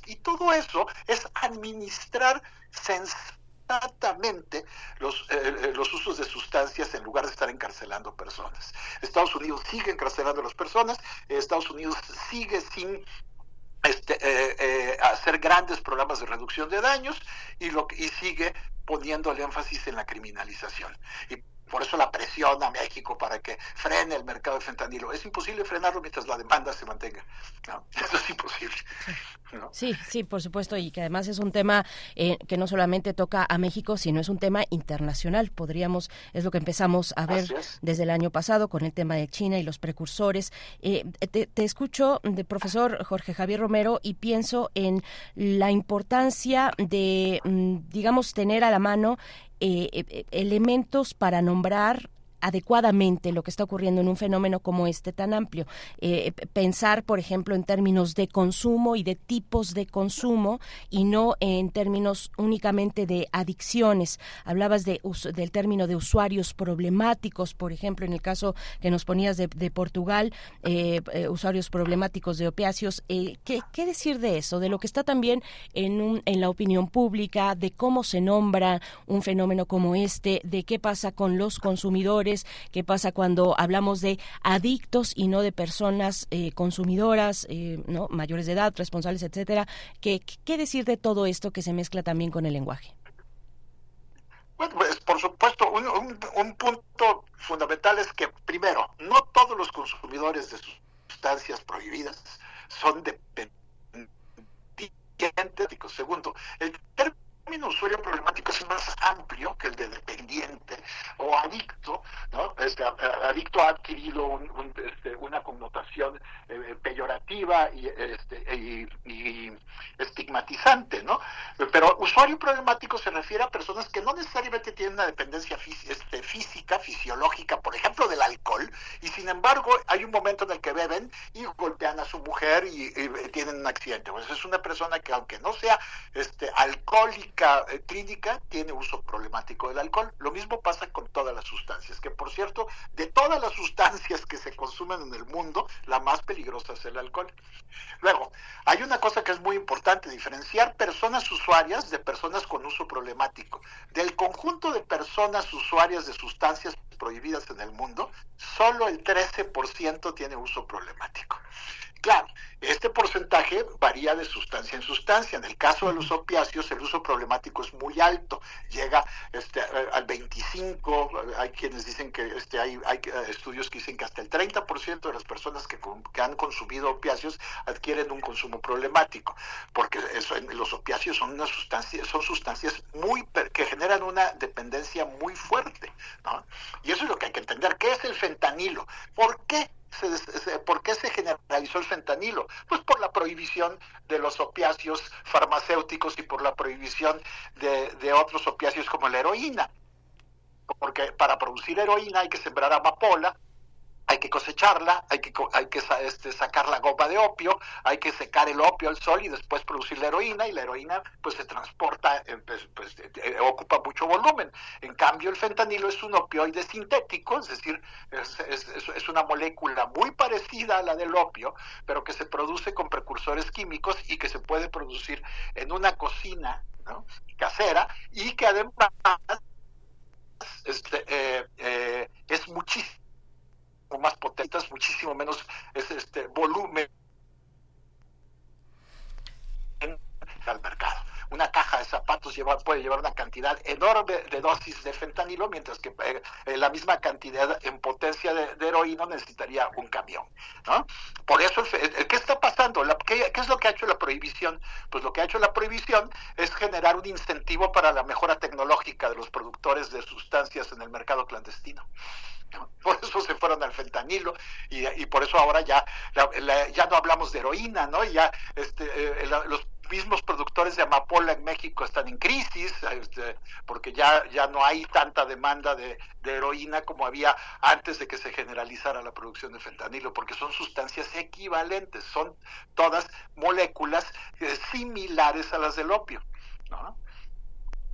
Y todo eso es administrar sensatamente los, eh, eh, los usos de sustancias en lugar de estar encarcelando personas. Estados Unidos sigue encarcelando a las personas, Estados Unidos sigue sin este, eh, eh, hacer grandes programas de reducción de daños y, lo, y sigue poniendo el énfasis en la criminalización. Y por eso la presión a México para que frene el mercado de fentanilo. Es imposible frenarlo mientras la demanda se mantenga. [laughs] Eso es imposible. Sí, sí, por supuesto, y que además es un tema eh, que no solamente toca a México, sino es un tema internacional. Podríamos, es lo que empezamos a ver desde el año pasado con el tema de China y los precursores. Eh, te, te, escucho de profesor Jorge Javier Romero y pienso en la importancia de, mm, digamos, tener a la mano eh, eh, elementos para nombrar adecuadamente lo que está ocurriendo en un fenómeno como este tan amplio. Eh, pensar, por ejemplo, en términos de consumo y de tipos de consumo y no en términos únicamente de adicciones. Hablabas de, del término de usuarios problemáticos, por ejemplo, en el caso que nos ponías de, Portugal, eh, eh, usuarios problemáticos de opiáceos. ¿qué, ¿qué, decir de eso? De lo que está también en, un, en la opinión pública, de cómo se nombra un fenómeno como este, de qué pasa con los consumidores qué pasa cuando hablamos de adictos y no de personas eh, consumidoras, eh, no mayores de edad, responsables, etcétera. ¿Qué, ¿Qué decir de todo esto que se mezcla también con el lenguaje? Bueno, pues por supuesto, un, un, punto fundamental es que, primero, no todos los consumidores de sustancias prohibidas son dependientes. Segundo, el término término usuario problemático es más amplio que el de dependiente o adicto, ¿no? Este, adicto ha adquirido este, una connotación eh, peyorativa y, este, y, estigmatizante, ¿no? Pero usuario problemático se refiere a personas que no necesariamente tienen una dependencia este, física, fisiológica, por ejemplo, del alcohol, y sin embargo hay un momento en el que beben y golpean a su mujer y, tienen un accidente. Pues es una persona que aunque no sea este, alcohólica eh, clínica, tiene uso problemático del alcohol. Lo mismo pasa con todas las sustancias, que por cierto, de todas las [laughs] sustancias que se consumen en el mundo, la más peligrosa es el alcohol. Luego, hay una cosa que es muy importante, diferenciar personas usuarias de personas con uso problemático. Del conjunto de personas usuarias de sustancias prohibidas en el mundo, solo el 13% tiene uso problemático. Claro, este porcentaje varía de sustancia en sustancia. En el caso de los opiáceos, el uso problemático es muy alto, llega este, al 25, hay quienes dicen que este, hay, hay eh, estudios que dicen que hasta el 30% de las personas que, han consumido opiáceos adquieren un consumo problemático, porque los opiáceos son, una sustancia, son sustancias muy que generan una dependencia muy fuerte. Y eso es lo que hay que entender. ¿Qué es el fentanilo? ¿Por qué ¿Por qué se generalizó el fentanilo? Pues por la prohibición de los opiáceos farmacéuticos y por la prohibición de, de otros opiáceos como la heroína. Porque para producir heroína hay que sembrar amapola, hay que cosecharla, hay que, hay que este, sacar la goma de opio, hay que secar el opio al sol y después producir la heroína y la heroína pues se transporta, pues, pues eh, eh, ocupa mucho volumen. En cambio el fentanilo es un opioide sintético, es decir, es, es, una molécula muy parecida a la del opio, pero que se produce con precursores químicos y que se puede producir en una cocina casera y que además este, eh, es muchísimo más potentes, muchísimo menos es este volumen al mercado. Una caja de zapatos lleva, puede llevar una cantidad enorme de dosis de fentanilo, mientras que eh, la misma cantidad en potencia de, heroína necesitaría un camión. ¿no? Por eso, ¿qué está pasando? ¿qué, ¿Qué es lo que ha hecho la prohibición? Pues lo que ha hecho la prohibición es generar un incentivo para la mejora tecnológica de los productores de sustancias en el mercado clandestino. Por eso se fueron al fentanilo y, por eso ahora ya, ya no hablamos de heroína, ¿no? Ya este, eh, los mismos productores de amapola en México están en crisis, este, porque ya, ya no hay tanta demanda de, heroína como había antes de que se generalizara la producción de fentanilo, porque son sustancias equivalentes, son todas moléculas eh, similares a las del opio. ¿no?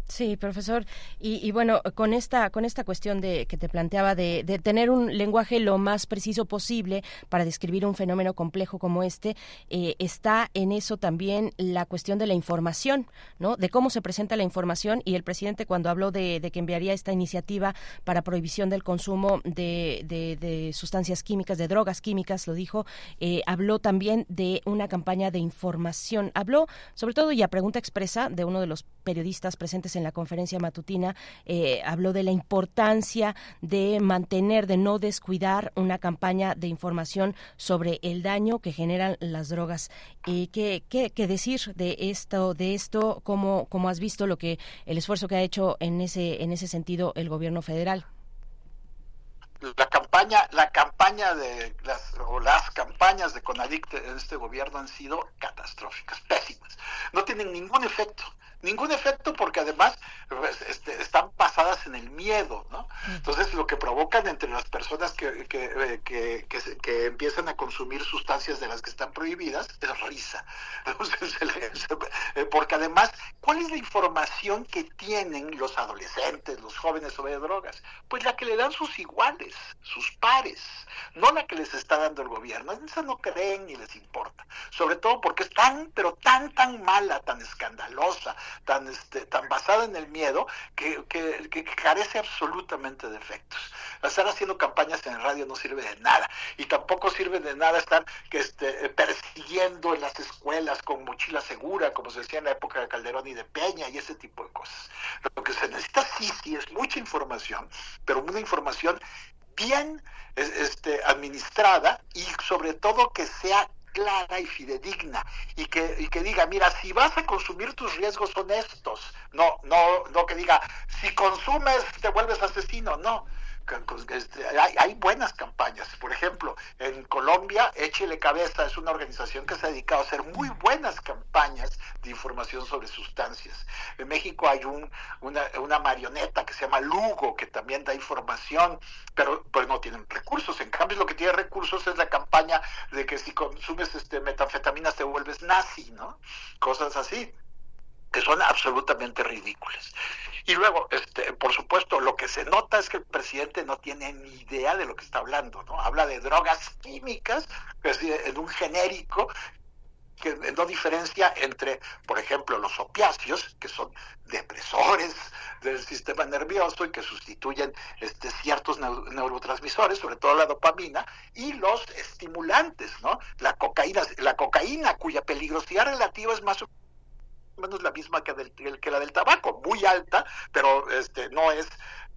Sí, profesor. Y, bueno, con esta, con esta cuestión de que te planteaba de, tener un lenguaje lo más preciso posible para describir un fenómeno complejo como este, eh, está en eso también la cuestión de la información, ¿no? De cómo se presenta la información. Y el presidente cuando habló de, que enviaría esta iniciativa para prohibición del consumo de, sustancias químicas, de drogas químicas, lo dijo, eh, habló también de una campaña de información. Habló, sobre todo y a pregunta expresa, de uno de los periodistas presentes en la conferencia matutina, eh, habló de la importancia de mantener, de no descuidar una campaña de información sobre el daño que generan las drogas. y ¿qué, qué, decir de esto, de esto? ¿Cómo, ¿Cómo has visto lo que el esfuerzo que ha hecho en ese, en ese sentido el gobierno federal? la campaña, la campaña de las, o las campañas de Conadic en este gobierno han sido catastróficas, pésimas. No tienen ningún efecto ningún efecto porque además pues, este, están basadas en el miedo, ¿no? Entonces lo que provocan entre las personas que, que, eh, que, que, empiezan a consumir sustancias de las que están prohibidas es risa. [laughs] Eh, porque además, ¿cuál es la información que tienen los adolescentes, los jóvenes sobre drogas? Pues la que le dan sus iguales, sus pares, no la que les está dando el gobierno. Esa no creen ni les importa. Sobre todo porque es tan, pero tan, tan mala, tan escandalosa, tan, este, tan basada en el miedo que, que, carece absolutamente de efectos. Estar haciendo campañas en radio no sirve de nada y tampoco sirve de nada estar que, este, persiguiendo en las escuelas con mochila segura, como se decía en la época de Calderón y de Peña y ese tipo de cosas. Lo que se necesita sí, sí es mucha información, pero una información bien este, administrada y sobre todo que sea clara y fidedigna y que, y que diga, mira, si vas a consumir tus riesgos son estos, no, no, no que diga, si consumes te vuelves asesino, no, hay, hay, buenas campañas. Por ejemplo, en Colombia, Échele Cabeza es una organización que se ha dedicado a hacer muy buenas campañas de información sobre sustancias. En México hay un, una, una, marioneta que se llama Lugo, que también da información, pero pues no tienen recursos. En cambio, lo que tiene recursos es la campaña de que si consumes este, metanfetaminas te vuelves nazi, ¿no? Cosas así que son absolutamente ridículas. Y luego, este, por supuesto, lo que se nota es que el presidente no tiene ni idea de lo que está hablando, ¿no? Habla de drogas químicas, en un genérico, que no diferencia entre, por ejemplo, los opiáceos, que son depresores del sistema nervioso y que sustituyen este, ciertos neurotransmisores, sobre todo la dopamina, y los estimulantes, ¿no? La cocaína, la cocaína cuya peligrosidad relativa es más menos la misma que, del, que la del tabaco, muy alta, pero este no es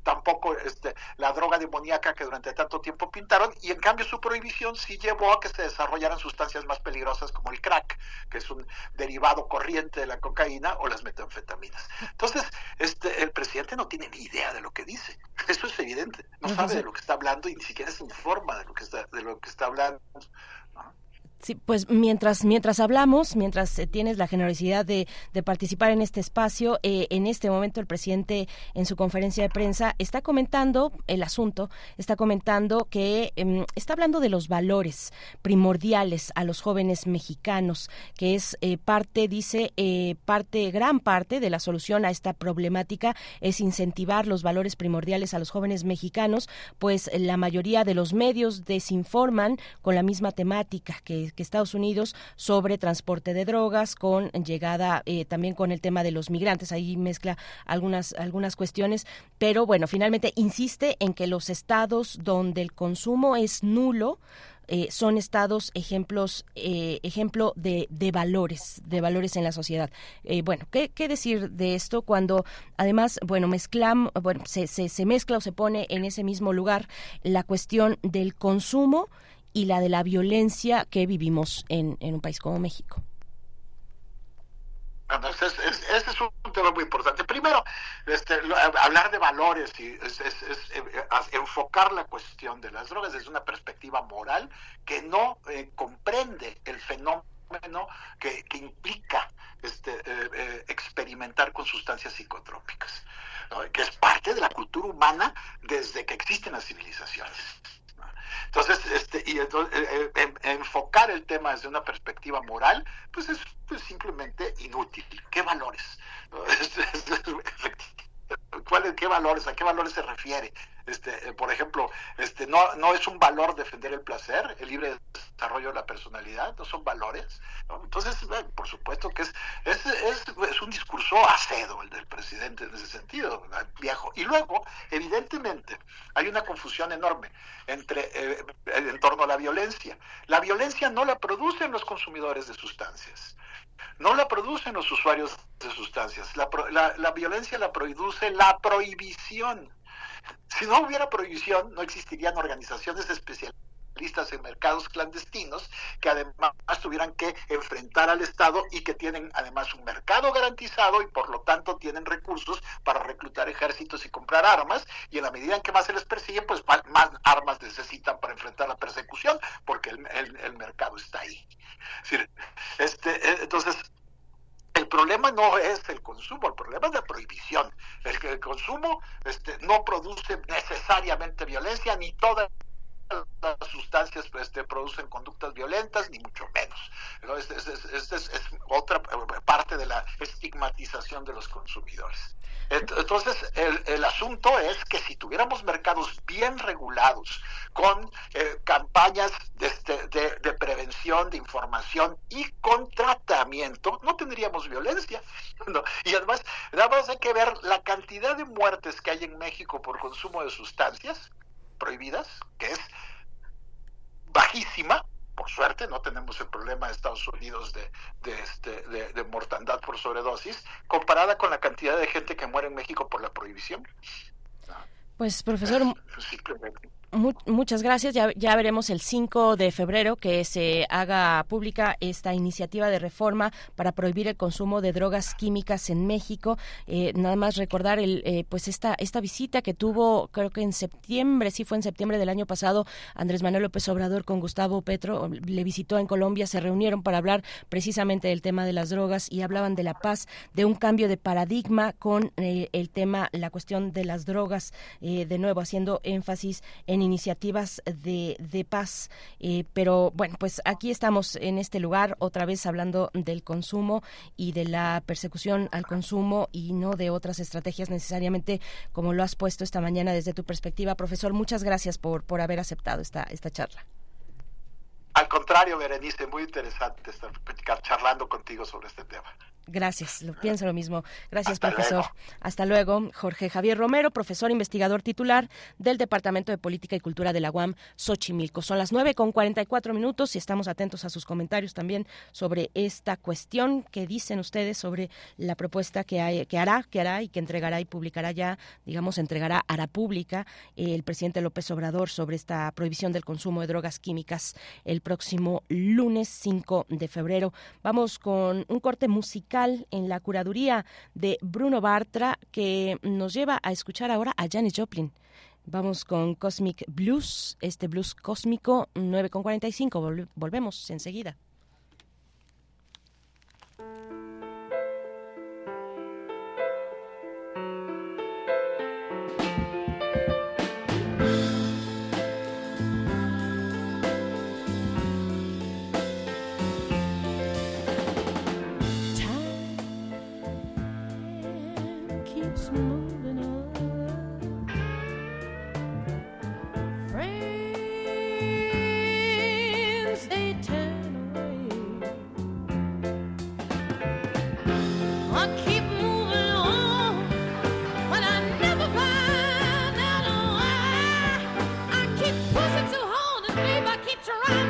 tampoco este, la droga demoníaca que durante tanto tiempo pintaron, y en cambio su prohibición sí llevó a que se desarrollaran sustancias más peligrosas como el crack, que es un derivado corriente de la cocaína, o las metanfetaminas. Entonces, este, el presidente no tiene ni idea de lo que dice. Eso es evidente. No sabe de lo que está hablando y ni siquiera se informa de lo que está, de lo que está hablando. Sí, pues mientras, mientras hablamos, mientras eh, tienes la generosidad de, participar en este espacio, eh, en este momento el presidente en su conferencia de prensa está comentando el asunto, está comentando que em, está hablando de los valores primordiales a los jóvenes mexicanos, que es eh, parte, dice, parte, gran parte de la solución a esta problemática es incentivar los valores primordiales a los jóvenes mexicanos, pues la mayoría de los medios desinforman con la misma temática que que, Estados Unidos sobre transporte de drogas, con llegada eh, también con el tema de los migrantes. Ahí mezcla algunas, algunas cuestiones, pero bueno, finalmente insiste en que los estados donde el consumo es nulo, eh, son estados ejemplos eh, ejemplo de, de, valores de valores en la sociedad. Bueno ¿qué, ¿qué, decir de esto cuando además bueno mezclam bueno se, se, se mezcla o se pone en ese mismo lugar la cuestión del consumo y la de la violencia que vivimos en, en un país como México. Ese es, un tema muy importante. Primero, este, hablar de valores y es, eh, enfocar la cuestión de las drogas desde una perspectiva moral que no eh, comprende el fenómeno que, implica este, eh, experimentar con sustancias psicotrópicas, que es parte de la cultura humana desde que existen las civilizaciones. Entonces, este, y entonces, eh, eh, enfocar el tema desde una perspectiva moral, pues es pues, simplemente inútil. ¿Qué valores? [laughs] ¿Cuál, ¿Qué valores? ¿A qué valores se refiere? Este, eh, por ejemplo, este, no, no es un valor defender el placer, el libre desarrollo de la personalidad, no son valores. Entonces, por supuesto que es, es, es, un discurso acedo el del presidente en ese sentido, viejo. Y luego, evidentemente, hay una confusión enorme entre, eh, en torno a la violencia. La violencia no la producen los consumidores de sustancias no la producen los usuarios de sustancias. La, la, violencia la produce la prohibición. Si no hubiera prohibición, no existirían organizaciones especialistas en mercados clandestinos que además tuvieran que enfrentar al Estado y que tienen además un mercado garantizado y por lo tanto tienen recursos para reclutar ejércitos y comprar armas y en la medida en que más se les persigue, pues más armas necesitan para enfrentar la persecución porque el, mercado está ahí. Este, eh, entonces, el problema no es el consumo, el problema es la prohibición. El, el consumo este, no produce necesariamente violencia, ni todas las sustancias este, producen conductas violentas, ni mucho menos. Esta es, otra parte de la estigmatización de los consumidores. Entonces, el, asunto es que si tuviéramos mercados bien regulados, con eh, campañas este, de, prevención, de información y con tratamiento, no tendríamos violencia. [laughs] Y además, nada más hay que ver la cantidad de muertes que hay en México por consumo de sustancias prohibidas, que es bajísima, por suerte no tenemos el problema de Estados Unidos de, de, este, de, mortandad por sobredosis, comparada con la cantidad de gente que muere en México por la prohibición. Pues profesor, muchas gracias. Ya, ya veremos el 5 de febrero que se haga pública esta iniciativa de reforma para prohibir el consumo de drogas químicas en México. Eh, nada más recordar el, eh, pues esta, esta visita que tuvo, creo que en septiembre, sí fue en septiembre del año pasado, Andrés Manuel López Obrador con Gustavo Petro, le visitó en Colombia, se reunieron para hablar precisamente del tema de las drogas y hablaban de la paz, de un cambio de paradigma con eh, el tema, la cuestión de las drogas, de nuevo haciendo énfasis en iniciativas de, de paz. Eh, pero bueno, pues aquí estamos en este lugar otra vez hablando del consumo y de la persecución al consumo y no de otras estrategias necesariamente como lo has puesto esta mañana desde tu perspectiva. Profesor, muchas gracias por, por haber aceptado esta, esta charla. Al contrario, Berenice, muy interesante estar charlando contigo sobre este tema. Gracias, lo pienso lo mismo. Gracias, profesor. Hasta luego. Jorge Javier Romero, profesor investigador titular del Departamento de Política y Cultura de la UAM, Xochimilco. Son las nueve con 44 minutos y estamos atentos a sus comentarios también sobre esta cuestión que dicen ustedes sobre la propuesta que, hay, que hará, que hará y que entregará y publicará ya, digamos, entregará, hará pública el presidente López Obrador sobre esta prohibición del consumo de drogas químicas el próximo lunes 5 de febrero. Vamos con un corte musical en la curaduría de Bruno Bartra que nos lleva a escuchar ahora a Janis Joplin. Vamos con Cosmic Blues, este blues cósmico 9.45. Volvemos enseguida. Movimiento.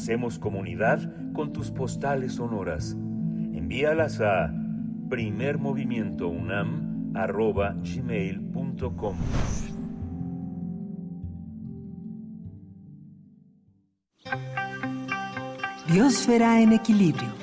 Hacemos comunidad con tus postales sonoras. Envíalas a primermovimientounam.gmail.com Biosfera en equilibrio.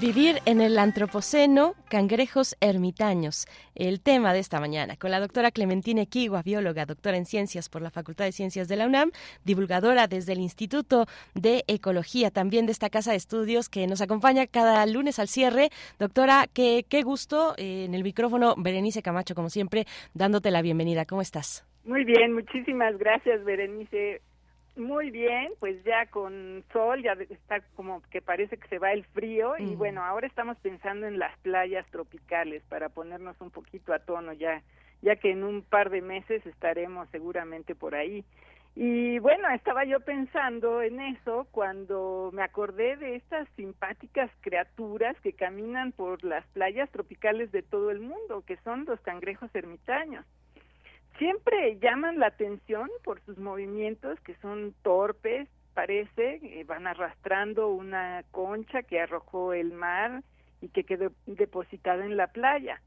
Vivir en el Antropoceno, cangrejos ermitaños, el tema de esta mañana, con la doctora Clementina Equigua, bióloga, doctora en ciencias por la Facultad de Ciencias de la UNAM, divulgadora desde el Instituto de Ecología, también de esta casa de estudios que nos acompaña cada lunes al cierre. Doctora, qué, qué gusto, eh, en el micrófono, Berenice Camacho, como siempre, dándote la bienvenida. ¿Cómo estás? Muy bien, muchísimas gracias, Berenice. Muy bien, pues ya con sol, ya está como que parece que se va el frío y bueno, ahora estamos pensando en las playas tropicales para ponernos un poquito a tono ya, ya que en un par de meses estaremos seguramente por ahí. Y bueno, estaba yo pensando en eso cuando me acordé de estas simpáticas criaturas que caminan por las playas tropicales de todo el mundo, que son los cangrejos ermitaños siempre llaman la atención por sus movimientos que son torpes, parece, eh, van arrastrando una concha que arrojó el mar y que quedó depositada en la playa.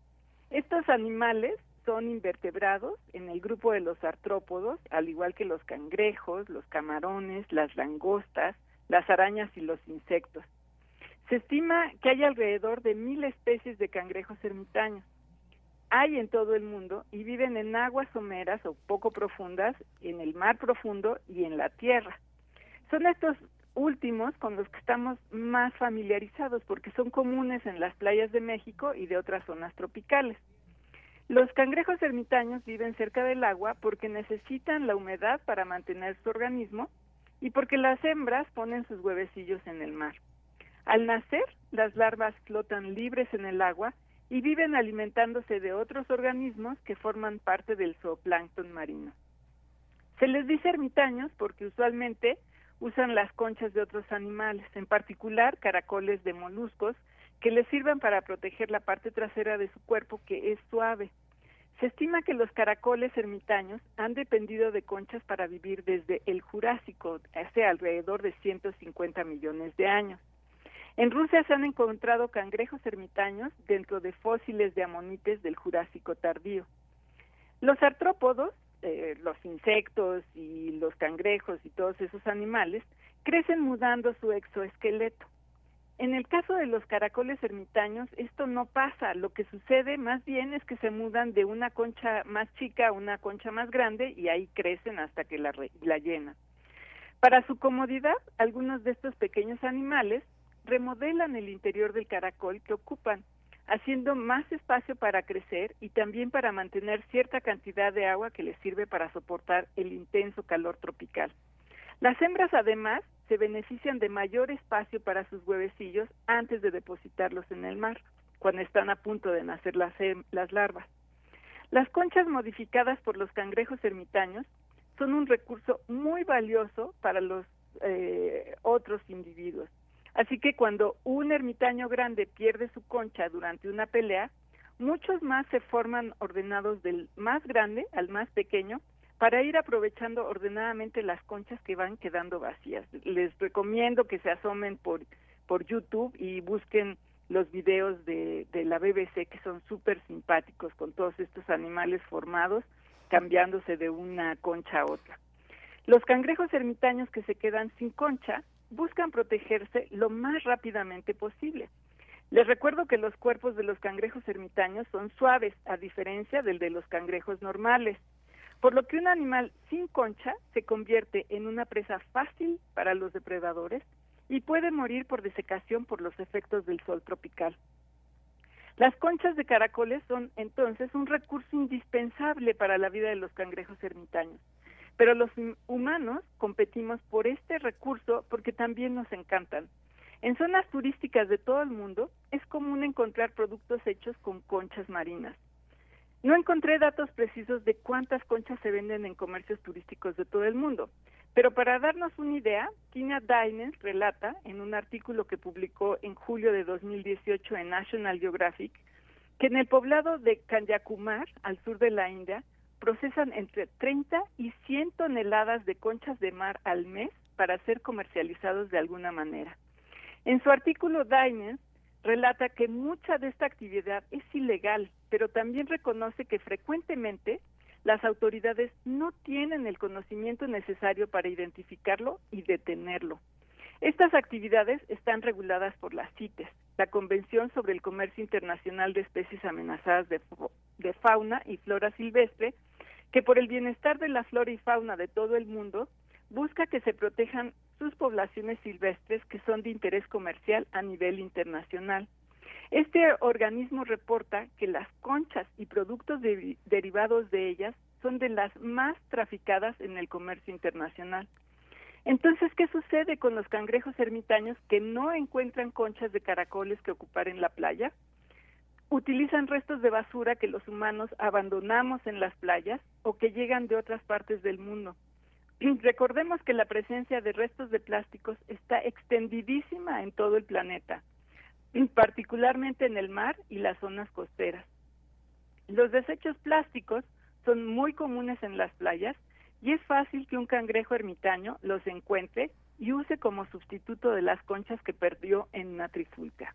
Estos animales son invertebrados en el grupo de los artrópodos, al igual que los cangrejos, los camarones, las langostas, las arañas y los insectos. Se estima que hay alrededor de mil especies de cangrejos ermitaños hay en todo el mundo y viven en aguas someras o poco profundas, en el mar profundo y en la tierra. Son estos últimos con los que estamos más familiarizados porque son comunes en las playas de México y de otras zonas tropicales. Los cangrejos ermitaños viven cerca del agua porque necesitan la humedad para mantener su organismo y porque las hembras ponen sus huevecillos en el mar. Al nacer, las larvas flotan libres en el agua y viven alimentándose de otros organismos que forman parte del zooplancton marino. Se les dice ermitaños porque usualmente usan las conchas de otros animales, en particular caracoles de moluscos, que les sirven para proteger la parte trasera de su cuerpo que es suave. Se estima que los caracoles ermitaños han dependido de conchas para vivir desde el Jurásico, hace alrededor de 150 millones de años. En Rusia se han encontrado cangrejos ermitaños dentro de fósiles de amonites del Jurásico tardío. Los artrópodos, eh, los insectos y los cangrejos y todos esos animales, crecen mudando su exoesqueleto. En el caso de los caracoles ermitaños, esto no pasa. Lo que sucede más bien es que se mudan de una concha más chica a una concha más grande y ahí crecen hasta que la, la llenan. Para su comodidad, algunos de estos pequeños animales remodelan el interior del caracol que ocupan, haciendo más espacio para crecer y también para mantener cierta cantidad de agua que les sirve para soportar el intenso calor tropical. Las hembras además se benefician de mayor espacio para sus huevecillos antes de depositarlos en el mar, cuando están a punto de nacer las, larvas. Las conchas modificadas por los cangrejos ermitaños son un recurso muy valioso para los eh, otros individuos, Así que cuando un ermitaño grande pierde su concha durante una pelea, muchos más se forman ordenados del más grande al más pequeño para ir aprovechando ordenadamente las conchas que van quedando vacías. Les recomiendo que se asomen por, por YouTube y busquen los videos de, de la BBC que son súper simpáticos con todos estos animales formados cambiándose de una concha a otra. Los cangrejos ermitaños que se quedan sin concha buscan protegerse lo más rápidamente posible. Les recuerdo que los cuerpos de los cangrejos ermitaños son suaves, a diferencia del de los cangrejos normales, por lo que un animal sin concha se convierte en una presa fácil para los depredadores y puede morir por desecación por los efectos del sol tropical. Las conchas de caracoles son entonces un recurso indispensable para la vida de los cangrejos ermitaños. Pero los humanos competimos por este recurso porque también nos encantan. En zonas turísticas de todo el mundo es común encontrar productos hechos con conchas marinas. No encontré datos precisos de cuántas conchas se venden en comercios turísticos de todo el mundo, pero para darnos una idea, Tina Dines relata en un artículo que publicó en julio de 2018 en National Geographic que en el poblado de Kanyakumar, al sur de la India, procesan entre 30 y 100 toneladas de conchas de mar al mes para ser comercializados de alguna manera. En su artículo, Diners relata que mucha de esta actividad es ilegal, pero también reconoce que frecuentemente las autoridades no tienen el conocimiento necesario para identificarlo y detenerlo. Estas actividades están reguladas por la CITES, la Convención sobre el Comercio Internacional de Especies Amenazadas de Fauna y Flora Silvestre, que por el bienestar de la flora y fauna de todo el mundo busca que se protejan sus poblaciones silvestres que son de interés comercial a nivel internacional. Este organismo reporta que las conchas y productos derivados de ellas son de las más traficadas en el comercio internacional. Entonces, ¿qué sucede con los cangrejos ermitaños que no encuentran conchas de caracoles que ocupar en la playa? Utilizan restos de basura que los humanos abandonamos en las playas o que llegan de otras partes del mundo. [clears throat] Recordemos que la presencia de restos de plásticos está extendidísima en todo el planeta, [clears throat] particularmente en el mar y las zonas costeras. Los desechos plásticos son muy comunes en las playas y es fácil que un cangrejo ermitaño los encuentre y use como sustituto de las conchas que perdió en una trifulca.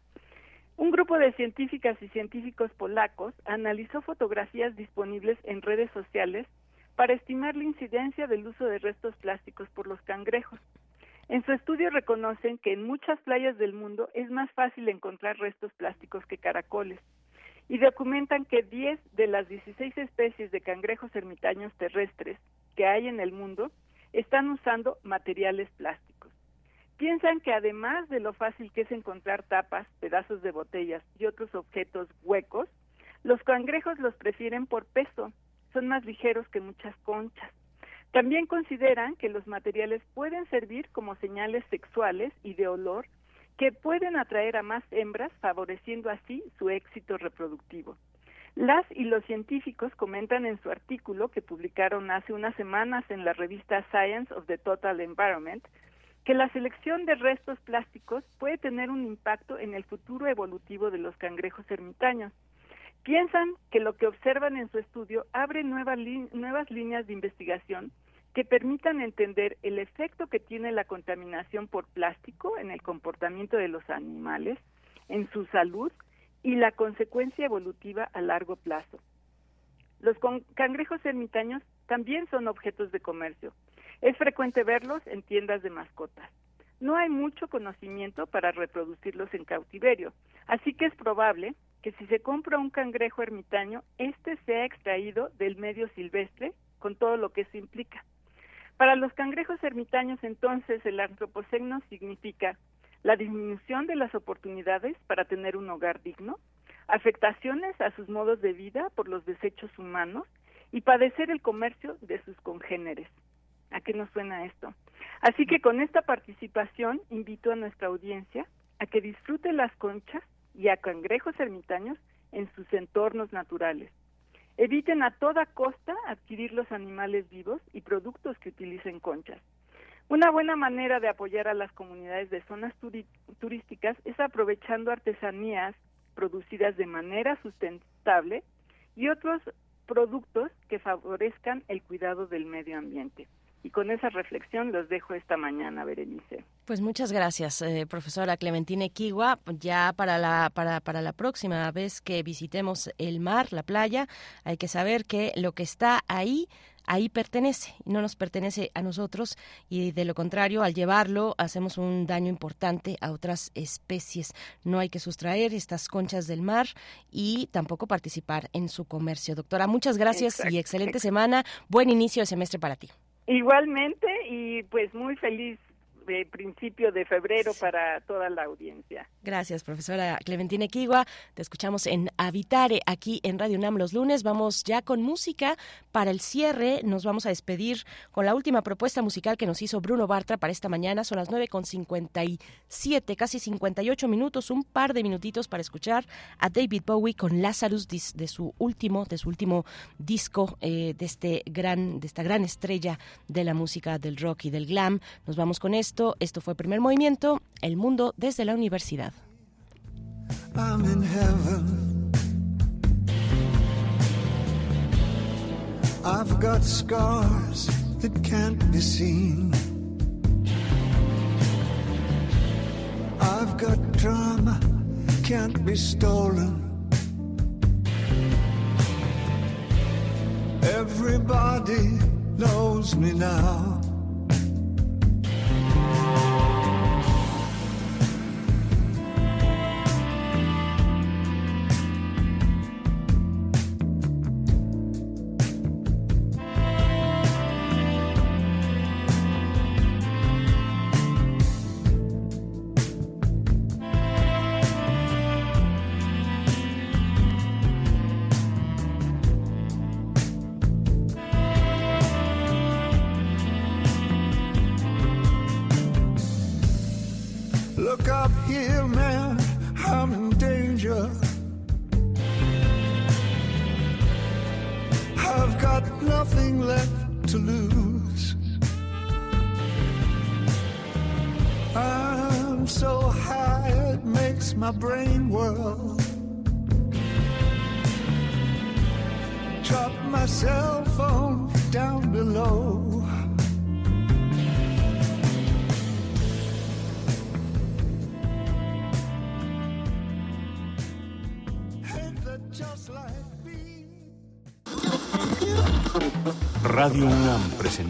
Un grupo de científicas y científicos polacos analizó fotografías disponibles en redes sociales para estimar la incidencia del uso de restos plásticos por los cangrejos. En su estudio reconocen que en muchas playas del mundo es más fácil encontrar restos plásticos que caracoles y documentan que 10 de las 16 especies de cangrejos ermitaños terrestres que hay en el mundo están usando materiales plásticos. Piensan que además de lo fácil que es encontrar tapas, pedazos de botellas y otros objetos huecos, los cangrejos los prefieren por peso, son más ligeros que muchas conchas. También consideran que los materiales pueden servir como señales sexuales y de olor que pueden atraer a más hembras, favoreciendo así su éxito reproductivo. Las y los científicos comentan en su artículo que publicaron hace unas semanas en la revista Science of the Total Environment que la selección de restos plásticos puede tener un impacto en el futuro evolutivo de los cangrejos ermitaños. Piensan que lo que observan en su estudio abre nuevas, líneas de investigación que permitan entender el efecto que tiene la contaminación por plástico en el comportamiento de los animales, en su salud y la consecuencia evolutiva a largo plazo. Los cangrejos ermitaños también son objetos de comercio. Es frecuente verlos en tiendas de mascotas. No hay mucho conocimiento para reproducirlos en cautiverio, así que es probable que si se compra un cangrejo ermitaño, éste sea extraído del medio silvestre con todo lo que eso implica. Para los cangrejos ermitaños, entonces, el antropoceno significa la disminución de las oportunidades para tener un hogar digno, afectaciones a sus modos de vida por los desechos humanos y padecer el comercio de sus congéneres. ¿A qué nos suena esto? Así que con esta participación invito a nuestra audiencia a que disfrute las conchas y a cangrejos ermitaños en sus entornos naturales. Eviten a toda costa adquirir los animales vivos y productos que utilicen conchas. Una buena manera de apoyar a las comunidades de zonas turísticas es aprovechando artesanías producidas de manera sustentable y otros productos que favorezcan el cuidado del medio ambiente. Y con esa reflexión los dejo esta mañana, Berenice. Pues muchas gracias, eh, profesora Clementina Equigua. Ya para la, para, para la próxima vez que visitemos el mar, la playa, hay que saber que lo que está ahí ahí pertenece no nos pertenece a nosotros y de lo contrario al llevarlo hacemos un daño importante a otras especies. No hay que sustraer estas conchas del mar y tampoco participar en su comercio. Doctora, muchas gracias y excelente semana. Buen inicio de semestre para ti. Igualmente y pues muy feliz de principio de febrero para toda la audiencia. Gracias, profesora Clementina Equigua. Te escuchamos en Habitare, aquí en Radio UNAM los lunes. Vamos ya con música para el cierre. Nos vamos a despedir con la última propuesta musical que nos hizo Bruno Bartra para esta mañana. Son las 9 con 57, casi 58 minutos, un par de minutitos para escuchar a David Bowie con Lazarus de su último, de su último disco eh, de este gran, de esta gran estrella de la música del rock y del glam. Nos vamos con esto. Esto, fue Primer Movimiento, El Mundo desde la Universidad. I'm in heaven. I've got scars that can't be seen. I've got drama can't be stolen. Everybody knows me now.